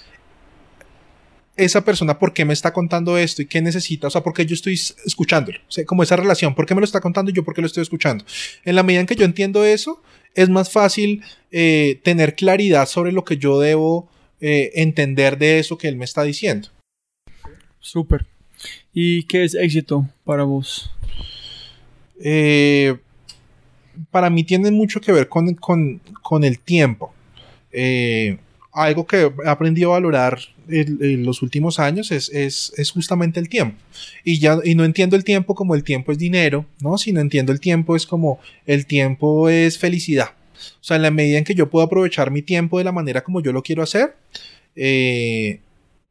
esa persona por qué me está contando esto y qué necesita, o sea, por qué yo estoy escuchándolo, o sea, como esa relación, por qué me lo está contando y yo por qué lo estoy escuchando. En la medida en que yo entiendo eso, es más fácil eh, tener claridad sobre lo que yo debo eh, entender de eso que él me está diciendo. Súper. ¿Y qué es éxito para vos? Eh, para mí tiene mucho que ver con, con, con el tiempo. Eh, algo que he aprendido a valorar en, los últimos años es, es, es, justamente el tiempo. Y ya y no entiendo el tiempo como el tiempo es dinero, ¿no? Sino entiendo el tiempo es como el tiempo es felicidad. O sea, en la medida en que yo puedo aprovechar mi tiempo de la manera como yo lo quiero hacer, eh,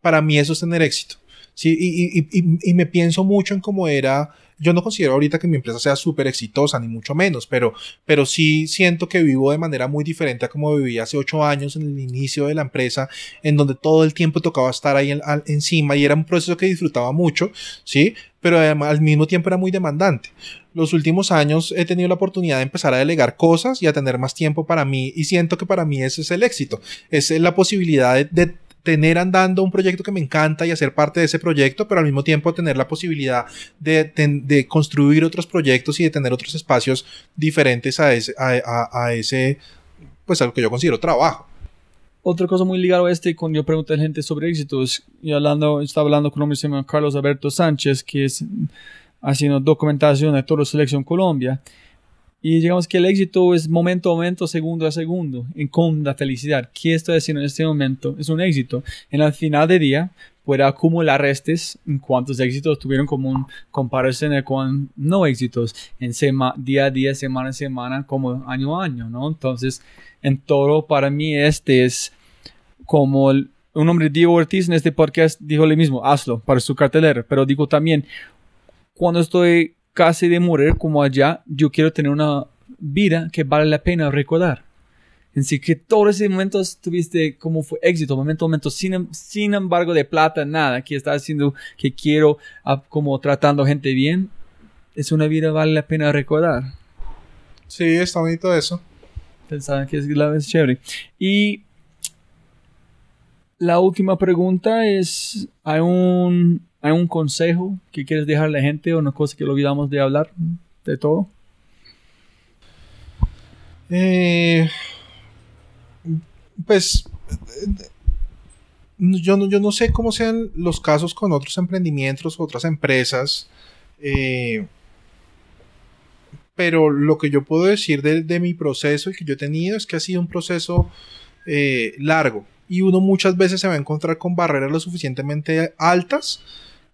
para mí eso es tener éxito. Sí, y, y, y, y, me pienso mucho en cómo era. Yo no considero ahorita que mi empresa sea súper exitosa, ni mucho menos, pero, pero sí siento que vivo de manera muy diferente a como viví hace ocho años en el inicio de la empresa, en donde todo el tiempo tocaba estar ahí en, al, encima y era un proceso que disfrutaba mucho, ¿sí? Pero además, al mismo tiempo era muy demandante. Los últimos años he tenido la oportunidad de empezar a delegar cosas y a tener más tiempo para mí y siento que para mí ese es el éxito. Es la posibilidad de, de tener andando un proyecto que me encanta y hacer parte de ese proyecto, pero al mismo tiempo tener la posibilidad de, de, construir otros proyectos y de tener otros espacios diferentes a ese, a, a, ese, pues a que yo considero trabajo. Otra cosa muy ligada a este, cuando yo pregunté a la gente sobre éxitos, y hablando, estaba hablando con un hombre que se llama Carlos Alberto Sánchez, que es haciendo documentación de Toro Selección Colombia, y digamos que el éxito es momento a momento, segundo a segundo, en con la felicidad. ¿Qué estoy haciendo en este momento? Es un éxito. En el final de día, puede acumular restes en cuántos éxitos tuvieron como un comparación con no éxitos en sema, día a día, semana a semana, como año a año, ¿no? Entonces, en todo, para mí, este es como el, un hombre, Diego Ortiz, en este podcast dijo lo mismo, hazlo para su cartelera, pero digo también, cuando estoy casi de morir como allá, yo quiero tener una vida que vale la pena recordar. En sí que todos esos momentos tuviste como fue éxito, momento, momento, sin, sin embargo de plata, nada, que estás haciendo, que quiero, uh, como tratando gente bien, es una vida vale la pena recordar. Sí, está bonito eso. Pensaban que es, es chévere. Y La última pregunta es, ¿hay un, ¿hay un consejo que quieres dejarle a la gente o una cosa que olvidamos de hablar de todo? Eh, pues yo no, yo no sé cómo sean los casos con otros emprendimientos, otras empresas. eh, pero lo que yo puedo decir de, de mi proceso y que yo he tenido es que ha sido un proceso eh, largo. Y uno muchas veces se va a encontrar con barreras lo suficientemente altas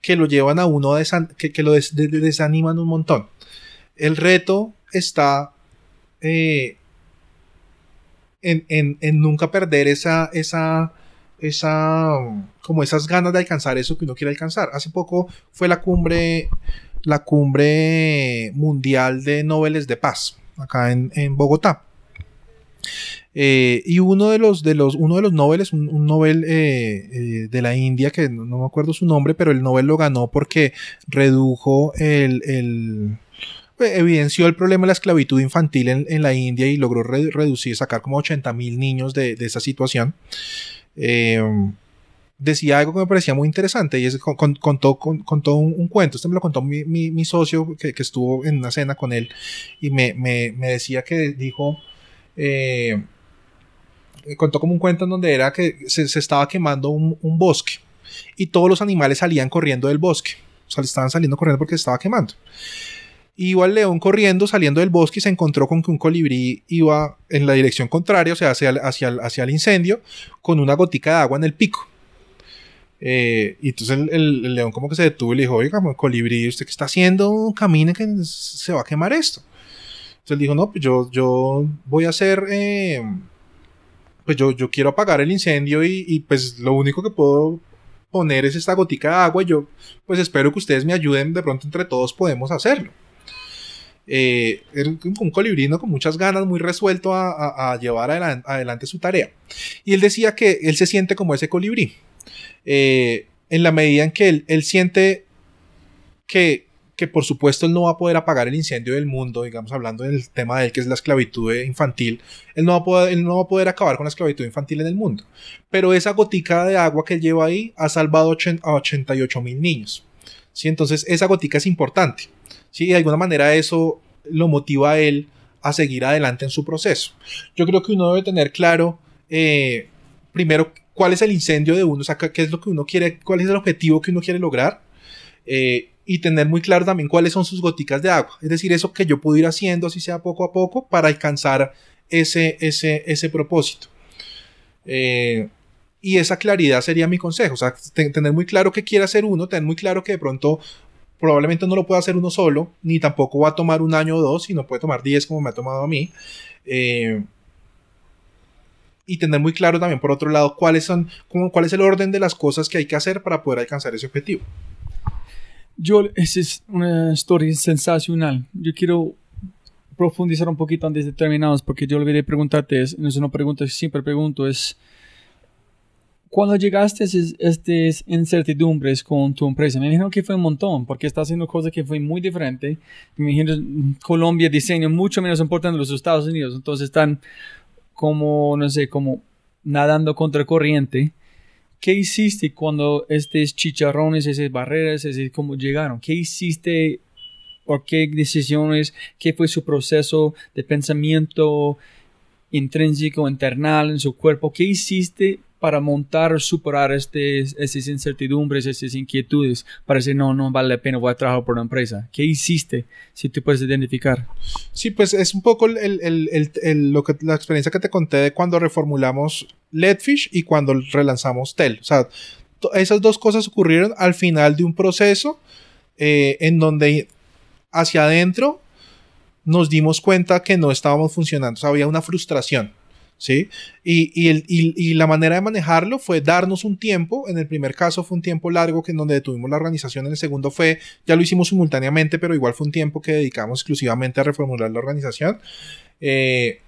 que lo llevan a uno, a que, que lo des- de- de- desaniman un montón. El reto está eh, en, en- en nunca perder esa, esa, esa, como esas ganas de alcanzar eso que uno quiere alcanzar. Hace poco fue la cumbre, la cumbre mundial de Nobeles de Paz, acá en, en Bogotá. Eh, y uno de los, de los, uno de los Nobeles, un, un Nobel eh, eh, de la India, que no, me acuerdo su nombre, pero el Nobel lo ganó porque redujo el, el pues, evidenció el problema de la esclavitud infantil en, en la India y logró re- reducir, sacar como 80 mil niños de, de esa situación. Decía algo que me parecía muy interesante y contó, con- contó un, cuento. Este me lo contó mi, mi- socio que, que estuvo en una cena con él y me, me- me decía que dijo. Contó como un cuento en donde era que se, se estaba quemando un, bosque y todos los animales salían corriendo del bosque. O sea, le estaban saliendo corriendo porque se estaba quemando. Iba el león corriendo, saliendo del bosque y se encontró con que un colibrí iba en la dirección contraria, o sea, hacia el, hacia hacia el incendio, con una gotica de agua en el pico. Eh, y entonces el, el- león como que se detuvo y le dijo, oiga, colibrí, ¿usted qué está haciendo? Camine que se va a quemar esto. Entonces dijo, no, pues yo, yo voy a hacer, eh, pues yo, yo quiero apagar el incendio y, y pues lo único que puedo poner es esta gotica de agua y yo pues espero que ustedes me ayuden, de pronto entre todos podemos hacerlo. Eh, un colibrino con muchas ganas, muy resuelto a, llevar adelan- adelante su tarea. Y él decía que él se siente como ese colibrí. Eh, en la medida en que él, él siente que, que por supuesto él no va a poder apagar el incendio del mundo, digamos hablando del tema de él que es la esclavitud infantil, él no, va a poder, él no va a poder acabar con la esclavitud infantil en el mundo. Pero esa gotica de agua que él lleva ahí ha salvado a 88 mil niños. ¿sí? Entonces esa gotica es importante. ¿sí? De alguna manera eso lo motiva a él a seguir adelante en su proceso. Yo creo que uno debe tener claro, eh, primero, cuál es el incendio de uno, o sea, qué es lo que uno quiere, cuál es el objetivo que uno quiere lograr. eh, y tener muy claro también cuáles son sus goticas de agua. Es decir, eso que yo puedo ir haciendo, así sea poco a poco, para alcanzar ese, ese, ese propósito. Eh, y esa claridad sería mi consejo. O sea, te- tener muy claro qué quiere hacer uno, tener muy claro que de pronto probablemente no lo pueda hacer uno solo, ni tampoco va a tomar un año o dos, sino puede tomar 10 como me ha tomado a mí. Eh, y tener muy claro también, por otro lado, cuáles son, cuál es el orden de las cosas que hay que hacer para poder alcanzar ese objetivo. Yo, esa es una historia sensacional. Yo quiero profundizar un poquito antes de terminamos porque yo olvidé preguntarte, es, no es una pregunta que siempre pregunto, es cuando llegaste a estas incertidumbres con tu empresa, me imagino que fue un montón porque estás haciendo cosas que fue muy diferente. Me imagino Colombia diseño mucho menos importante los Estados Unidos, entonces están como, no sé, como nadando contra corriente. ¿Qué hiciste cuando estos chicharrones, esas barreras, ese, cómo llegaron? ¿Qué hiciste? ¿Por qué decisiones? ¿Qué fue su proceso de pensamiento intrínseco, internal en su cuerpo? ¿Qué hiciste para montar superar este, esas incertidumbres, esas inquietudes? Para decir, no, no vale la pena, voy a trabajar por una empresa. ¿Qué hiciste? Si tú puedes identificar. Sí, pues es un poco lo que, la experiencia que te conté de cuando reformulamos Letfish y cuando relanzamos Tel. O sea, esas dos cosas ocurrieron al final de un proceso eh, en donde hacia adentro nos dimos cuenta que no estábamos funcionando. O sea, había una frustración. ¿Sí? Y, y el- y- y la manera de manejarlo fue darnos un tiempo. En el primer caso fue un tiempo largo que en donde detuvimos la organización. En el segundo fue, ya lo hicimos simultáneamente, pero igual fue un tiempo que dedicamos exclusivamente a reformular la organización. eh,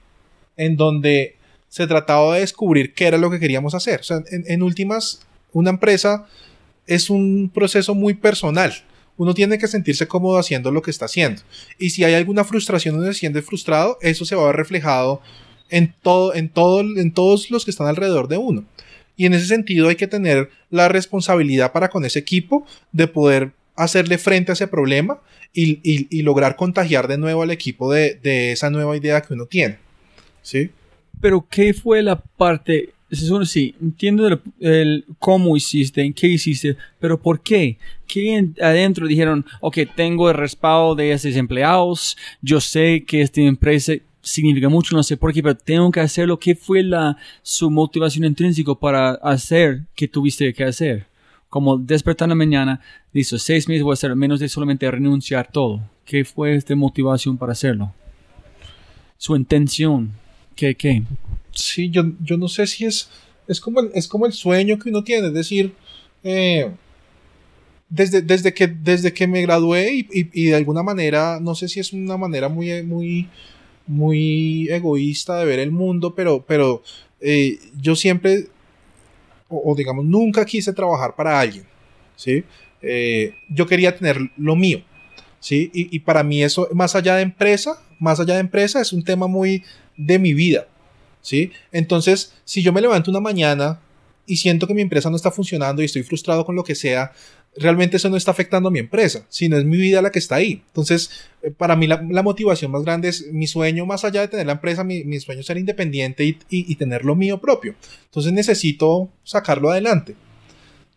en donde se trataba de descubrir qué era lo que queríamos hacer. O en, últimas, una empresa es un proceso muy personal. Uno tiene que sentirse cómodo haciendo lo que está haciendo. Y si hay alguna frustración donde se siente frustrado, eso se va a ver reflejado en, todo, en, todo, en todos los que están alrededor de uno. Y en ese sentido hay que tener la responsabilidad para con ese equipo de poder hacerle frente a ese problema y, y- lograr contagiar de nuevo al equipo de, de esa nueva idea que uno tiene. ¿Sí? Pero ¿qué fue la parte? Sí, entiendo el, el cómo hiciste, en qué hiciste, pero ¿por qué? ¿Qué en- adentro dijeron, ok, tengo el respaldo de esos empleados, yo sé que esta empresa significa mucho, no sé por qué, pero tengo que hacerlo. ¿Qué fue la, su motivación intrínseca para hacer que tuviste que hacer? Como despertar en la mañana, listo, seis meses voy a hacer, menos de solamente renunciar todo. ¿Qué fue esta motivación para hacerlo? Su intención. ¿Qué, qué? Sí, yo, yo no sé si es, es, como el, es como el sueño que uno tiene, es decir, eh, desde, desde, que, desde que me gradué y, y- de alguna manera, no sé si es una manera muy, muy, muy egoísta de ver el mundo, pero, pero eh, yo siempre, o, digamos, nunca quise trabajar para alguien, ¿sí? Eh, yo quería tener lo mío, ¿sí? Y, y para mí eso, más allá de empresa, más allá de empresa, es un tema muy de mi vida, ¿sí? Entonces, si yo me levanto una mañana y siento que mi empresa no está funcionando y estoy frustrado con lo que sea, realmente eso no está afectando a mi empresa, sino es mi vida la que está ahí. Entonces, eh, para mí la, motivación más grande es mi sueño, más allá de tener la empresa, mi, mi sueño es ser independiente y, y- y tener lo mío propio. Entonces necesito sacarlo adelante.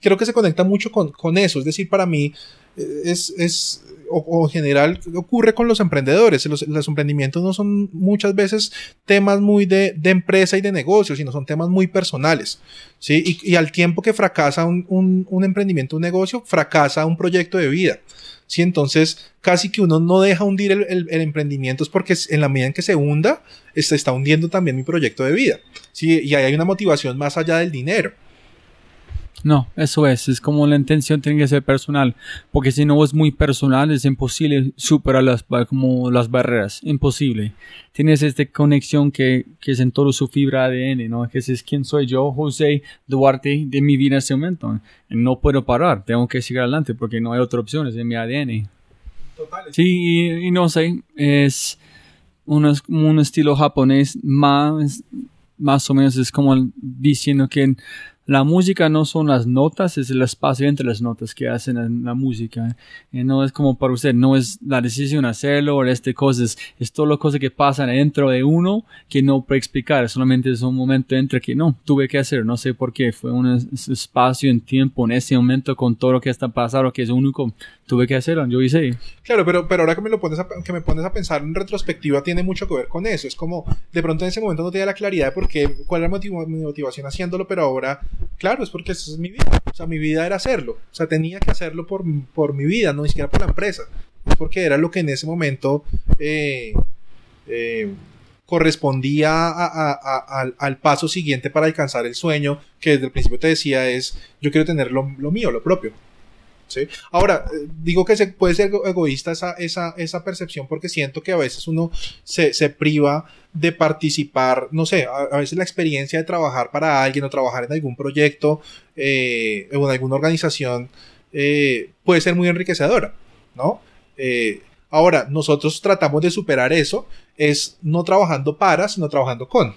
Creo que se conecta mucho con, con eso, es decir, para mí eh, es, es o, o en general ocurre con los emprendedores. Los, emprendimientos no son muchas veces temas muy de, empresa y de negocio, sino son temas muy personales. ¿sí? Y, al tiempo que fracasa un, emprendimiento, un negocio, fracasa un proyecto de vida. ¿sí? Entonces, casi que uno no deja hundir el, emprendimiento, es porque en la medida en que se hunda, se está hundiendo también mi proyecto de vida. ¿sí? Y ahí hay una motivación más allá del dinero. No, eso es, es como la intención tiene que ser personal, porque si no es muy personal es imposible superar las, como las barreras, imposible. Tienes esta conexión que, que es en todo su fibra ADN, ¿no? Que es quién soy yo, José Duarte, de mi vida en este momento. No puedo parar, tengo que seguir adelante porque no hay otra opción, es en mi ADN. Sí, y, y no sé, es un, un estilo japonés más, más o menos es como diciendo que la música no son las notas, es el espacio entre las notas que hacen en la música. Y no es como para usted, no es la decisión hacerlo o este cosa, es, todo lo cosas que pasan dentro de uno que no puede explicar, solamente es un momento entre que no, tuve que hacer, no sé por qué, fue un es- espacio en tiempo en ese momento con todo lo que está pasando, que es único, tuve que hacerlo, yo hice. Claro, pero, pero ahora que me, lo pones a, que me pones a pensar en retrospectiva tiene mucho que ver con eso. Es como, de pronto en ese momento no tenía la claridad de por qué, cuál era mi motivación haciéndolo, pero ahora, claro, es porque esa es mi vida. O sea, mi vida era hacerlo. O sea, tenía que hacerlo por, por mi vida, no ni siquiera por la empresa. Es porque era lo que en ese momento eh, eh, correspondía al, al paso siguiente para alcanzar el sueño que desde el principio te decía es, yo quiero tener lo, lo mío, lo propio. ¿sí? Ahora, eh, digo que se puede ser ego- egoísta esa, esa, esa percepción porque siento que a veces uno se, se priva de participar, no sé, a, veces la experiencia de trabajar para alguien o trabajar en algún proyecto eh, o en alguna organización eh, puede ser muy enriquecedora, ¿no? Eh, ahora, nosotros tratamos de superar eso, es no trabajando para, sino trabajando con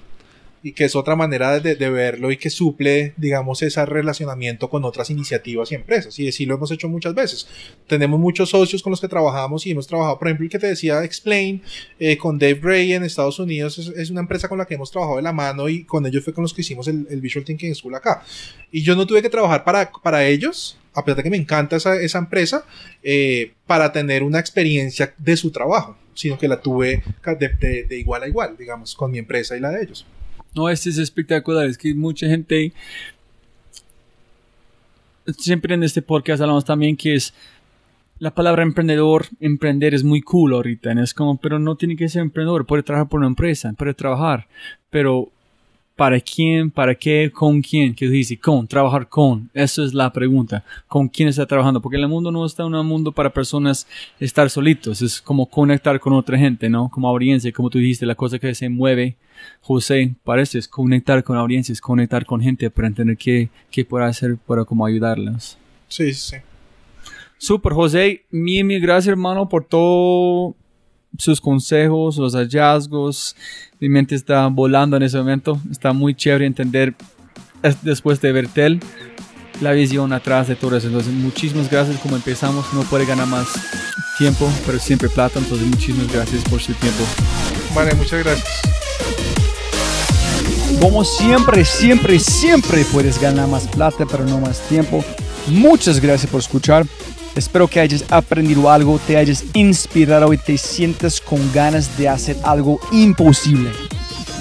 y que es otra manera de, de verlo y que suple, digamos, ese relacionamiento con otras iniciativas y empresas. Y así lo hemos hecho muchas veces. Tenemos muchos socios con los que trabajamos y hemos trabajado, por ejemplo, el que te decía Explain, eh, con Dave Ray en Estados Unidos, es, es una empresa con la que hemos trabajado de la mano y con ellos fue con los que hicimos el, el Visual Thinking School acá. Y yo no tuve que trabajar para, para ellos, a pesar de que me encanta esa, esa empresa, eh, para tener una experiencia de su trabajo, sino que la tuve de, de- de igual a igual, digamos, con mi empresa y la de ellos. No, este es espectacular. Es que mucha gente. Siempre en este podcast hablamos también que es. La palabra emprendedor, emprender es muy cool ahorita. Es como, pero no tiene que ser emprendedor. Puede trabajar por una empresa, puede trabajar. Pero, ¿para quién? ¿Para qué? ¿Con quién? ¿Qué dice? Con, trabajar con. Eso es la pregunta. ¿Con quién está trabajando? Porque el mundo no está en un mundo para personas estar solitos. Es como conectar con otra gente, ¿no? Como audiencia, como tú dijiste, la cosa que se mueve José, parece es conectar con audiencias, conectar con gente para entender qué, qué puede hacer para como ayudarlas. Sí, sí. Super, José, mil, mil gracias, hermano, por todos sus consejos, los hallazgos. Mi mente está volando en ese momento. Está muy chévere entender es- después de ver Tel, la visión atrás de todo eso. Entonces, muchísimas gracias. Como empezamos, no puede ganar más tiempo, pero siempre plata. Entonces, muchísimas gracias por su tiempo. Vale, muchas gracias. Como siempre, siempre, siempre puedes ganar más plata, pero no más tiempo. Muchas gracias por escuchar. Espero que hayas aprendido algo, te hayas inspirado y te sientas con ganas de hacer algo imposible.